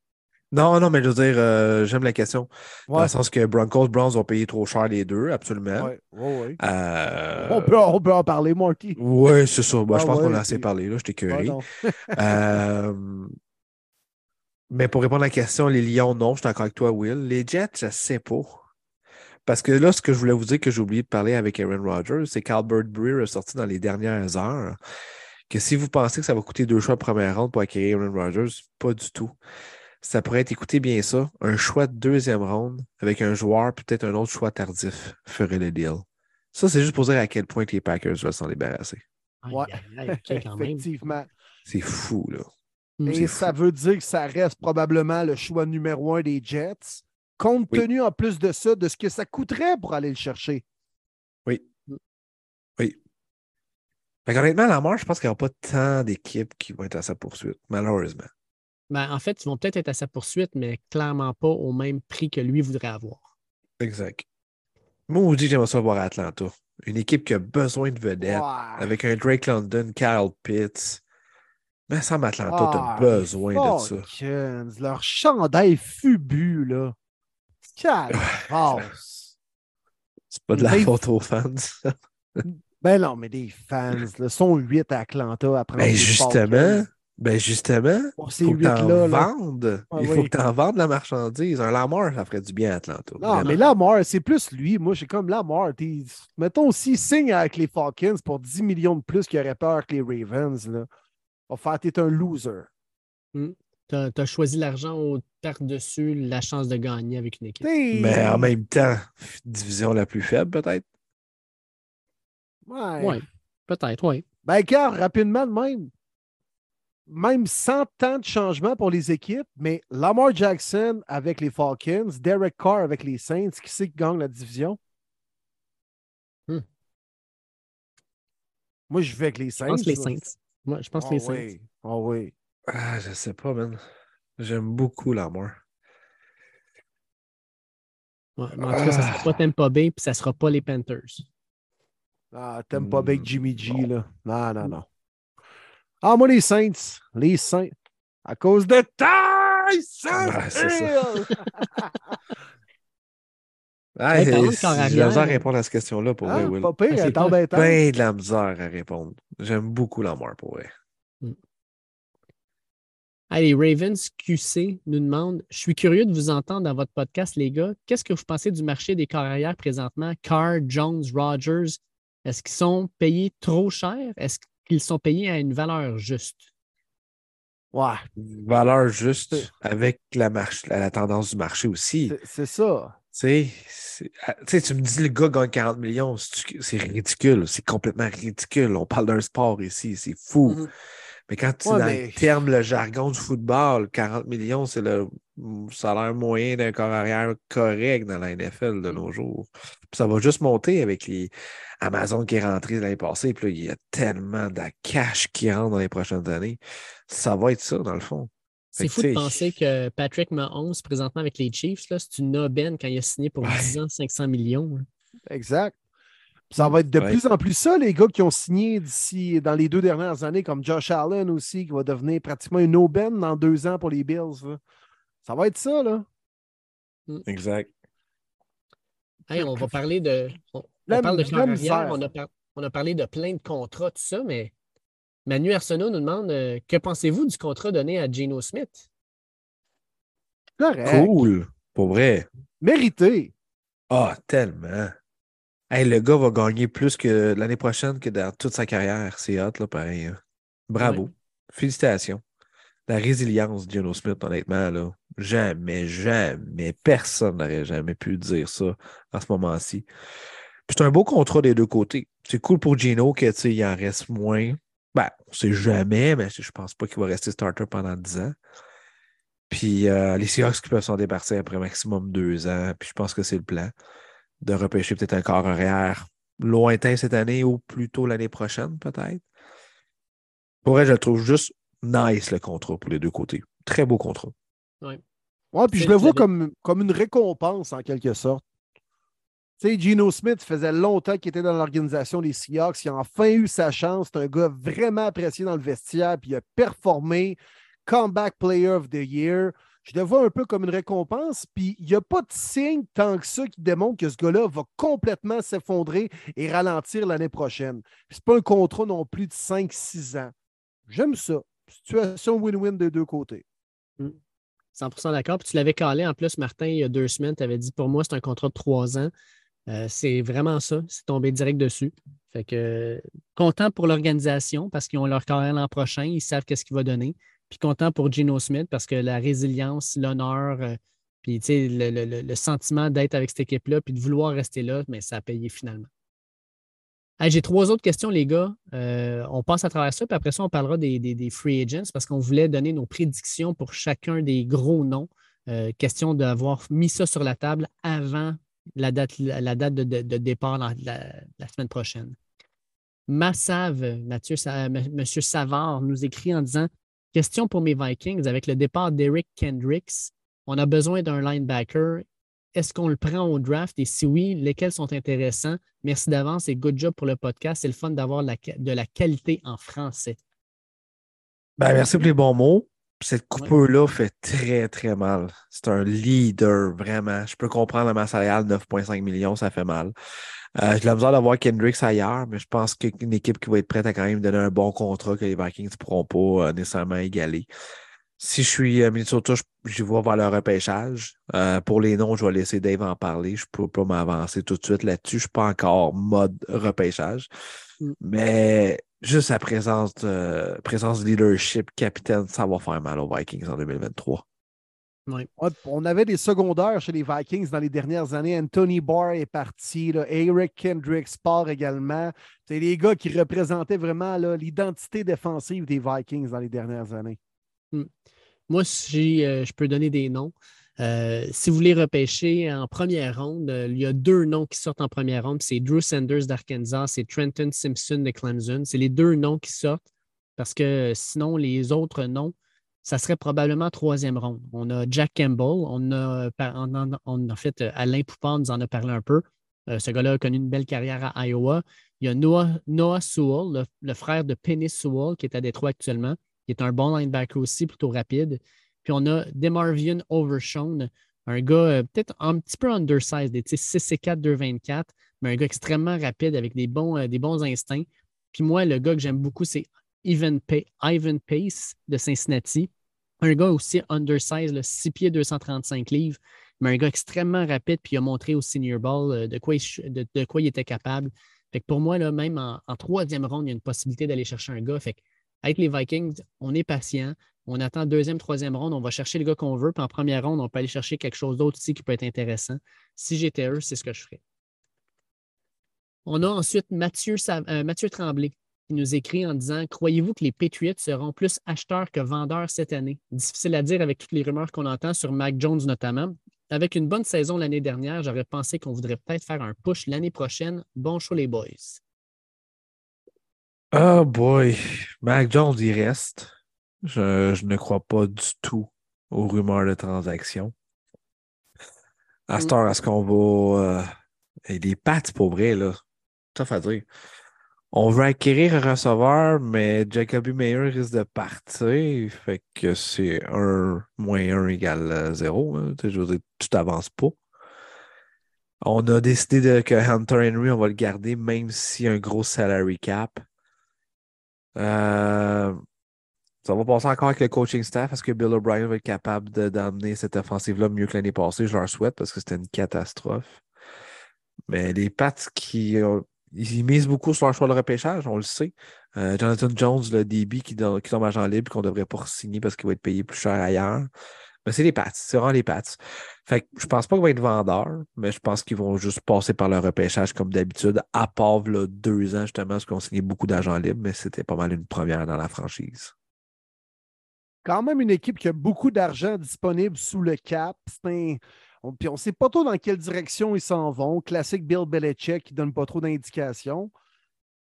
Non, non, mais je veux dire, euh, j'aime la question. Dans le sens que Broncos, Browns ont payé trop cher les deux, absolument. Ouais, ouais. Euh, On, peut, on peut en parler, Marty. Ouais, c'est ça. Moi, je Ah pense qu'on a assez parlé, là. Je t'ai curé. (laughs) Euh, Mais pour répondre à la question, les Lions, non, je suis d'accord avec toi, Will. Les Jets, je sais pas. Parce que là, ce que je voulais vous dire que j'ai oublié de parler avec Aaron Rodgers, c'est qu'Albert Breer a sorti dans les dernières heures que si vous pensez que ça va coûter deux choix de première ronde pour acquérir Aaron Rodgers, pas du tout. Ça pourrait être, écoutez bien ça, un choix de deuxième ronde avec un joueur, puis peut-être un autre choix tardif ferait le deal. Ça, c'est juste pour dire à quel point que les Packers veulent s'en débarrasser. Ouais. (laughs) quand même. Effectivement. C'est fou, là. Et ça veut dire que ça reste probablement le choix numéro un des Jets, compte Oui. tenu en plus de ça, de ce que ça coûterait pour aller le chercher. Fait qu'honnêtement, la marche, je pense qu'il n'y aura pas tant d'équipes qui vont être à sa poursuite, malheureusement. Ben, en fait, ils vont peut-être être à sa poursuite, mais clairement pas au même prix que lui voudrait avoir. Exact. Moi, on dit que j'aimerais ça voir à Atlanta. Une équipe qui a besoin de vedettes, avec un Drake London, Kyle Pitts. Mais ça, Atlanta, tu Ah, as besoin de ça. Leur chandail fubu, là. C'est pas de la Mais- faute aux fans. Ben non, mais des fans, là, sont huit à Atlanta prendre Ben justement. Ben justement, Pour ces faut que t'en huit-là, là. vendes. Ah Il faut oui. que t'en vendes la marchandise. Un Lamar, ça ferait du bien à Atlanta. Non, Vraiment. mais Lamar, c'est plus lui. Moi, j'ai comme Lamar. t'es- Mettons s'il signe avec les Falcons pour 10 millions de plus qu'il aurait peur que les Ravens, là. Va faire, t'es un loser. Tu as, choisi l'argent au par-dessus la chance de gagner avec une équipe. T'sais, Mais en même temps, division la plus faible, peut-être? Ouais. Oui, peut-être, oui. Ben, car, rapidement de même. Même sans tant de changements pour les équipes, mais Lamar Jackson avec les Falcons, Derek Carr avec les Saints, qui c'est qui gagne la division? Hmm. Moi, je vais avec les Je Saints. pense les là. Saints. Moi, je pense Ah les Saints. oui. Ah oui. Ah, je sais pas, man. J'aime beaucoup Lamar. Ouais, mais en tout cas, ça ne sera pas Tampa Bay puis ça ne sera pas les Panthers. Ah, t'aimes pas avec Hmm, Jimmy G, là. Non, non, non. Ah, moi, les Saints. Les Saints. À cause de Tyson ça. Hill! (laughs) Ah, Hey, j'ai de la misère à répondre à cette question-là pour vrai, Ah, Will. pas pire, Ah, ben. Ben de la misère à répondre. J'aime beaucoup Lamar pour vrai. Allez, Ravens QC nous demande Je suis curieux de vous entendre dans votre podcast, les gars. Qu'est-ce que vous pensez du marché des carrières présentement? Carr, Jones, Rogers, est-ce qu'ils sont payés trop cher? Est-ce qu'ils sont payés à une valeur juste? Ouais, Valeur juste avec la, marche, la, tendance du marché aussi. Tu c'est- ça. c'est- ah, tu sais, tu me dis le gars gagne 40 millions, c'est ridicule. C'est complètement ridicule. On parle d'un sport ici, c'est fou. Mhm. Mais quand tu Ouais, dans mais- le terme, le jargon du football, 40 millions, c'est le salaire moyen d'un corps arrière correct dans la NFL de nos jours. Puis ça va juste monter avec les Amazon qui est rentré l'année passée. Puis là, il y a tellement de cash qui rentre dans les prochaines années. Ça va être ça, dans le fond. C'est fou de penser que Patrick Mahomes, présentement avec les Chiefs, là, c'est une aubaine quand il a signé pour Ouais. 10 ans, 500 millions. Exact. Ça va être de Ouais. plus en plus ça, les gars qui ont signé d'ici dans les deux dernières années, comme Josh Allen aussi, qui va devenir pratiquement une aubaine dans deux ans pour les Bills. là. Ça va être ça, là. Exact. Hey, on va parler de. On, on La- parle de la corps misère. arrière, on a, par- on a parlé de plein de contrats, tout ça, mais Manu Arsenault nous demande euh, que pensez-vous du contrat donné à Geno Smith? Correct. Cool. Pour vrai. Mérité. Ah, tellement. Hey, le gars va gagner plus que l'année prochaine que dans toute sa carrière. C'est hot, là, pareil. hein. Bravo. Ouais. Félicitations. La résilience de Geno Smith, honnêtement, là. Jamais, jamais, personne n'aurait jamais pu dire ça à ce moment-ci. Puis c'est un beau contrat des deux côtés. C'est cool pour Gino que, tu sais, il en reste moins. Ben, on ne sait jamais, mais je ne pense pas qu'il va rester starter pendant 10 ans. Puis euh, les Seahawks qui peuvent s'en départir après maximum deux ans. Puis je pense que c'est le plan de repêcher peut-être un corps arrière lointain cette année ou plutôt l'année prochaine, peut-être. Pour vrai, je le trouve juste nice le contrat pour les deux côtés. Très beau contrat. Oui. Ouais, puis je le vois comme, comme une récompense en quelque sorte. Tu sais, Geno Smith faisait longtemps qu'il était dans l'organisation des Seahawks. Il a enfin eu sa chance. C'est un gars vraiment apprécié dans le vestiaire, puis il a performé. Comeback Player of the Year. Je le vois un peu comme une récompense, puis il n'y a pas de signe tant que ça qui démontre que ce gars-là va complètement s'effondrer et ralentir l'année prochaine. Ce n'est pas un contrat non plus de 5-6 ans. J'aime ça. Situation win-win des deux côtés. 100% d'accord. Puis tu l'avais calé en plus, Martin, il y a deux semaines. Tu avais dit pour moi, c'est un contrat de trois ans. Euh, c'est vraiment ça. C'est tombé direct dessus. Fait que content pour l'organisation parce qu'ils ont leur carrière l'an prochain. Ils savent qu'est-ce qu'il va donner. Puis content pour Gino Smith parce que la résilience, l'honneur, euh, puis le, sentiment d'être avec cette équipe-là, puis de vouloir rester là, mais ça a payé finalement. J'ai trois autres questions, les gars. Euh, on passe à travers ça, puis après ça, on parlera des, free agents parce qu'on voulait donner nos prédictions pour chacun des gros noms. Question d'avoir mis ça sur la table avant la date, la date de, départ la, semaine prochaine. Massav, Mathieu, M. Savard, nous écrit en disant Question pour mes Vikings, avec le départ d'Eric Kendricks, on a besoin d'un linebacker. Est-ce qu'on le prend au draft? Et si oui, lesquels sont intéressants? Merci d'avance et good job pour le podcast. C'est le fun d'avoir de la qualité en français. Ben, merci pour les bons mots. Cette coupure-là fait très, très mal. C'est un leader, vraiment. Je peux comprendre la masse salariale, 9,5 millions, ça fait mal. Euh, J'ai la besoin d'avoir Kendricks ailleurs, mais je pense qu'une équipe qui va être prête à quand même donner un bon contrat que les Vikings ne pourront pas euh, nécessairement égaler. Si je suis à Minnesota, je, je vais voir le repêchage. Euh, pour les noms, je vais laisser Dave en parler. Je ne peux pas m'avancer tout de suite là-dessus. Je ne suis pas encore mode repêchage. Mm. Mais juste la présence de, présence de leadership, capitaine, ça va faire mal aux Vikings en 2023 on avait des secondaires chez les Vikings dans les dernières années. Anthony Barr est parti. Eric Kendricks part également. C'est les gars qui représentaient vraiment l'identité défensive des Vikings dans les dernières années. Hmm. Moi, si euh, je peux donner des noms. Euh, si vous voulez repêcher en première ronde, euh, il y a deux noms qui sortent en première ronde. C'est Drew Sanders d'Arkansas et Trenton Simpson de Clemson. C'est les deux noms qui sortent parce que sinon, les autres noms, ça serait probablement troisième ronde. On a Jack Campbell, on a, a, fait euh, Alain Poupard nous en a parlé un peu. Euh, ce gars-là a connu une belle carrière à Iowa. Il y a Noah, Sewell, le, frère de Penny Sewell, qui est à Détroit actuellement, qui est un bon linebacker aussi, plutôt rapide. Puis on a Demarvian Overshawn, un gars euh, peut-être un petit peu undersized, des 6 et 4, 224, mais un gars extrêmement rapide avec des bons, des bons instincts. Puis moi, le gars que j'aime beaucoup, c'est Ivan, Pace de Cincinnati. Un gars aussi undersized, 6 pieds 235 livres, mais un gars extrêmement rapide, puis il a montré au Senior Ball euh, de quoi il, de, quoi il était capable. Fait que pour moi, là, même en, troisième ronde, il y a une possibilité d'aller chercher un gars. Fait avec les Vikings, on est patient. On attend deuxième, troisième ronde, on va chercher le gars qu'on veut. Puis en première ronde, on peut aller chercher quelque chose d'autre aussi qui peut être intéressant. Si j'étais eux, c'est ce que je ferais. On a ensuite Mathieu, euh, Tremblay qui nous écrit en disant Croyez-vous que les Patriots seront plus acheteurs que vendeurs cette année Difficile à dire avec toutes les rumeurs qu'on entend sur Mac Jones notamment. Avec une bonne saison l'année dernière, j'aurais pensé qu'on voudrait peut-être faire un push l'année prochaine. Bon show, les boys. Oh boy, Mac Jones, il reste. Je, ne crois pas du tout aux rumeurs de transactions. À ce mm. est-ce qu'on va. Euh, et des pattes, pour vrai, là? Tough à dire on veut acquérir un receveur, mais Jacoby Meyer risque de partir. Fait que c'est 1 moins 1 égale 0. Hein. Je veux dire, tu t'avances pas. On a décidé de, que Hunter Henry, on va le garder, même s'il y a un gros salary cap. Euh, ça va passer encore avec le coaching staff. Est-ce que Bill O'Brien va être capable d'amener cette offensive-là mieux que l'année passée? Je leur souhaite parce que c'était une catastrophe. Mais les Pats qui ils misent beaucoup sur leur choix de repêchage, on le sait. Euh, Jonathan Jones, le DB qui, tombe Jean libre, qu'on ne devrait pas signer parce qu'il va être payé plus cher ailleurs. Mais c'est les Pats, c'est vraiment les Pats. Fait que je pense pas qu'ils vont être vendeurs, mais je pense qu'ils vont juste passer par le repêchage comme d'habitude, à part là, deux ans, justement, parce qu'on signait beaucoup d'agents libres, mais c'était pas mal une première dans la franchise. Quand même une équipe qui a beaucoup d'argent disponible sous le cap. Un... On, puis on ne sait pas trop dans quelle direction ils s'en vont. Classique Bill Belichick qui ne donne pas trop d'indications.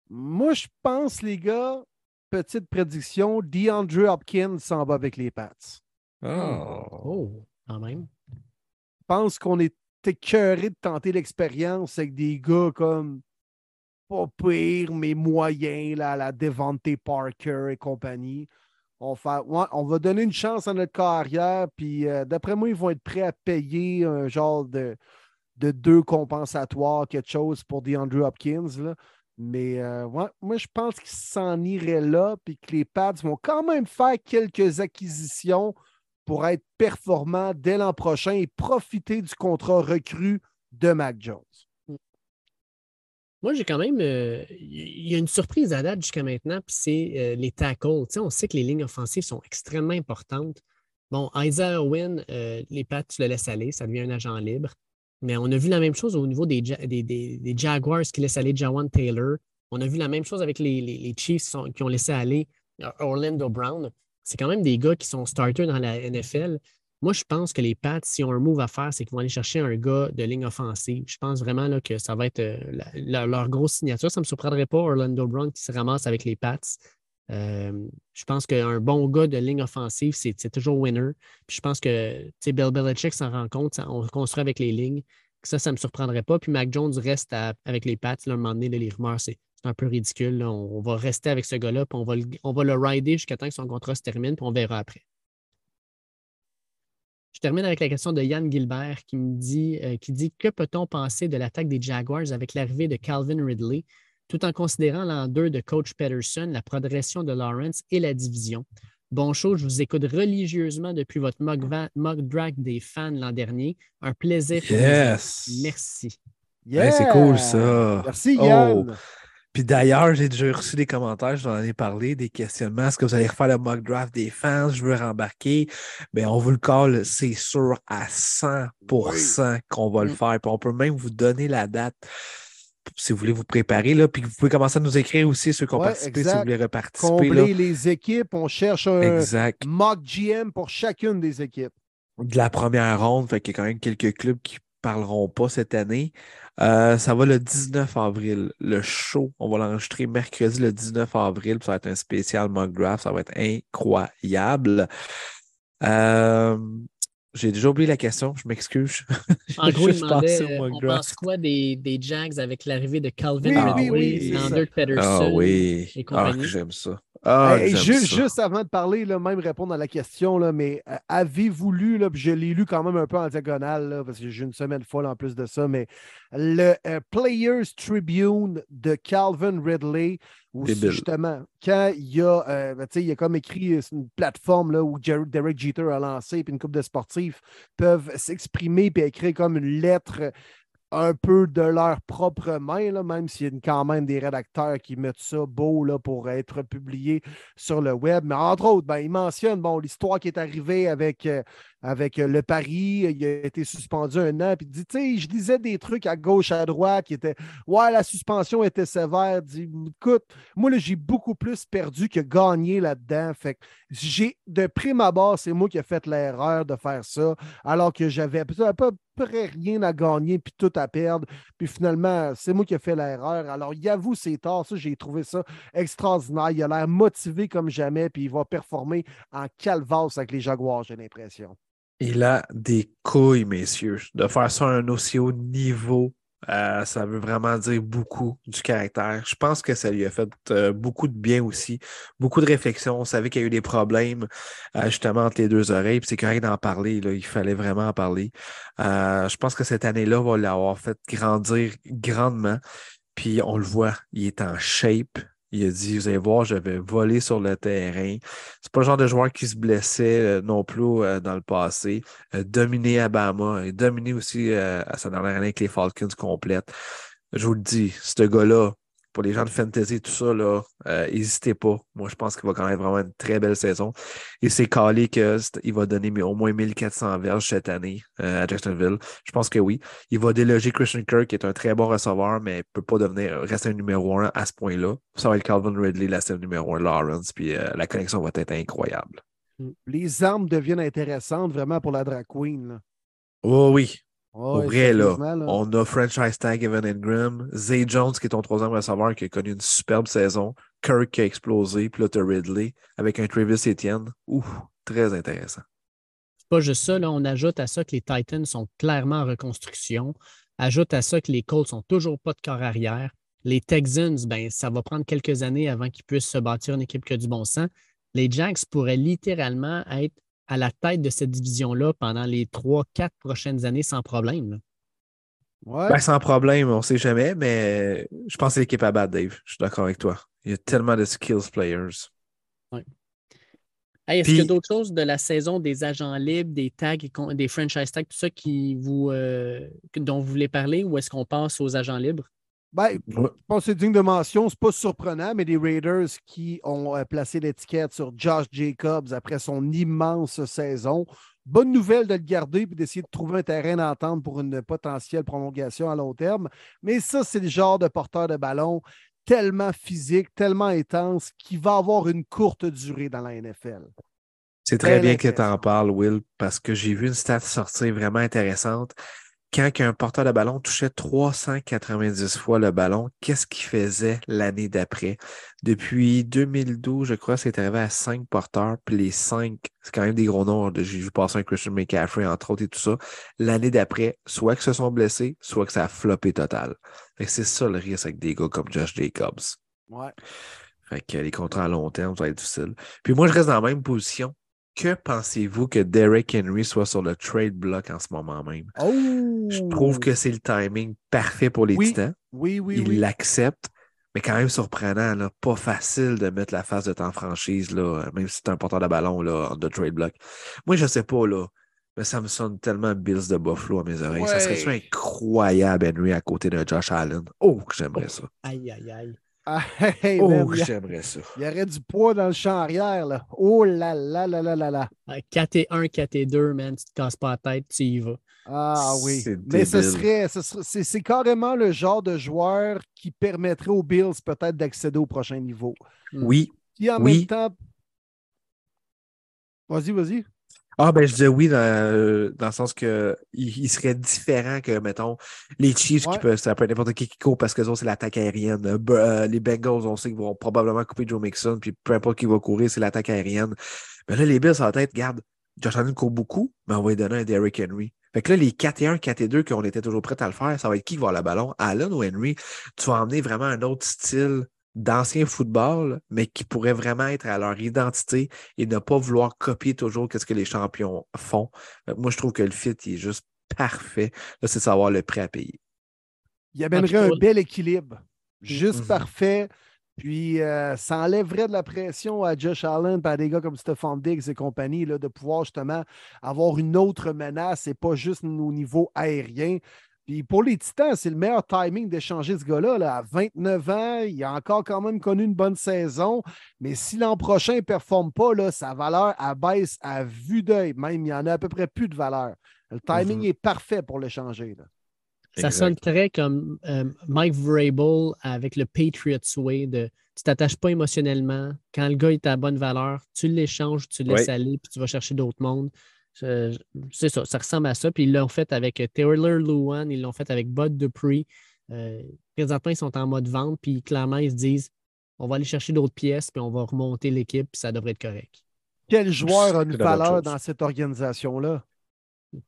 Moi, je pense, les gars, petite prédiction, DeAndre Hopkins s'en va avec les Pats. Oh, Oh, quand même. Je pense qu'on est écœuré de tenter l'expérience avec des gars comme pas pire, mais moyens, là, la Devante Parker et compagnie. On, va donner une chance à notre carrière, puis euh, d'après moi, ils vont être prêts à payer un genre de, de deux compensatoires, quelque chose pour DeAndre Hopkins. Mais euh, moi, je pense qu'ils s'en iraient là, puis que les Pats vont quand même faire quelques acquisitions pour être performants dès l'an prochain et profiter du contrat recru de Mac Jones. Moi, j'ai quand même. euh, Il y a une surprise à date jusqu'à maintenant, puis c'est euh, les tackles. On sait que les lignes offensives sont extrêmement importantes. Bon, Isaiah Owen, euh, les pattes, tu le laisses aller, ça devient un agent libre. Mais on a vu la même chose au niveau des, Ja- des, des- des Jaguars qui laissent aller Jawan Taylor. On a vu la même chose avec les, Chiefs qui ont laissé aller Orlando Brown. C'est quand même des gars qui sont starters dans la NFL. Moi, je pense que les Pats, s'ils ont un move à faire, c'est qu'ils vont aller chercher un gars de ligne offensive. Je pense vraiment là, que ça va être euh, leur grosse signature. Ça ne me surprendrait pas, Orlando Brown qui se ramasse avec les Pats. Euh, je pense qu'un bon gars de ligne offensive, c'est toujours winner. Puis je pense que Bill Belichick s'en rend compte, on construit avec les lignes. Ça, ça ne me surprendrait pas. Puis Mac Jones reste avec les Pats. Là, à un moment donné, là, les rumeurs, c'est un peu ridicule. on va rester avec ce gars-là, puis on va, le, on va le rider jusqu'à temps que son contrat se termine, puis on verra après. Je termine avec la question de Yann Gilbert qui me dit, euh, qui dit Que peut-on penser de l'attaque des Jaguars avec l'arrivée de Calvin Ridley, tout en considérant l'an 2 de Coach Peterson, la progression de Lawrence et la division? Bon show, je vous écoute religieusement depuis votre mock, drag des fans l'an dernier. Un plaisir. Yes! Merci. Hey, c'est cool, ça. Merci, Oh. Puis d'ailleurs, j'ai déjà reçu des commentaires, je vous en ai parlé, des questionnements. Est-ce que vous allez refaire le mock draft des fans? Je veux rembarquer. Bien, on vous le colle, c'est sûr à 100% qu'on va le Mm. faire. Puis on peut même vous donner la date si vous voulez vous préparer. Là. Puis vous pouvez commencer à nous écrire aussi ceux qui ont Ouais, participé, si vous voulez reparticiper. Combler là. les équipes, on cherche un Exact. mock GM pour chacune des équipes. de la première ronde. Fait qu'il y a quand même quelques clubs qui parleront pas cette année. Euh, ça va le 19 avril. Le show, on va l'enregistrer mercredi le 19 avril. Ça va être un spécial mock. Ça va être incroyable. Euh, j'ai déjà oublié la question. Je m'excuse. (laughs) En gros, il juste demandait euh, on pense quoi des, des Jags avec l'arrivée de Calvin Oui, Ah Ridley, oui, oui, c'est l'an ça. 2 de Peterson Ah oui. et Ah, compagnie? que j'aime ça. Ah, Hey, que ju- j'aime ça. juste avant de parler, là, même répondre à la question, là, mais euh, avez-vous lu, là, puis je l'ai lu quand même un peu en diagonale, là, parce que j'ai une semaine folle en plus de ça, mais le euh, Players Tribune de Calvin Ridley, Débile. justement, quand il y a, euh, ben, il y a comme écrit euh, une plateforme là, où Derek Jeter a lancé, puis une couple de sportifs peuvent s'exprimer puis écrire comme une lettre un peu de leur propre main, là, même s'il y a quand même des rédacteurs qui mettent ça beau là, pour être publié sur le web. Mais entre autres, ben, il mentionne bon, l'histoire qui est arrivée avec, euh, avec euh, le Paris. Il a été suspendu un an. Puis il dit, tu je disais des trucs à gauche, à droite qui étaient Ouais, la suspension était sévère. Dit, écoute, moi, j'ai beaucoup plus perdu que gagné là-dedans. Fait j'ai, de prime abord, c'est moi qui ai fait l'erreur de faire ça, alors que j'avais rien à gagner puis tout à perdre. Puis finalement, c'est moi qui ai fait l'erreur. Alors, il avoue ses torts. Ça, j'ai trouvé ça extraordinaire. Il a l'air motivé comme jamais, puis il va performer en calvasse avec les Jaguars, j'ai l'impression. Il a des couilles, messieurs. De faire ça à un aussi haut niveau, euh, ça veut vraiment dire beaucoup du caractère. Je pense que ça lui a fait euh, beaucoup de bien aussi, beaucoup de réflexion. On savait qu'il y a eu des problèmes euh, justement entre les deux oreilles, puis c'est correct d'en parler. Là. Il fallait vraiment en parler. Je pense que cette année-là va l'avoir fait grandir grandement. Puis on le voit, il est en shape. Il a dit, vous allez voir, je vais voler sur le terrain. C'est pas le genre de joueur qui se blessait euh, non plus euh, dans le passé. Euh, dominer Alabama et dominer aussi euh, à sa dernière année avec les Falcons complète. Je vous le dis, ce gars-là, pour les gens de fantasy, tout ça, là, n'hésitez pas. Moi, je pense qu'il va quand même vraiment une très belle saison. Et c'est calé qu'il va donner au moins 1400 verges cette année à Jacksonville. Je pense que oui. Il va déloger Christian Kirk, qui est un très bon receveur, mais ne peut pas devenir rester un numéro un à ce point-là. Ça va être Calvin Ridley, la scène numéro un, Lawrence, puis la connexion va être incroyable. Les armes deviennent intéressantes vraiment pour la drag queen. Oh oui. Au vrai, là, on a franchise tag Evan Ingram, Zay Jones qui est ton troisième receveur qui a connu une superbe saison, Kirk qui a explosé, puis là, Ridley avec un Travis Etienne. Ouh, très intéressant. C'est pas juste ça, là, on ajoute à ça que les Titans sont clairement en reconstruction. Ajoute à ça que les Colts sont toujours pas de corps arrière. Les Texans, ben, ça va prendre quelques années avant qu'ils puissent se bâtir une équipe qui a du bon sens. Les Jacks pourraient littéralement être à la tête de cette division-là pendant les trois, quatre prochaines années sans problème. Ouais. Ben, sans problème, on ne sait jamais, mais je pense que c'est l'équipe à battre, Dave. Je suis d'accord avec toi. Il y a tellement de skills players. Ouais. Est-ce qu'il y a d'autres choses de la saison des agents libres, des tags, des franchise tags, tout ça qui vous, euh, dont vous voulez parler ou est-ce qu'on passe aux agents libres? Ben, je pense que c'est digne de mention. C'est pas surprenant, mais les Raiders qui ont euh, placé l'étiquette sur Josh Jacobs après son immense saison. Bonne nouvelle de le garder et d'essayer de trouver un terrain d'entente pour une potentielle prolongation à long terme. Mais ça, c'est le genre de porteur de ballon tellement physique, tellement intense, qui va avoir une courte durée dans la NFL. C'est très bien que tu en parles, Will, parce que j'ai vu une stat sortir vraiment intéressante quand un porteur de ballon touchait 390 fois le ballon, qu'est-ce qu'il faisait l'année d'après? Depuis 2012, je crois, c'est arrivé à 5 porteurs, puis les 5, c'est quand même des gros noms. J'ai vu passer un Christian McCaffrey, entre autres, et tout ça. L'année d'après, soit que se sont blessés, soit que ça a floppé total. c'est ça le risque avec des gars comme Josh Jacobs. Ouais. Fait que les contrats à long terme, ça va être difficile. Puis moi, je reste dans la même position que pensez-vous que Derek Henry soit sur le trade block en ce moment même? Je trouve que c'est le timing parfait pour les Titans. Oui, oui, Il l'accepte, mais quand même surprenant. Là, pas facile de mettre la phase de temps franchise, là, même si c'est un porteur de ballon là, de trade block. Moi, je sais pas, là, mais ça me sonne tellement Bills de Buffalo à mes oreilles. Ça serait incroyable, Henry, à côté de Josh Allen? Oh, j'aimerais ça. Aïe, aïe, aïe. Ah, (laughs) oh, j'aimerais ça. Il y aurait du poids dans le champ arrière. Là. Oh là là là là là là. 4 et 1, 4 et 2, man, tu te casses pas la tête, tu y vas. Ah oui. Mais ce serait, c'est carrément le genre de joueur qui permettrait aux Bills peut-être d'accéder au prochain niveau. Oui. Qui en même temps. Vas-y, vas-y. Ah, ben, je disais oui, dans, dans le sens que il, serait différent que, mettons, les Chiefs, qui peuvent, ça peut être n'importe qui qui court parce que c'est l'attaque aérienne. Euh, les Bengals, on sait qu'ils vont probablement couper Joe Mixon, puis peu importe qui va courir, c'est l'attaque aérienne. Mais là, les Bills, ça va être, regarde, Josh Allen court beaucoup, mais on va lui donner un Derrick Henry. Fait que là, les 4 et 1, 4 et 2 qu'on était toujours prêts à le faire, ça va être qui va avoir le ballon? Allen ou Henry? Tu vas emmener vraiment un autre style d'ancien football, mais qui pourraient vraiment être à leur identité et ne pas vouloir copier toujours ce que les champions font. Moi, je trouve que le fit est juste parfait. Là, c'est savoir le prêt à payer. Il y amènerait un bel équilibre. Juste mm-hmm. parfait. Puis euh, ça enlèverait de la pression à Josh Allen, à des gars comme Stephon Diggs et compagnie, là, de pouvoir justement avoir une autre menace et pas juste au niveau aérien. Puis pour les Titans, c'est le meilleur timing d'échanger ce gars-là. Là. À 29 ans, il a encore quand même connu une bonne saison. Mais si l'an prochain ne performe pas, là, sa valeur abaisse à vue d'œil. Même, il y en a à peu près plus de valeur. Le timing mhm. est parfait pour l'échanger. Ça sonne très comme euh, Mike Vrabel avec le Patriots Way de tu t'attaches pas émotionnellement. Quand le gars est à bonne valeur, tu l'échanges, tu le laisses aller, puis tu vas chercher d'autres mondes. C'est ça, ça ressemble à ça. Puis ils l'ont fait avec Taylor Luan, ils l'ont fait avec Bud Dupree. Euh, présentement, ils sont en mode vente, puis clairement, ils se disent on va aller chercher d'autres pièces, puis on va remonter l'équipe, puis ça devrait être correct. Quel joueur a une valeur dans cette organisation-là?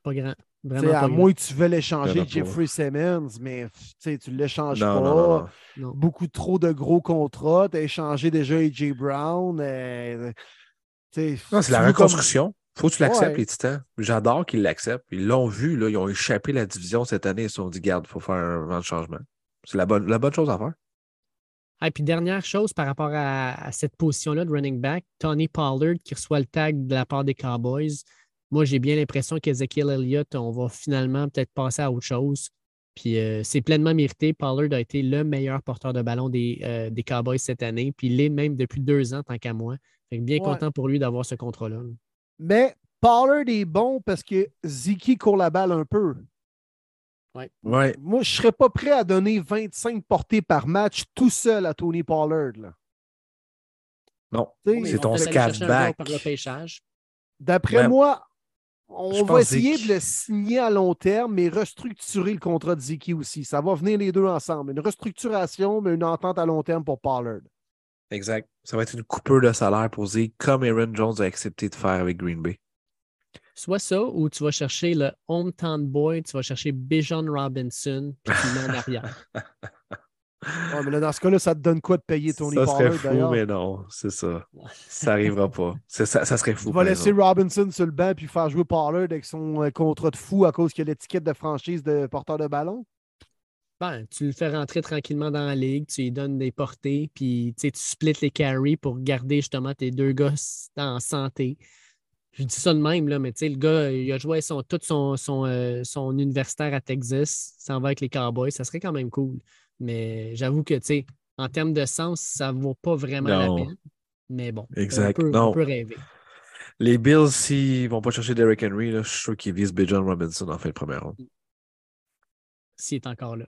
Pas grand. Vraiment à moins que tu veux l'échanger, Jeffrey Simmons, mais tu ne l'échanges pas. Beaucoup trop de gros contrats. Tu as échangé déjà AJ Brown. Euh, c'est la reconstruction. Faut que tu l'acceptes, les Titans. J'adore qu'ils l'acceptent. Ils l'ont vu, là, ils ont échappé la division cette année. Ils se sont dit, garde, il faut faire un vent de changement. C'est la bonne, la bonne chose à faire. Et puis, dernière chose par rapport à, cette position-là de running back, Tony Pollard qui reçoit le tag de la part des Cowboys. Moi, j'ai bien l'impression qu'Ezekiel Elliott, on va finalement peut-être passer à autre chose. Puis euh, c'est pleinement mérité. Pollard a été le meilleur porteur de ballon des, euh, des Cowboys cette année. Puis il l'est même depuis deux ans, tant qu'à moi. Fait que bien Ouais. content pour lui d'avoir ce contrat-là. Mais Pollard est bon parce que Ziki court la balle un peu. Ouais. Moi, je ne serais pas prêt à donner 25 portées par match tout seul à Tony Pollard. là. Non. C'est ton scat-back. D'après Ouais. moi, on va essayer Zeke. de le signer à long terme, mais restructurer le contrat de Ziki aussi. Ça va venir les deux ensemble. Une restructuration, mais une entente à long terme pour Pollard. Exact. Ça va être une coupure de salaire posée comme Aaron Jones a accepté de faire avec Green Bay. Soit ça, ou tu vas chercher le hometown boy, tu vas chercher Bijan Robinson, puis tu mets en arrière. (laughs) Ouais, mais là, dans ce cas-là, ça te donne quoi de payer Tony ça serait Pollard fou, mais non, c'est ça. (laughs) Ça n'arrivera pas. Ça, ça serait fou. Tu vas laisser exemple. Robinson sur le banc puis faire jouer Pollard avec son euh, contrat de fou à cause qu'il a l'étiquette de franchise de porteur de ballon? Ben, tu le fais rentrer tranquillement dans la ligue, tu lui donnes des portées, puis tu splits les carries pour garder justement tes deux gars en santé. Je dis ça de même, là, mais tu sais, le gars, il a joué son, tout son, son, euh, son universitaire à Texas, s'en va avec les Cowboys, ça serait quand même cool. Mais j'avoue que, tu sais, en termes de sens, ça ne vaut pas vraiment Non. la peine. Mais bon, Exact. On, peut, Non. on peut rêver. Les Bills, s'ils ne vont pas chercher Derrick Henry, là, je suis sûr qu'ils visent Bijan Robinson en fin de première ronde. S'il est encore là.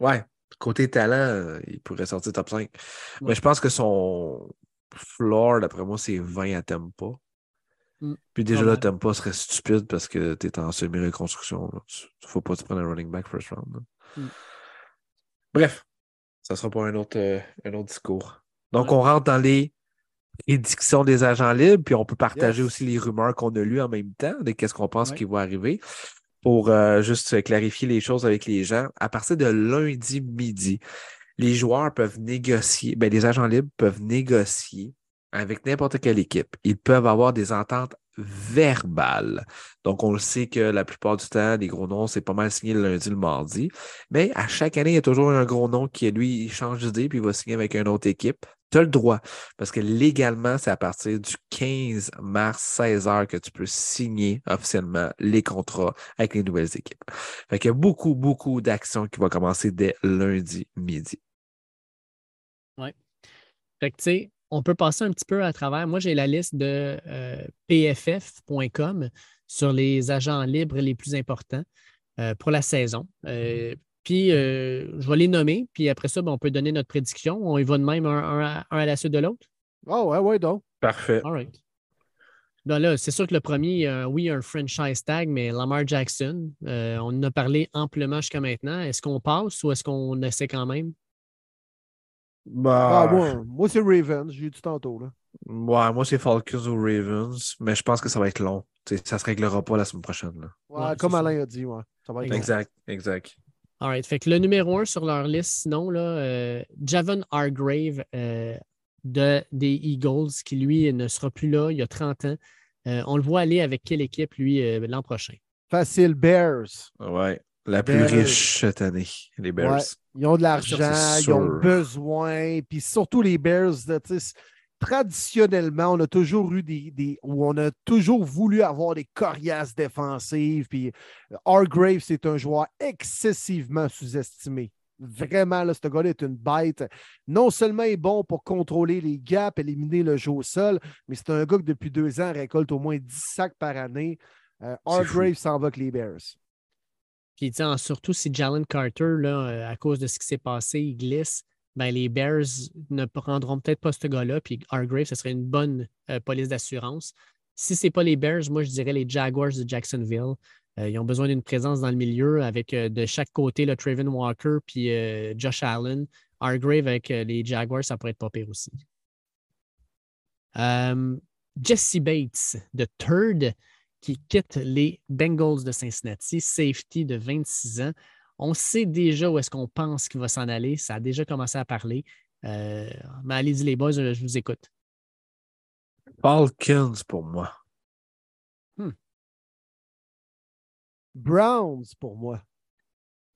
Ouais. Côté talent, euh, il pourrait sortir top 5. Mais je pense que son floor, d'après moi, c'est 20 à Tempa. Mm. Puis déjà, Pas là. Tempa serait stupide parce que tu es en semi-reconstruction. là. Tu- faut pas te prendre un running back first round. Mm. Bref, ça sera pas un autre, euh, un autre discours. Donc, Ouais. on rentre dans les prédictions des agents libres, puis on peut partager Yes. aussi les rumeurs qu'on a lues en même temps de qu'est-ce qu'on pense qui va arriver. Pour euh, juste clarifier les choses avec les gens, à partir de lundi midi, les joueurs peuvent négocier, ben, les agents libres peuvent négocier avec n'importe quelle équipe. Ils peuvent avoir des ententes verbales. Donc, on le sait que la plupart du temps, les gros noms, c'est pas mal signé le lundi, le mardi. Mais à chaque année, il y a toujours un gros nom qui, lui, il change d'idée puis il va signer avec une autre équipe. Tu as le droit. Parce que légalement, c'est à partir du 15 mars, 16 heures, que tu peux signer officiellement les contrats avec les nouvelles équipes. Fait qu'il y a beaucoup, beaucoup d'actions qui vont commencer dès lundi midi. Fait que, tu sais, on peut passer un petit peu à travers. Moi, j'ai la liste de euh, pff.com sur les agents libres les plus importants euh, pour la saison. Euh, puis, euh, je vais les nommer, puis après ça, ben, on peut donner notre prédiction. On y va de même un, un à, un à la suite de l'autre. Ah ouais, ouais, donc. Parfait. All right. Ben là, c'est sûr que le premier, euh, oui, un franchise tag, mais Lamar Jackson, euh, on en a parlé amplement jusqu'à maintenant. Est-ce qu'on passe ou est-ce qu'on essaie quand même? Ah, moi, moi c'est Ravens, j'ai dit tantôt. Là. Ouais, moi, c'est Falcons ou Ravens, mais je pense que ça va être long. Tu sais, ça ne se réglera pas la semaine prochaine. là. Ouais, Ouais, comme ça. Alain a dit, ouais. Ça va être long. Exact, exact. All right. Fait que le numéro un sur leur liste, sinon, là, euh, Javon Hargrave euh, de, des Eagles, qui lui ne sera plus là, il y a 30 ans. Euh, on le voit aller avec quelle équipe, lui, euh, l'an prochain? Facile, Bears. Ouais. La plus Bears. riche cette année, les Bears. Ouais. Ils ont de l'argent, ils ont besoin. Puis surtout les Bears, là, traditionnellement, on a toujours eu des, des. où on a toujours voulu avoir des coriaces défensives. Puis Hargrave, c'est un joueur excessivement sous-estimé. Vraiment, là, ce gars-là est une bête. Non seulement il est bon pour contrôler les gaps, éliminer le jeu au sol, mais c'est un gars qui, depuis deux ans, récolte au moins 10 sacs par année. Euh, Hargrave s'en va avec les Bears. Puis, surtout si Jalen Carter, là, euh, à cause de ce qui s'est passé, il glisse, ben, les Bears ne prendront peut-être pas ce gars-là. Puis Hargrave, ce serait une bonne euh, police d'assurance. Si ce n'est pas les Bears, moi, je dirais les Jaguars de Jacksonville. Euh, ils ont besoin d'une présence dans le milieu avec de chaque côté le Traven Walker puis Josh Allen. Hargrave avec les Jaguars, ça pourrait être pas pire aussi. Jesse Bates de Third qui quitte les Bengals de Cincinnati, safety de 26 ans. On sait déjà où est-ce qu'on pense qu'il va s'en aller. Ça a déjà commencé à parler. Euh, mais allez-y les boys, je vous écoute. Falcons pour moi. Browns pour moi.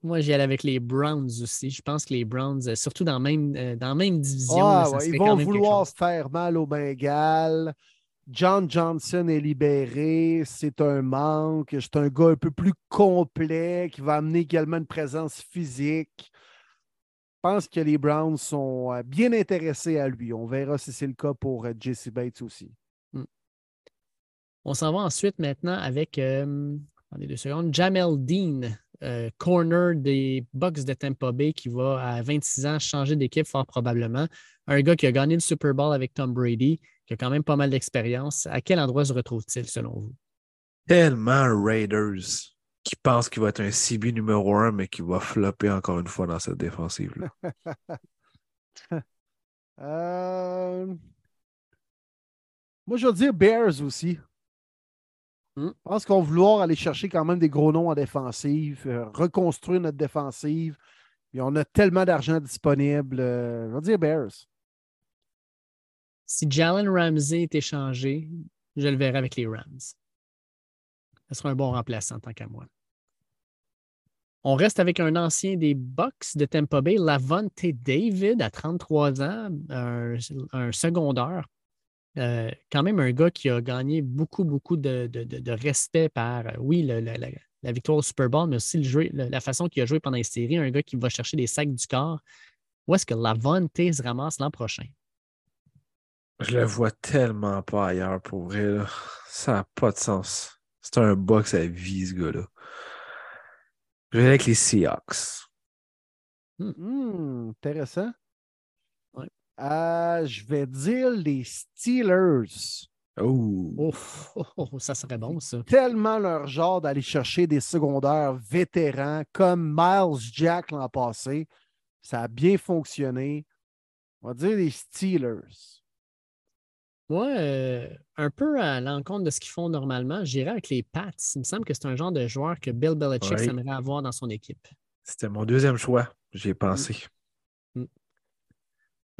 Moi, j'y allais avec les Browns aussi. Je pense que les Browns, euh, surtout dans la même, euh, dans la même division, Ah, là, ça ouais, serait ils quand vont vouloir se faire mal au Bengales. John Johnson est libéré, c'est un manque. C'est un gars un peu plus complet qui va amener également une présence physique. Je pense que les Browns sont euh, bien intéressés à lui. On verra si c'est le cas pour euh, Jesse Bates aussi. On s'en va ensuite maintenant avec euh, attendez deux secondes, Jamel Dean, euh, corner des Bucks de Tampa Bay, qui va à 26 ans changer d'équipe fort probablement. Un gars qui a gagné le Super Bowl avec Tom Brady, qui a quand même pas mal d'expérience. À quel endroit se retrouve-t-il selon vous? Tellement Raiders qui pense qu'il va être un CB numéro un, mais qui va flopper encore une fois dans cette défensive-là. (laughs) Euh, Moi, je veux dire Bears aussi. Hmm. Je pense qu'on va vouloir aller chercher quand même des gros noms en défensive, euh, reconstruire notre défensive. Et on a tellement d'argent disponible. Euh, je dire Bears. Si Jalen Ramsey est échangé, je le verrai avec les Rams. Ce sera un bon remplaçant tant qu'à moi. On reste avec un ancien des Bucks de Tampa Bay, Lavonte David, à 33 ans, un, un secondaire. Euh, quand même un gars qui a gagné beaucoup, beaucoup de, de- de- de respect par, euh, oui, le- le- la, la victoire au Super Bowl, mais aussi le jeu- le- la façon qu'il a joué pendant les séries. Un gars qui va chercher des sacs du corps. Où est-ce que Lavonte se ramasse l'an prochain? Je le vois tellement pas ailleurs pour vrai. là. Ça n'a pas de sens. C'est un box à vie, ce gars-là. Je vais avec les Seahawks. Hmm, intéressant. Euh, je vais dire les Steelers. Oh. Ouf, oh, oh, ça serait bon, ça. Tellement leur genre d'aller chercher des secondaires vétérans comme Miles Jack l'an passé. Ça a bien fonctionné. On va dire les Steelers. Moi, euh, un peu à l'encontre de ce qu'ils font normalement, j'irais avec les Pats. Il me semble que c'est un genre de joueur que Bill Belichick Oui. aimerait avoir dans son équipe. C'était mon deuxième choix. J'y ai pensé.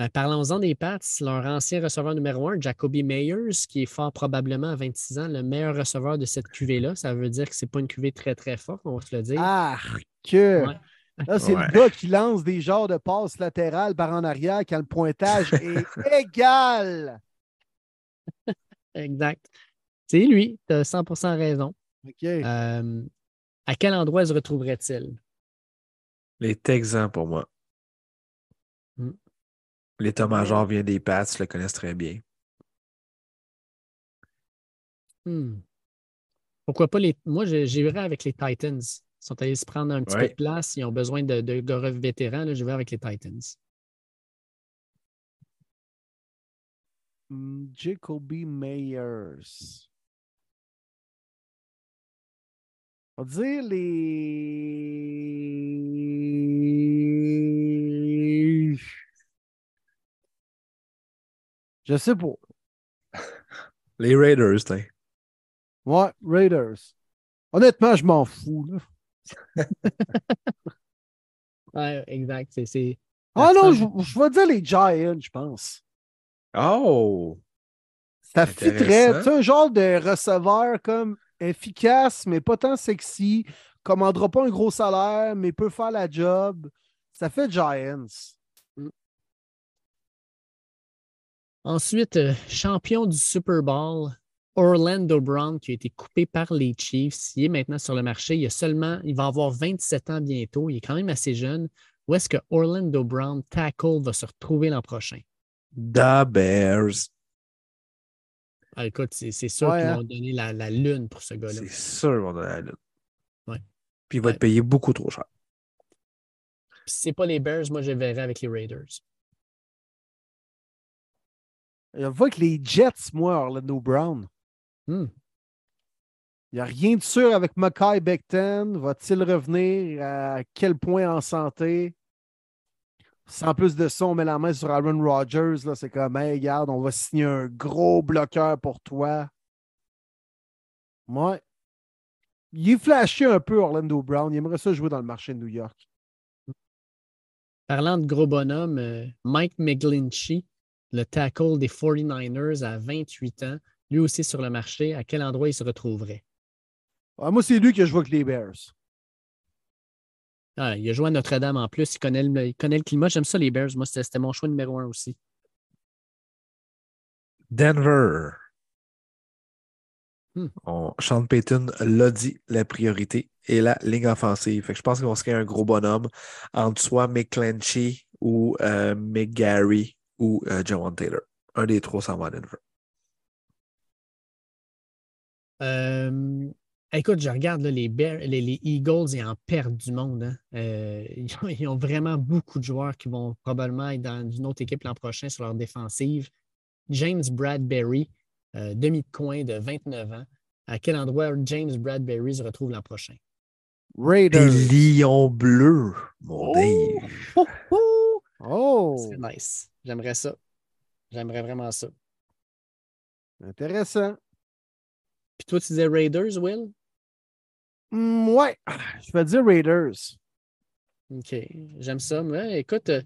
Ben, Parlons-en des Pats. Leur ancien receveur numéro un, Jacoby Meyers, qui est fort probablement à 26 ans le meilleur receveur de cette cuvée-là. Ça veut dire que ce n'est pas une cuvée très, très forte, on va se le dire. Ah, que. Ouais. Là, c'est Ouais. le gars qui lance des genres de passes latérales par en arrière quand le pointage est (laughs) égal. Exact. C'est lui, tu as 100% raison. OK. Euh, à quel endroit se retrouverait-il? Les Texans pour moi. L'état-major vient des Pats, le connaissent très bien. Hmm. Pourquoi pas les. Moi, je- j'irais avec les Titans. Ils sont allés se prendre un petit Ouais. peu de place. Ils ont besoin de, de gars vétérans. Là, je vais avec les Titans. Hmm, Jacoby Meyers. On va dire les. Je sais pas. (laughs) Les Raiders, t'in. Ouais, Raiders. Honnêtement, je m'en fous. là. (laughs) Ouais, exact. C'est, c'est- Ah non, je, je vais dire les Giants, je pense. Oh! Ça fitterait. C'est un genre de receveur comme efficace, mais pas tant sexy. Commandera pas un gros salaire, mais peut faire la job. Ça fait Giants. Ensuite, euh, champion du Super Bowl, Orlando Brown, qui a été coupé par les Chiefs. Il est maintenant sur le marché. Il, a seulement, il va avoir 27 ans bientôt. Il est quand même assez jeune. Où est-ce que Orlando Brown, tackle, va se retrouver l'an prochain? The Bears. Ah, écoute, c'est, sûr Ouais, qu'ils hein? vont donner la, la lune pour ce gars-là. C'est sûr qu'on a la lutte. Ouais. Puis il va Ouais. te payer beaucoup trop cher. Puis si c'est pas les Bears, moi, je verrai avec les Raiders. Je vois que les Jets, moi, Orlando Brown. Hmm. Il n'y a rien de sûr avec Mackay Becton. Va-t-il revenir? À quel point en santé? Sans plus de ça, on met la main sur Aaron Rodgers. C'est comme, hey, regarde, on va signer un gros bloqueur pour toi. Ouais. Il est flashé un peu, Orlando Brown. Il aimerait ça jouer dans le marché de New York. Parlant de gros bonhomme, euh, Mike McGlinchey, le tackle des 49ers à 28 ans, lui aussi sur le marché, à quel endroit il se retrouverait? Ah, moi, c'est lui que je vois que les Bears. Ah, il a joué à Notre-Dame en plus, il connaît le, il connaît le climat. J'aime ça, les Bears. Moi, c'était mon choix numéro un aussi. Denver. On, Sean Payton l'a dit, la priorité est la ligne offensive. Fait que je pense qu'on serait un gros bonhomme entre soit McClenchy ou euh, McGarry ou euh, Jawan Taylor. Un des trois s'en va à Denver. Euh, écoute, je regarde là, les, Bears- les, les Eagles, ils en perdent du monde. hein. Euh, (laughs) ils, ont, ils ont vraiment beaucoup de joueurs qui vont probablement être dans une autre équipe l'an prochain sur leur défensive. James Bradbury, euh, demi de coin de 29 ans. À quel endroit James Bradbury se retrouve l'an prochain? Des Raiders. lions bleus, mon Dave. Oh, oh! Oh, C'est nice. J'aimerais ça. J'aimerais vraiment ça. intéressant. Puis toi, tu disais Raiders, Will? Hmm, ouais, je vais dire Raiders. OK, j'aime ça. Écoute, euh,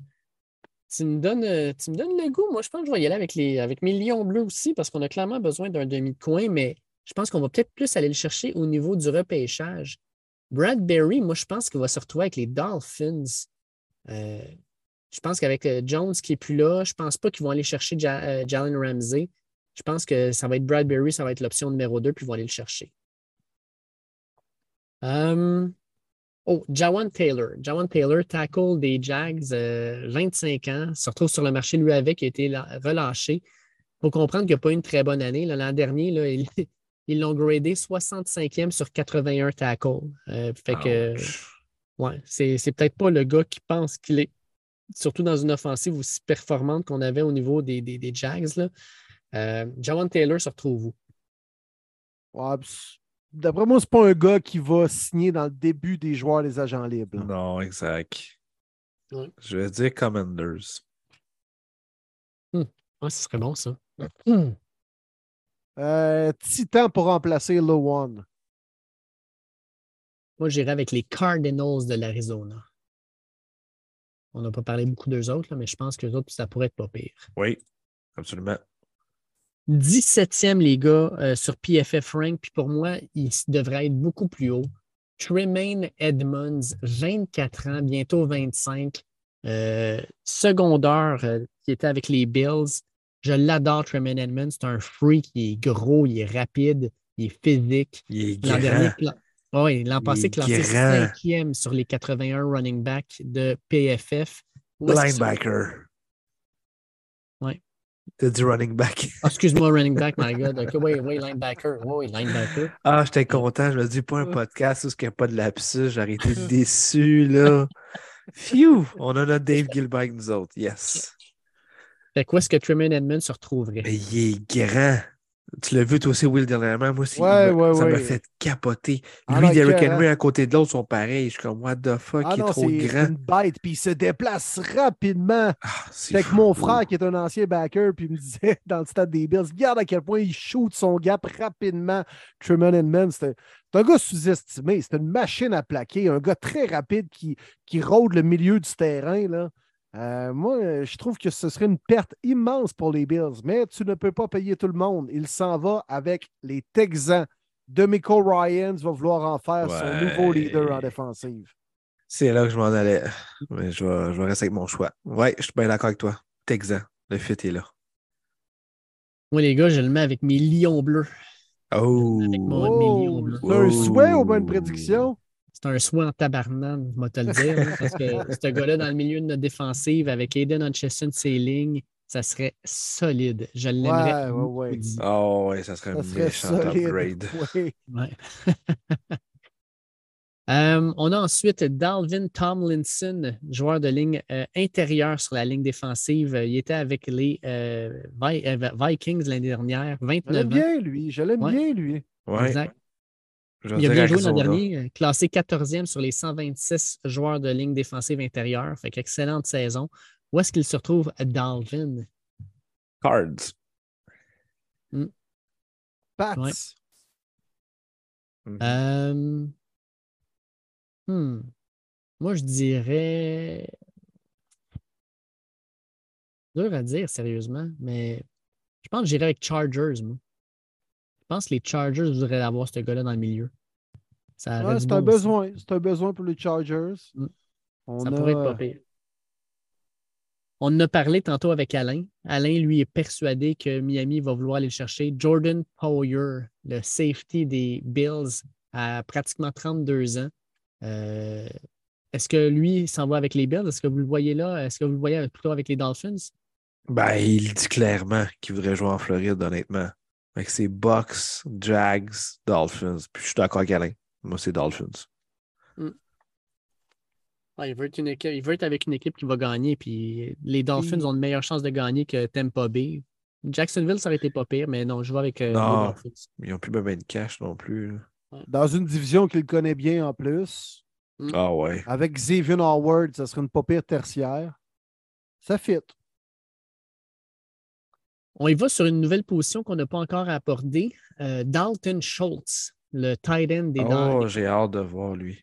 tu me donnes, euh, tu me donnes le goût. Moi, je pense que je vais y aller avec, les, avec mes lions bleus aussi parce qu'on a clairement besoin d'un demi de coin, mais je pense qu'on va peut-être plus aller le chercher au niveau du repêchage. Bradbury, moi, je pense qu'il va se retrouver avec les Dolphins. Euh, je pense qu'avec euh, Jones qui n'est plus là, je ne pense pas qu'ils vont aller chercher Ja- euh, Jalen Ramsey. Je pense que ça va être Bradbury, ça va être l'option numéro 2, puis ils vont aller le chercher. Euh, Oh, Jawan Taylor. Jawan Taylor, tackle des Jags, euh, 25 ans, se retrouve sur le marché lui avec, il a été relâché. Il faut comprendre qu'il n'a pas eu une très bonne année. L'an dernier, là, il- (laughs) ils l'ont gradé 65e sur 81 tackles. Euh, fait que, Ouch. ouais, c'est peut-être pas le gars qui pense qu'il est, surtout dans une offensive aussi performante qu'on avait au niveau des, des, des Jags. Là. Euh, Jawan Taylor se retrouve où? Ouais, D'après moi, c'est pas un gars qui va signer dans le début des joueurs des agents libres. là. Non, exact. Ouais. Je vais dire Commanders. Ouais, ce serait bon, ça. (clears throat) Euh, Titan pour remplacer Lowan. Moi, j'irais avec les Cardinals de l'Arizona. On n'a pas parlé beaucoup d'eux autres, là, mais je pense que autres, ça pourrait être pas pire. Oui, absolument. 17e, les gars, euh, sur PFF Rank, puis pour moi, il devrait être beaucoup plus haut. Tremaine Edmonds, 24 ans, bientôt 25. euh, secondaire euh, qui était avec les Bills. Je l'adore, Tremaine Edmonds. C'est un freak, il est gros, il est rapide, il est physique. Il est grand. dernier, oui, l'an passé, classé cinquième sur les 81 running backs de PFF. Linebacker. Ouais. T'as dit running back. Ah, excuse-moi, running back, my God. Oui, oui, linebacker. Oui, oui, linebacker. Ah, j'étais content. Je me dis pas un podcast où il n'y a pas de lapsus. J'aurais été (laughs) déçu, là. Phew! On a notre Dave Gilbert nous autres. Yes. Fait quoi est-ce que Tremaine Edmonds se retrouverait? Mais il est grand. Tu l'as vu toi aussi, Will, dernièrement. Moi aussi, Ouais, ouais, ça m'a fait capoter. Ah Lui Derrick. Henry à côté de l'autre sont pareils. Je suis comme, what the fuck, Ah il est trop c'est grand. une bête, puis il se déplace rapidement. Ah, Fait que mon frère, qui est un ancien backer, puis il me (laughs) disait dans le stade des Bills, regarde à quel point il shoot son gap rapidement. Truman c'est c'est un gars sous-estimé. C'est une machine à plaquer, un gars très rapide qui, qui rôde le milieu du terrain. Là. Euh, moi, euh, je trouve que ce serait une perte immense pour les Bills, mais tu ne peux pas payer tout le monde. Il s'en va avec les Texans. Demico Ryans va vouloir en faire son nouveau leader en défensive. C'est là que je m'en allais. Mais je vais, je vais rester avec mon choix. Ouais, je suis bien d'accord avec toi. Texan, le fit est là. Moi, les gars, je le mets avec mes lions bleus. Oh! Avec mon million Oh, bleu. c'est un Oh. souhait ou une prédiction? C'est un souhait en tabarnane, je vais te le dire. parce que (laughs) ce gars-là, dans le milieu de notre défensive, avec Aiden Hutchison, ses lignes, ça serait solide. Je l'aimerais. Ouais, ouais. Oh, ouais, ça serait un Ça serait méchant solide. upgrade. (laughs) Euh, on a ensuite Dalvin Tomlinson, joueur de ligne euh, intérieure sur la ligne défensive. Il était avec les euh, Vi- euh, Vikings l'année dernière, Je 29 l'aime ans. bien, lui. Je l'aime Ouais. bien, lui. Ouais. Exact. Il a bien joué l'an dernier, euh, classé 14e sur les 126 joueurs de ligne défensive intérieure. Fait qu'excellente saison. Où est-ce qu'il se retrouve, Dalvin? Cards. Pats. Ouais. Mhm. Euh, hmm. Moi, je dirais. Dur à dire, sérieusement, mais je pense que j'irais avec Chargers, moi. Je pense que les Chargers voudraient avoir ce gars-là dans le milieu. Ouais, c'est un besoin. C'est un besoin pour les Chargers. Mm. On Ça a, pourrait être pas pire. On en a parlé tantôt avec Alain. Alain, lui, est persuadé que Miami va vouloir aller le chercher. Jordan Power, le safety des Bills, à pratiquement 32 ans. Euh, Est-ce que lui s'en va avec les Bills? Est-ce que vous le voyez là? Est-ce que vous le voyez plutôt avec les Dolphins? Ben, il dit clairement qu'il voudrait jouer en Floride, honnêtement. Avec ses Bucks, Jags, Dolphins. Puis je suis d'accord avec Alain. Moi, c'est Dolphins. Ah, il, veut être une équipe- il veut être avec une équipe qui va gagner. Puis les Dolphins ont une meilleure chance de gagner que Tampa Bay. Jacksonville, ça aurait été pas pire, mais non, je vais avec euh, Non. les Dolphins. Ils n'ont plus besoin de cash non plus. Dans une division qu'il connaît bien en plus. Ah ouais. Avec Xavier Howard, ça serait une pas pire tertiaire. Ça fit. On y va sur une nouvelle position qu'on n'a pas encore abordée. Euh, Dalton Schultz, le tight end des, Oh, j'ai hâte de voir lui.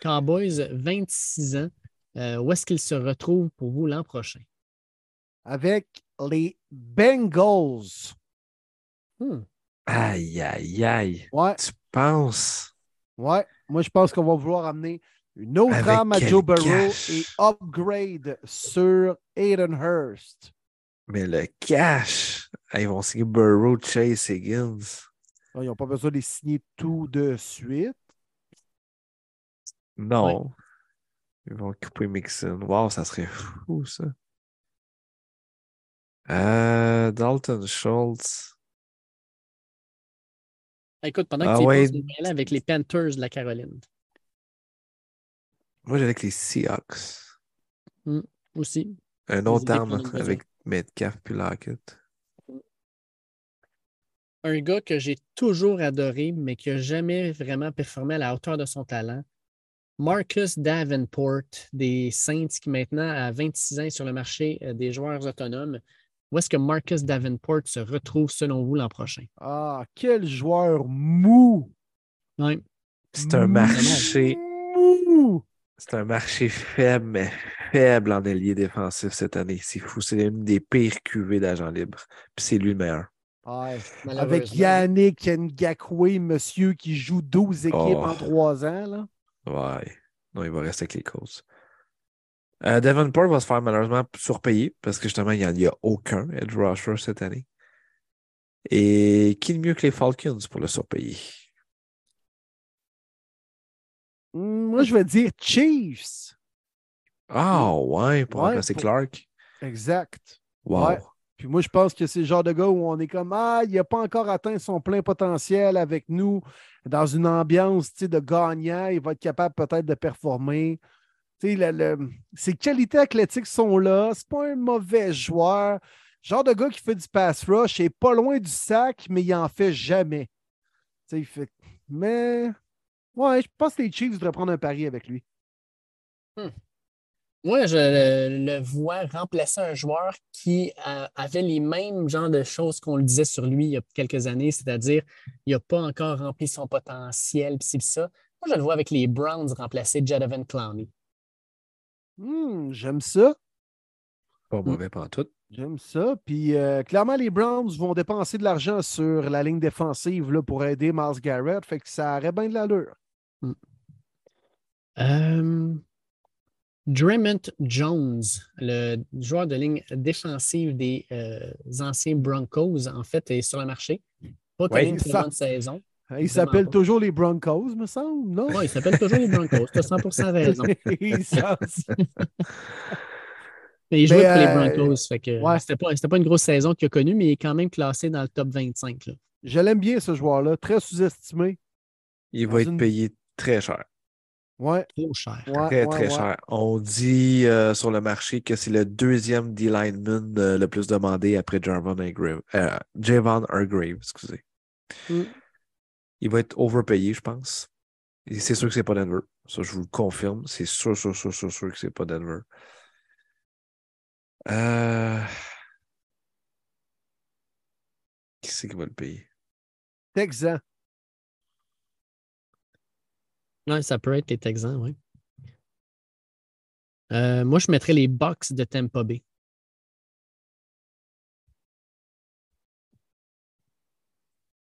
Cowboys, 26 ans. Euh, où est-ce qu'il se retrouve pour vous l'an prochain? Avec les Bengals. Hmm. Aïe, aïe, aïe. Ouais, Tu penses? ouais. Moi, je pense qu'on va vouloir amener une autre Avec arme à Joe Burrow cash? et upgrade sur Aiden Hurst. Mais le cash, Ah, ils vont signer Burrow, Chase, Higgins. Ils n'ont pas besoin de les signer tout de suite? Non. Ils vont couper Mixon. Wow, ça serait fou, ça. Euh, Dalton Schultz. Écoute, pendant que Ah tu ouais. aller avec les Panthers de la Caroline Moi, j'ai avec les Seahawks. aussi. Un autre arme avec Metcalf puis Lockett. Un gars que j'ai toujours adoré, mais qui n'a jamais vraiment performé à la hauteur de son talent. Marcus Davenport des Saints, qui maintenant a 26 ans est sur le marché euh, des joueurs autonomes. Où est-ce que Marcus Davenport se retrouve selon vous l'an prochain? Ah, quel joueur mou! Ouais. C'est un marché. Mou! C'est un marché faible, mais faible en ailier défensif cette année. C'est fou. C'est une des pires cuvées d'agents libres. Puis c'est lui le meilleur. Ouais. Avec. Yannick Ngakwe, monsieur qui joue 12 équipes Oh. en 3 ans. Là. Ouais. Non, il va rester avec les Colts. Euh, Davenport va se faire malheureusement surpayer parce que justement, il n'y a, aucun edge rusher cette année. Et qui de mieux que les Falcons pour le surpayer? Moi, je vais dire Chiefs. Ah ouais, pour Ouais, remplacer pour- Clark. Exact. Wow. Ouais. Puis moi, je pense que c'est le genre de gars où on est comme Ah, il n'a pas encore atteint son plein potentiel avec nous dans une ambiance de gagnant. Il va être capable peut-être de performer. Le- le- ses qualités athlétiques sont là. C'est pas un mauvais joueur. Genre de gars qui fait du pass rush, il est pas loin du sac, mais il en fait jamais. Il fait... Mais ouais, je pense que les Chiefs devraient prendre un pari avec lui. Moi, je le, le vois remplacer un joueur qui euh, avait les mêmes genres de choses qu'on le disait sur lui il y a quelques années, c'est-à-dire il n'a pas encore rempli son potentiel, pis ci, pis ça. Moi, je le vois avec les Browns remplacer Jadaven Clowney. Hmm, J'aime ça. Pas mauvais pantoute. J'aime ça. Puis euh, clairement, les Browns vont dépenser de l'argent sur la ligne défensive là, pour aider Miles Garrett. Fait que ça aurait bien de l'allure. Euh, Dremont Jones, le joueur de ligne défensive des euh, anciens Broncos, en fait, est sur le marché. Pas connu Ouais, une très ça- bonne saison. Ils s'appellent pas. toujours les Broncos, me semble, non? Ouais, il s'appelle toujours les Broncos. Tu as 100% raison. Sont- Mais (laughs) il (laughs) jouait Mais, pour les euh, Broncos. Fait que ouais. c'était pas, une grosse saison qu'il a connue, mais il est quand même classé dans le top 25. Là. Je l'aime bien, ce joueur-là. Très sous-estimé. Il Dans va être payé très cher. Ouais, Trop cher. ouais, Très, ouais, très ouais. cher. On dit euh, sur le marché que c'est le deuxième D-lineman euh, le plus demandé après Javon Hargrave. Euh, Javon Hargrave, excusez. Mm. Il va être overpayé, je pense. Et c'est sûr que c'est pas Denver. Ça, je vous le confirme. C'est sûr, sûr, sûr, sûr, sûr que c'est pas Denver. Euh... Qui c'est qui va le payer? Texan. Ouais, ça peut être les Texans, oui. Euh, moi, je mettrais les Bucks de Tampa Bay.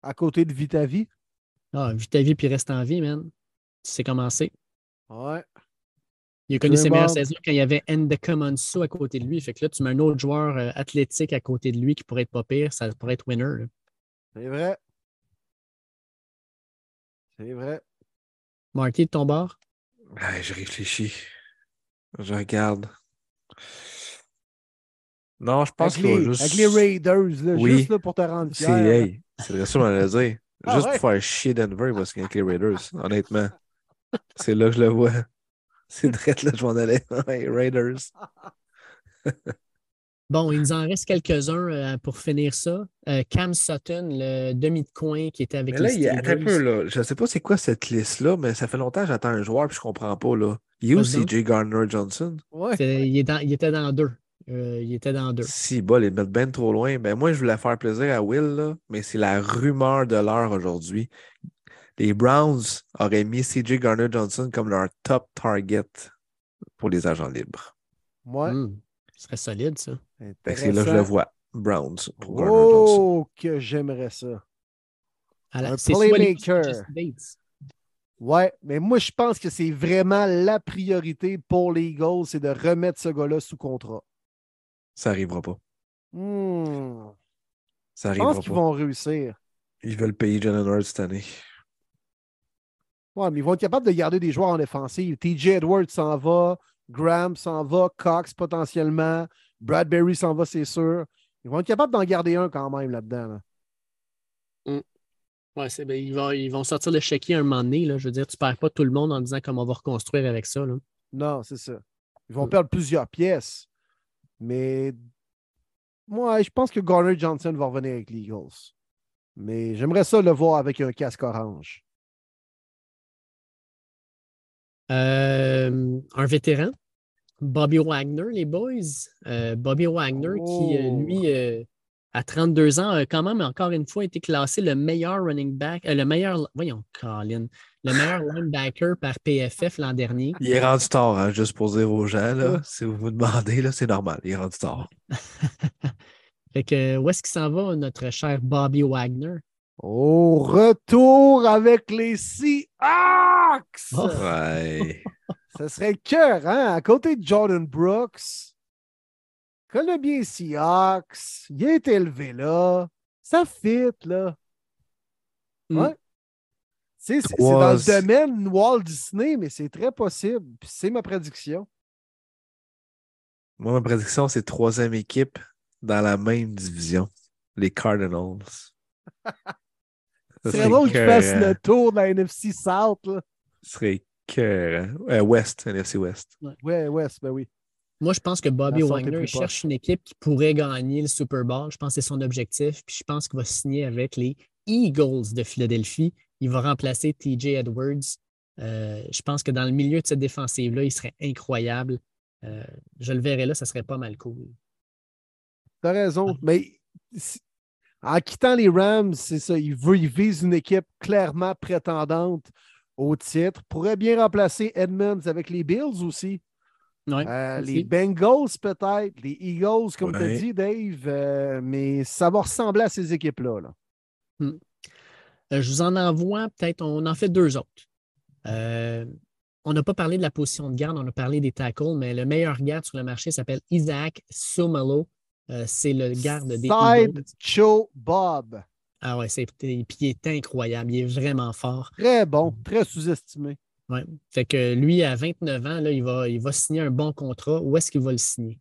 À côté de Vitavi. Ah, vis ta vie puis reste en vie, man. Tu sais commencer. Ouais. Il a connu ses meilleures saisons quand il y avait Ndeka Monso à côté de lui. Fait que là, tu mets un autre joueur euh, athlétique à côté de lui qui pourrait être pas pire, ça pourrait être winner. C'est vrai. C'est vrai. Marty, de ton bord? Ouais, je réfléchis. Je regarde. Non, je pense Avec qu'il va les, juste. avec les Raiders, là, Oui. juste là, pour te rendre C'est fier. hey, c'est vrai ça, on allait dire. Ah Juste ouais? pour faire chier Denver, parce qu'il y a avec les Raiders, honnêtement. C'est là que je le vois. (laughs) C'est direct là que je m'en allais. (laughs) Raiders. (laughs) Bon, il nous en reste quelques-uns euh, pour finir ça. Euh, Cam Sutton, le demi de coin qui était avec Mais là, les il y a un peu, là. Je sais pas c'est quoi cette liste-là, mais ça fait longtemps que j'attends un joueur puis je comprends pas, là. Il est où, Vas-y c'est donc. J. Gardner Johnson? Ouais. Il, est dans- il était dans deux. Euh, il était dans deux. Si, bol, ils mettent ben trop loin. Ben, moi, je voulais faire plaisir à Will, là, mais c'est la rumeur de l'heure aujourd'hui. Les Browns auraient mis CJ Garner Johnson comme leur top target pour les agents libres. Ouais. Hmm, Ce serait solide, ça. C'est là que je le vois. Browns pour. Oh, que j'aimerais ça. À la- Un playmaker. Ouais, mais moi, je pense que c'est vraiment la priorité pour les Eagles, c'est de remettre ce gars-là sous contrat. Ça arrivera pas. Hmm. Ça Je arrivera pense qu'ils vont réussir. Ils veulent payer Jalen Hurts cette année. Ouais, mais ils vont être capables de garder des joueurs en défensive. TJ Edwards s'en va, Graham s'en va, Cox potentiellement, Bradbury s'en va, c'est sûr. Ils vont être capables d'en garder un quand même là-dedans. là. Ouais, c'est, ben, ils, vont, ils vont sortir le chéquier un moment donné. Là. Je veux dire, tu perds pas tout le monde en disant comment on va reconstruire avec ça. Là. Non, c'est ça. Ils vont Mm. perdre plusieurs pièces. Mais moi, je pense que Garner Johnson va revenir avec les Eagles. Mais j'aimerais ça le voir avec un casque orange. Euh, un vétéran, Bobby Wagner, les boys. Euh, Bobby Wagner, qui, euh, Oh. lui, euh, à 32 ans, a quand même encore une fois été classé le meilleur running back, le meilleur, voyons, Colin, le meilleur (laughs) linebacker par PFF l'an dernier. Il est rendu tard, hein, juste pour dire aux gens, là, si vous vous demandez, là, c'est normal, il est rendu tard. (laughs) Fait que, où est-ce qu'il s'en va, notre cher Bobby Wagner? Au retour avec les Seahawks! Oh. Ouais. (laughs) Ce serait cœur, hein? À côté de Jordan Brooks, connaît bien Seahawks, il été élevé là, ça fit, là. Mm. Ouais. C'est dans le domaine Walt Disney, mais c'est très possible. C'est ma prédiction. Moi, ma prédiction, c'est troisième équipe dans la même division, les Cardinals. (laughs) C'est serait drôle qu'il fasse écœurant. le tour de la NFC South. Là. Ce serait. Euh, West, NFC West. Ouais, ouais, c'est- ben oui. Moi, je pense que Bobby Wagner cherche une équipe qui pourrait gagner le Super Bowl. Je pense que c'est son objectif. Puis je pense qu'il va signer avec les Eagles de Philadelphie. Il va remplacer TJ Edwards. Euh, je pense que dans le milieu de cette défensive-là, il serait incroyable. Euh, je le verrais là, ça serait pas mal cool. T'as raison. Mais si- en quittant les Rams, c'est ça. Il veut, il vise une équipe clairement prétendante au titre. Pourrait bien remplacer Edmonds avec les Bills aussi. Ouais, Euh, les Bengals, peut-être. Les Eagles, comme tu as dit, Dave. Euh, mais ça va ressembler à ces équipes-là. là. Euh, je vous en envoie peut-être, on en fait deux autres. Euh, on n'a pas parlé de la position de garde, on a parlé des tackles, mais le meilleur garde sur le marché s'appelle Isaac Somalo. Euh, c'est le garde des. Side Show Bob. Ah ouais, c'est, puis il est incroyable, il est vraiment fort. Très bon, très sous-estimé. Ouais. Fait que lui, à 29 ans, là, il, va, il va signer un bon contrat. Où est-ce qu'il va le signer?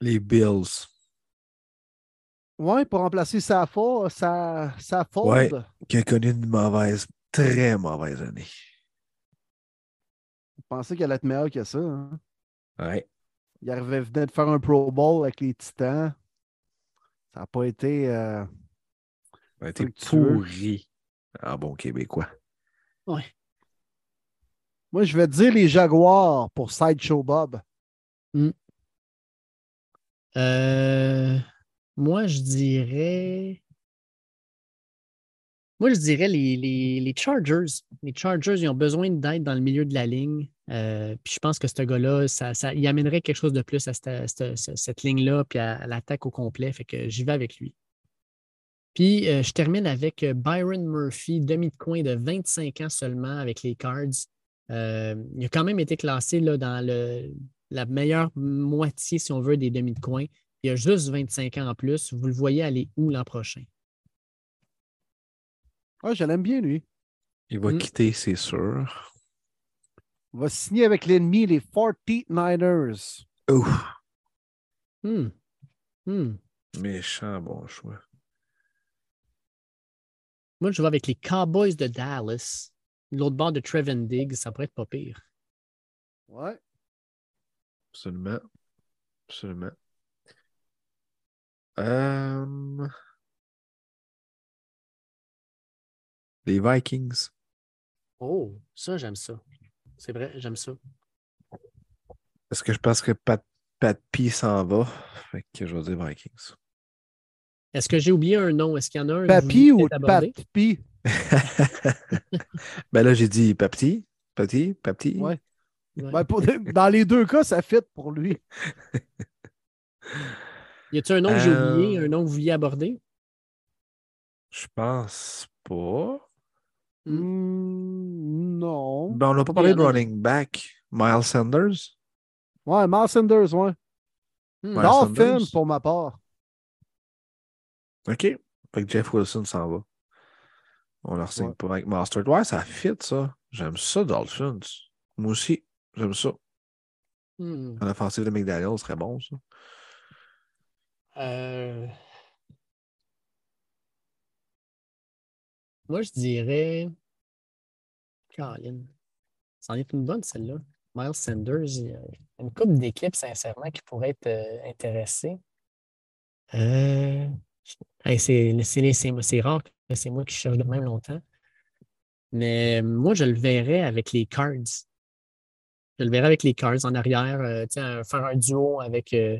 Les Bills. Ouais, pour remplacer sa fa- sa, sa Ford. Ouais. Qui a connu une mauvaise, très mauvaise année. Je pensais qu'elle allait être meilleure que ça. hein. Ouais. Il arrivait, venait de faire un Pro Bowl avec les Titans. Ça n'a pas été. euh, Ça a été pourri. En bon québécois. Moi, je vais dire les Jaguars pour Sideshow Bob. Euh, moi, je dirais. Moi, je dirais les, les- les Chargers. Les Chargers, ils ont besoin d'aide dans le milieu de la ligne. Euh, puis je pense que ce gars-là, ça, ça- il amènerait quelque chose de plus à cette, cette- cette ligne-là, puis à, à l'attaque au complet. Fait que j'y vais avec lui. Puis, euh, je termine avec euh, Byron Murphy, demi de coin de 25 ans seulement avec les Cards. Euh, il a quand même été classé là, dans le, la meilleure moitié, si on veut, des demi de coin. Il a juste 25 ans en plus. Vous le voyez aller où l'an prochain? Ouais, je l'aime bien, lui. Il va Mm. quitter, c'est sûr. Va signer avec l'ennemi, les 49ers. Ouf, Hmm. Hmm. méchant bon choix. Moi, je vais avec les Cowboys de Dallas. L'autre bord de Trevin Diggs, ça pourrait être pas pire. Ouais. Absolument. Absolument. Euh, Les Vikings. Oh, ça, j'aime ça. C'est vrai, j'aime ça. Parce que je pense que Pat, Pat P s'en va. Fait que je vais dire Vikings. Est-ce que j'ai oublié un nom? Est-ce qu'il y en a un? Papi ou aborder? Papi? (laughs) ben là, j'ai dit Papti. Papti, Papti. Ouais. Ouais. Ben, pour- dans les deux cas, ça fit pour lui. (laughs) Y a-t-il un nom que j'ai Euh, oublié, un nom que vous vouliez aborder? Je pense pas. Hmm, non. Ben, on n'a pas parlé de running back. Miles Sanders. Ouais, Miles Sanders, ouais. Ouais. Dolphins Sanders. pour ma part. OK. Fait que Jeff Wilson s'en va. On leur signe Ouais. pas avec Mustard. Ouais, ça fit, ça. J'aime ça, Dolphins. Moi aussi, j'aime ça. Hmm. En offensive de McDaniel, serait bon, ça. Euh, Moi, je dirais. Colin. C'en est une bonne, celle-là. Miles Sanders, il y a une couple d'équipes, sincèrement, qui pourraient être euh, intéressées. Euh, hey, c'est c'est- c'est- c'est rare que c'est moi qui cherche de même longtemps. Mais moi, je le verrais avec les Cards. Je le verrais avec les Cards en arrière, euh, faire un duo avec. euh,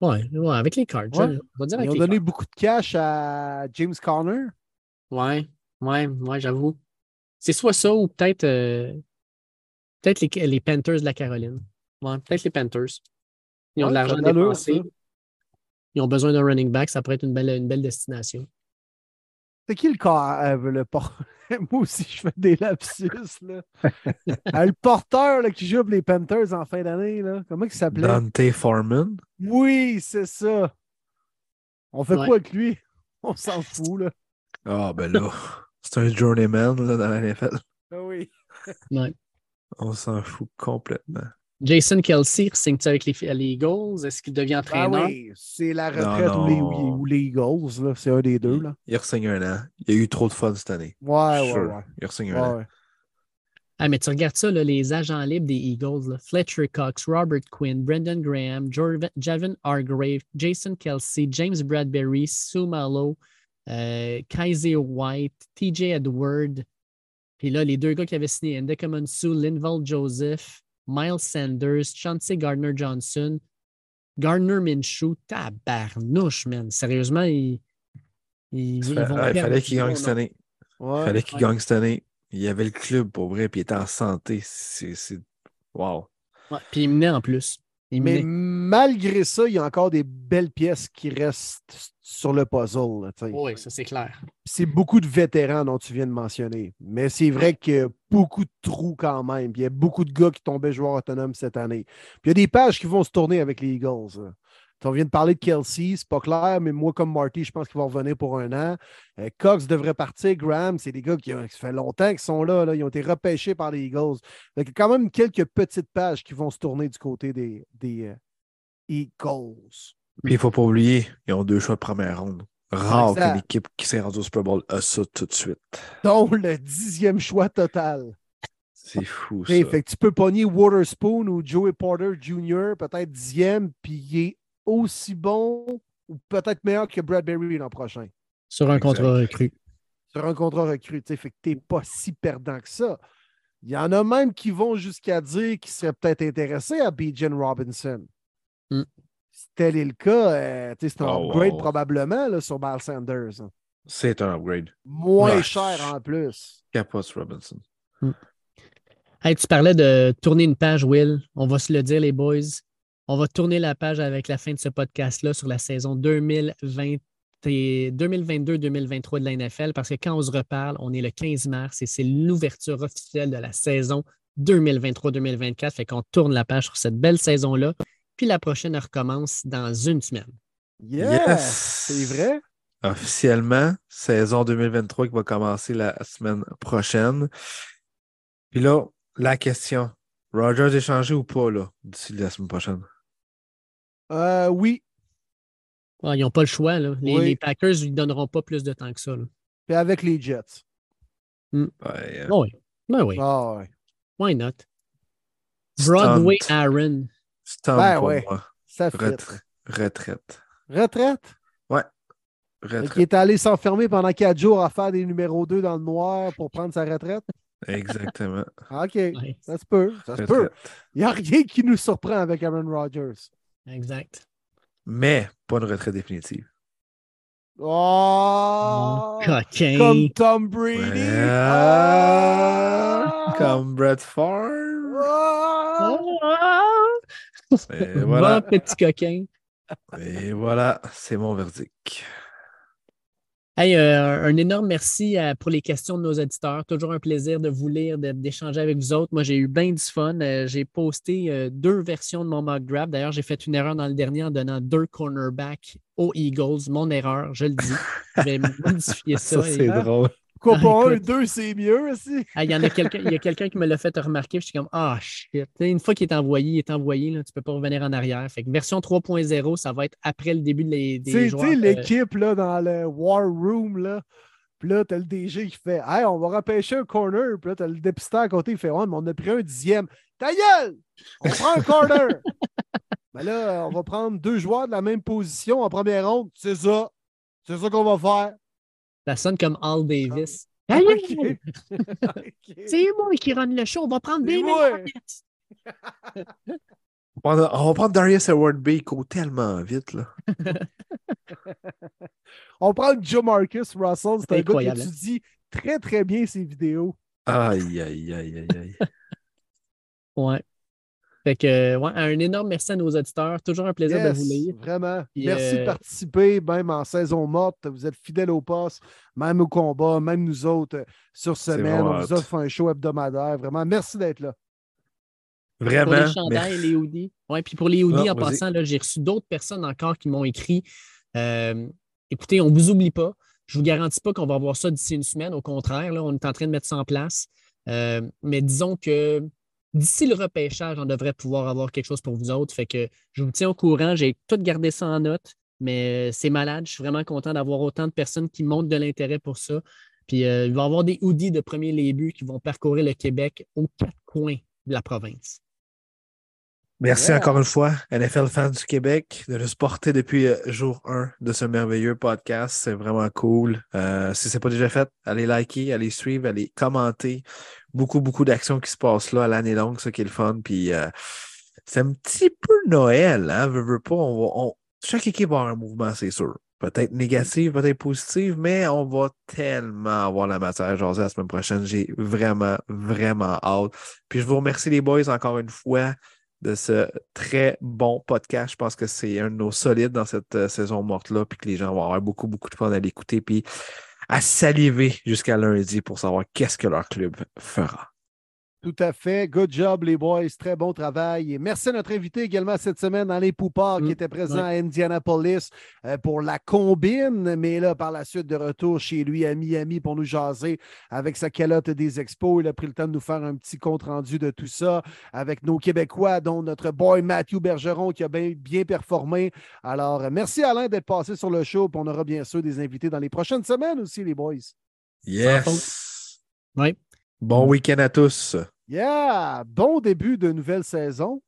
Ouais, ouais, avec les Cards. Ouais. Je, je vais dire Ils ont donné Cards. beaucoup de cash à James Conner. Ouais, ouais, ouais, j'avoue. C'est soit ça ou peut-être euh, peut-être les, les Panthers de la Caroline. Ouais, peut-être les Panthers. Ils ont Ouais, de l'argent dépensé. ça. Ils ont besoin d'un running back. Ça pourrait être une belle, une belle destination. C'est qui le corps, euh, le por- (laughs) Moi aussi, je fais des lapsus, là. (laughs) Ah, le porteur là, qui joue pour les Panthers en fin d'année, là. Comment il s'appelait? Dante Foreman. Oui, c'est ça. On fait Ouais. quoi avec lui? (laughs) On s'en fout, là. Ah, ben là, (laughs) c'est un journeyman là, dans la NFL. Ah oui. (laughs) Ouais. On s'en fout complètement. Jason Kelsey signe-tu avec les, les Eagles? Est-ce qu'il devient Ah entraîneur? oui, c'est la Non, retraite ou les, non. ou les Eagles, là. C'est un des deux, là. Il re-signe un an. Il a eu trop de fun cette année. Ouais, ouais, ouais. Il re-signe Ouais, un an. ouais. Ah, mais tu regardes ça, là, les agents libres des Eagles, là, Fletcher Cox, Robert Quinn, Brendan Graham, Jorv- Javin Hargrave, Jason Kelsey, James Bradbury, Sue Mallow, euh, Kaiser White, TJ Edward. Puis là, les deux gars qui avaient signé, Sue, Linval Joseph, Miles Sanders, Chauncey Gardner-Johnson, Gardner Minshew. Tabarnouche, man. Sérieusement, ils, ils, ils vont ouais, il perdre fallait qu'il gagne cette année. Ouais. Fallait qu'il Ouais. gagne cette année. Il y avait le club pour vrai, puis il était en santé. C'est. Wow. Ouais, Puis il menait en plus. Mais malgré ça, il y a encore des belles pièces qui restent sur le puzzle. là. Oui, ça c'est clair. C'est beaucoup de vétérans dont tu viens de mentionner. Mais c'est vrai qu'il y a beaucoup de trous quand même. Puis il y a beaucoup de gars qui tombaient joueurs autonomes cette année. Puis il y a des pages qui vont se tourner avec les Eagles. On vient de parler de Kelsey, c'est pas clair, mais moi, comme Marty, je pense qu'ils vont revenir pour un an. Euh, Cox devrait partir. Graham, c'est des gars qui, ça fait longtemps qu'ils sont là, là. Ils ont été repêchés par les Eagles. Donc, il y a quand même quelques petites pages qui vont se tourner du côté des, des euh, Eagles. Puis il faut pas oublier, ils ont deux choix de première ronde. Rare qu'une équipe qui s'est rendue au Super Bowl a ça tout de suite. Dont le dixième choix total. C'est fou, ça. Fait que tu peux pogner Waterspoon ou Joey Porter Jr., peut-être dixième, puis il est aussi bon ou peut-être meilleur que Bradbury l'an prochain. Sur un Exact. contrat recru. Sur un contrat recru, tu sais, fait que t'es pas si perdant que ça. Il y en a même qui vont jusqu'à dire qu'ils seraient peut-être intéressés à Bijan Robinson. Mm. Si tel est le cas, euh, c'est un Oh, upgrade wow. probablement là, sur Miles Sanders. hein. C'est un upgrade. Moins Ouais. cher en plus. Capote Robinson. Hey, tu parlais de tourner une page, Will. On va se le dire, les boys. On va tourner la page avec la fin de ce podcast-là sur la saison tes 2022-2023 de la NFL parce que quand on se reparle, on est le 15 mars et c'est l'ouverture officielle de la saison 2023-2024. Fait qu'on tourne la page sur cette belle saison-là. Puis la prochaine recommence dans une semaine. Yes! Yes! C'est vrai? Officiellement, saison 2023 qui va commencer la semaine prochaine. Puis là, la question. Rogers échangé ou pas là, d'ici la semaine prochaine? Euh, oui. Ah, ils n'ont pas le choix. Là. Les, Oui. les Packers ne lui donneront pas plus de temps que ça. là. Puis avec les Jets. Ouais, euh, Ah oui. Ben oui. Ah ouais. Why not? stunt. Broadway Aaron. Stunt Ben pour ouais. moi. Ça fit. Retra- retraite. Retraite? Retraite. Qui est allé s'enfermer pendant quatre jours à faire des numéros 2 dans le noir pour prendre sa retraite? Exactement. OK. Ouais, Ça se peut. Ça se peut. Il n'y a rien qui nous surprend avec Aaron Rodgers. exact. Mais pas une retraite définitive. Oh! Coquin. Comme Tom Brady. Ouais. Ah! Comme Brett Favre. Ah! Et voilà. petit coquin. Et voilà, c'est mon verdict. Hey, euh, un énorme merci euh, pour les questions de nos auditeurs. Toujours un plaisir de vous lire, d'échanger avec vous autres. Moi, j'ai eu bien du fun. Euh, j'ai posté euh, deux versions de mon mock draft. D'ailleurs, j'ai fait une erreur dans le dernier en donnant deux cornerbacks aux Eagles. Mon erreur, je le dis. Je vais (laughs) modifier ça. Ça, c'est drôle. Pourquoi pas un, deux, c'est mieux aussi? (laughs) Il y en a quelqu'un, il y a quelqu'un qui me l'a fait remarquer. Je suis comme Ah shit. Une fois qu'il est envoyé, il est envoyé. Là, tu ne peux pas revenir en arrière. Fait que version 3.0, ça va être après le début des, des Tu sais- tu joueurs. sais, euh, l'équipe dans le War Room, là. Puis là, t'as le DG qui fait Hey, on va repêcher un corner. Puis là, t'as le dépisteur à côté qui fait Ouais, mais on a pris un dixième. Ta gueule! On prend un corner. (laughs) Mais là, on va prendre deux joueurs de la même position en première ronde. C'est ça. C'est ça qu'on va faire. Ça sonne comme Al Davis. Ah, Aïe, ok. aïe, Ok. C'est moi qui run le show. On va prendre des. On, va- prendre Darius Howard Bay, il court tellement vite. Là. (laughs) On prend Joe Marcus Russell. C'est un gars qui étudie très, très bien ses vidéos. Aïe, aïe, aïe, aïe, aïe. Ouais. Fait que, ouais, un énorme merci à nos auditeurs. Toujours un plaisir Yes, de vous lire. Vraiment. Puis, Merci de euh, participer, même en saison morte. Vous êtes fidèles au poste, même au combat, même nous autres euh, sur semaine. On vous offre un show hebdomadaire. Vraiment, merci d'être là. Pour Vraiment. les chandails, merci. les hoodies. Ouais, puis pour les hoodies, Ah, en passant, là, j'ai reçu d'autres personnes encore qui m'ont écrit. euh, écoutez, on ne vous oublie pas. Je ne vous garantis pas qu'on va avoir ça d'ici une semaine. Au contraire, là, on est en train de mettre ça en place. Euh, mais disons que d'ici le repêchage, on devrait pouvoir avoir quelque chose pour vous autres. Fait que je vous tiens au courant. J'ai tout gardé ça en note, mais euh, c'est malade. Je suis vraiment content d'avoir autant de personnes qui montrent de l'intérêt pour ça. Puis euh, il va y avoir des hoodies de premier début qui vont parcourir le Québec aux quatre coins de la province. Merci Yeah. encore une fois, NFL Fans du Québec, de nous supporter depuis euh, jour 1 de ce merveilleux podcast. C'est vraiment cool. Euh, si ce n'est pas déjà fait, allez liker, allez suivre, allez commenter. Beaucoup, beaucoup d'actions qui se passent là à l'année longue, ça qui est le fun. Puis euh, c'est un petit peu Noël, hein? Veux, veux pas, on va, on- chaque équipe va avoir un mouvement, c'est sûr. Peut-être négatif, peut-être positif, mais on va tellement avoir la matière à la semaine prochaine. J'ai vraiment, vraiment hâte. Puis je vous remercie les boys encore une fois de ce très bon podcast. Je pense que c'est un de nos solides dans cette euh, saison morte-là, puis que les gens vont avoir beaucoup, beaucoup de fun à l'écouter, puis à saliver jusqu'à lundi pour savoir qu'est-ce que leur club fera. Tout à fait. Good job, les boys. Très bon travail. Et merci à notre invité également cette semaine dans les Poupards Mm, qui était présent à Indianapolis euh, pour la combine, mais là, par la suite, de retour chez lui à Miami pour nous jaser avec sa calotte des expos. Il a pris le temps de nous faire un petit compte-rendu de tout ça avec nos Québécois, dont notre boy Matthew Bergeron qui a bien, bien performé. Alors, merci Alain d'être passé sur le show. Puis on aura bien sûr des invités dans les prochaines semaines aussi, les boys. Yes! Oui. Bon week-end à tous. Yeah! Bon début de nouvelle saison.